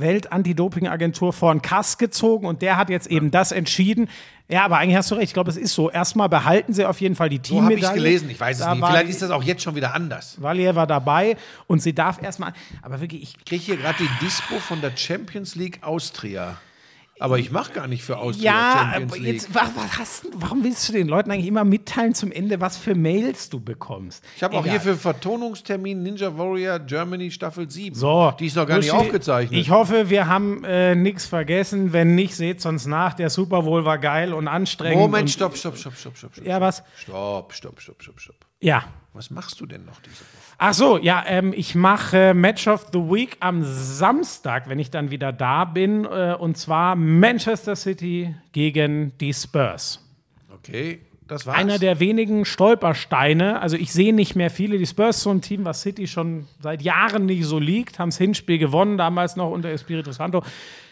S1: Weltantidoping-Agentur, vor den Kass gezogen und der hat jetzt eben das entschieden. Ja, aber eigentlich hast du recht. Ich glaube, es ist so. Erstmal behalten sie auf jeden Fall die
S2: So habe ich
S1: Teammedaille.
S2: es gelesen, ich weiß es
S1: Da
S2: nicht. Vielleicht ist das auch jetzt schon wieder anders.
S1: Valier war dabei und sie darf erstmal. Aber wirklich, ich
S2: Ich kriege hier gerade die Dispo von der Champions League Austria. Aber ich mache gar nicht für Austria
S1: Ja,
S2: Champions League.
S1: jetzt, was, was warum willst du den Leuten eigentlich immer mitteilen zum Ende, was für Mails du bekommst?
S2: Ich habe auch hier für Vertonungstermin Ninja Warrior Germany Staffel 7.
S1: So,
S2: Die ist noch gar nicht aufgezeichnet.
S1: Ich hoffe, wir haben äh, nichts vergessen. Wenn nicht, seht uns nach. Der Super Bowl war geil und anstrengend.
S2: Moment, stopp, stopp, stopp, stopp. stopp.
S1: Ja, was?
S2: Stopp, stopp, stopp, stopp, stopp.
S1: Ja.
S2: Was machst du denn noch diese Woche?
S1: Ach so, ja, ähm, ich mache Match of the Week am Samstag, wenn ich dann wieder da bin. Äh, und zwar Manchester City gegen die Spurs.
S2: Okay, das war's.
S1: Einer der wenigen Stolpersteine. Also ich sehe nicht mehr viele. Die Spurs so ein Team, was City schon seit Jahren nicht so liegt, haben das Hinspiel gewonnen, damals noch unter Espirito Santo.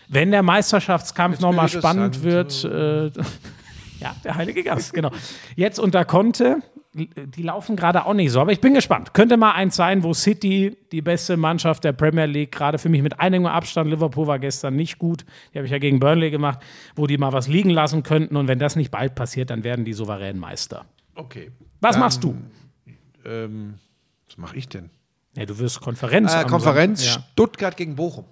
S1: Wenn der Meisterschaftskampf nochmal spannend
S2: Santo.
S1: wird, äh, [LAUGHS] ja, der Heilige Gast, genau. Jetzt unter Conte, die laufen gerade auch nicht so, aber ich bin gespannt. Könnte mal eins sein, wo City, die beste Mannschaft der Premier League, gerade für mich mit einigem Abstand, Liverpool war gestern nicht gut, die habe ich ja gegen Burnley gemacht, wo die mal was liegen lassen könnten und wenn das nicht bald passiert, dann werden die souverän Meister.
S2: Okay.
S1: Was
S2: Dann,
S1: machst du?
S2: Ähm, was mache ich denn?
S1: Ja, du wirst Konferenz.
S2: Äh, Konferenz.
S1: Ja.
S2: Stuttgart gegen Bochum.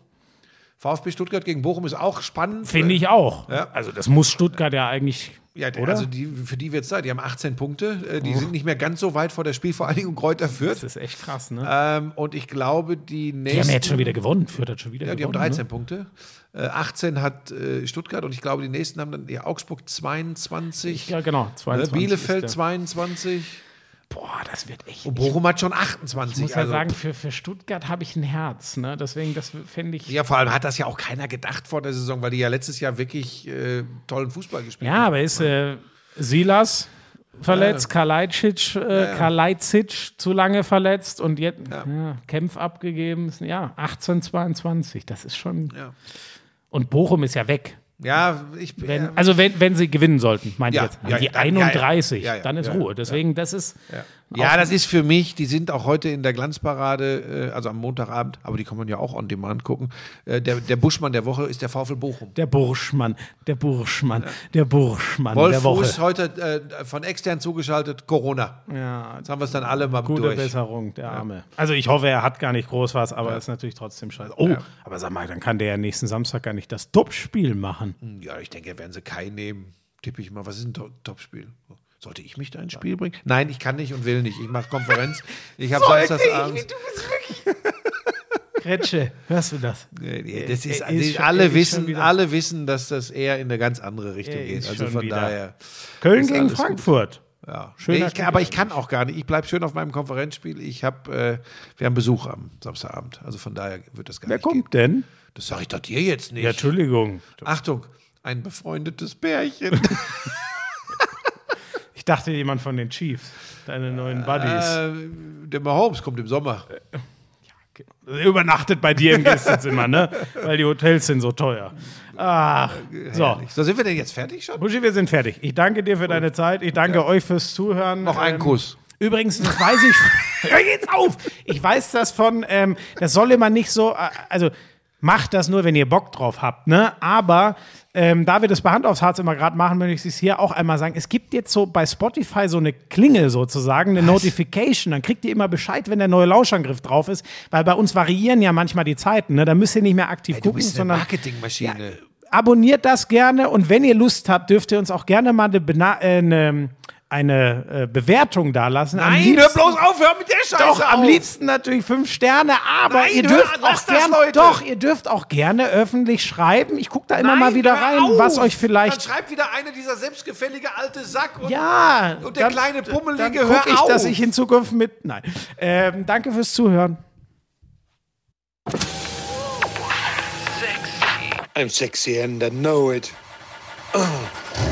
S2: VfB Stuttgart gegen Bochum ist auch spannend.
S1: Finde ich auch.
S2: Ja.
S1: Also das muss Stuttgart ja eigentlich.
S2: Ja,
S1: Oder?
S2: also die, für die wird es Zeit. Die haben 18 Punkte. Äh, Die sind nicht mehr ganz so weit vor der Spielvereinigung Kräuter
S1: Das
S2: Fürth.
S1: ist echt krass, ne?
S2: Ähm, und ich glaube, die nächsten.
S1: die haben ja jetzt schon wieder gewonnen. Fürth hat schon wieder
S2: Ja, die haben
S1: gewonnen.
S2: 13 Punkte. Äh, 18 hat äh, Stuttgart und ich glaube, die nächsten haben dann ja, Augsburg 22,
S1: Ne? Ja, genau.
S2: äh,
S1: 22
S2: Bielefeld
S1: ist der.
S2: 22
S1: Boah, das wird echt.
S2: und Bochum hat schon 28.
S1: Ich muss ja
S2: also,
S1: sagen, für, für Stuttgart habe ich ein Herz. Ne? Deswegen, das fände ich.
S2: ja, vor allem hat das ja auch keiner gedacht vor der Saison, weil die ja letztes Jahr wirklich äh, tollen Fußball gespielt
S1: Ja, aber ist äh, Silas verletzt, Kalajdzic, äh, Kalajdzic zu lange verletzt und jetzt ja. Kempf abgegeben. Ja, 18, 22. Das ist schon.
S2: Ja.
S1: Und Bochum ist ja weg.
S2: Ja, ich
S1: Wenn,
S2: ja,
S1: also wenn, wenn sie gewinnen sollten, meine
S2: Ja,
S1: ich jetzt.
S2: ja,
S1: die
S2: ja, dann- ja, ja.
S1: 31,
S2: Ja, ja,
S1: dann ist
S2: ja,
S1: Ruhe. Deswegen, das ist.
S2: Ja, das ist für mich, die sind auch heute in der Glanzparade, äh, also am Montagabend, aber die kann man ja auch on demand gucken. Äh, der, der Buschmann der Woche ist der VfL Bochum.
S1: Der Burschmann, der Burschmann, der Burschmann
S2: Wolf
S1: der Woche.
S2: Fuß heute äh, von extern zugeschaltet, Corona.
S1: Ja,
S2: Jetzt haben wir es dann alle mal
S1: gute
S2: durch.
S1: Besserung, der Arme. Also ich hoffe, er hat gar nicht groß was, aber ist natürlich trotzdem scheiße. Oh,
S2: Ja.
S1: aber sag mal, dann kann der ja nächsten Samstag gar nicht das Top-Spiel machen.
S2: Ja, ich denke, werden sie Kai nehmen. Tippe ich mal, was ist ein To- Topspiel? Sollte ich mich da ins Spiel bringen? Nein, ich kann nicht und will nicht. Ich mache Konferenz. Ich habe Samstagsabends.
S1: Kretsche, hörst du das?
S2: Das ist,
S1: ist schon-
S2: alle,
S1: ist
S2: wissen, alle wissen, dass das eher in eine ganz andere Richtung
S1: Er
S2: geht. Also von
S1: wieder-
S2: daher.
S1: Köln gegen
S2: alles gut.
S1: Frankfurt.
S2: Ja. Nee, ich, aber ich kann auch gar nicht. Ich bleibe schön auf meinem Konferenzspiel. Ich hab, äh, wir haben Besuch am Samstagabend. Also von daher wird das gar
S1: Wer
S2: nicht gehen.
S1: kommt denn?
S2: Das sage ich doch dir jetzt nicht.
S1: Ja, Entschuldigung.
S2: Achtung, ein befreundetes Pärchen. [LAUGHS]
S1: Ich dachte jemand von den Chiefs, deine neuen Buddies.
S2: äh, der Mahomes kommt im Sommer.
S1: Er Übernachtet bei dir im Gästezimmer, ne? [LAUGHS] Weil die Hotels sind so teuer. Ach, so.
S2: Herrlich. So, sind wir denn jetzt fertig schon?
S1: Buschi, wir sind fertig. Ich danke dir für deine Zeit. Ich danke euch fürs Zuhören.
S2: Noch einen
S1: Ähm,
S2: Kuss.
S1: Übrigens, das weiß ich. [LAUGHS] [LAUGHS] Hör jetzt auf! Ich weiß das von, ähm, das soll immer nicht so, äh, also macht das nur, wenn ihr Bock drauf habt, ne? Aber ähm, da wir das bei Hand aufs Harz immer gerade machen, möchte ich es hier auch einmal sagen. Es gibt jetzt so bei Spotify so eine Klingel sozusagen, eine Notification. Dann kriegt ihr immer Bescheid, wenn der neue Lauschangriff drauf ist, weil bei uns variieren ja manchmal die Zeiten, ne? Da müsst ihr nicht mehr aktiv
S2: Du
S1: gucken,
S2: bist eine
S1: sondern
S2: Marketingmaschine.
S1: abonniert das gerne und wenn ihr Lust habt, dürft ihr uns auch gerne mal eine, Bena äh, eine eine äh, Bewertung da lassen.
S2: Nein, liebsten, hör bloß auf, hör mit der Scheiße
S1: Doch,
S2: auf.
S1: am liebsten natürlich fünf Sterne, aber Nein, ihr dürft hör, auch gerne, doch, ihr dürft auch gerne öffentlich schreiben. Ich gucke da immer Nein, mal wieder rein, auf. was euch vielleicht.
S2: Dann schreibt wieder einer dieser selbstgefällige alte Sack und,
S1: ja,
S2: und der dann, kleine Pummelige.
S1: Dann gucke ich, auf. dass ich in Zukunft mit. Nein. Ähm, danke fürs Zuhören.
S3: Sexy. I'm sexy and I know it. Oh [CLEARS THROAT]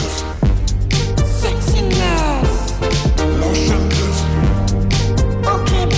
S4: broken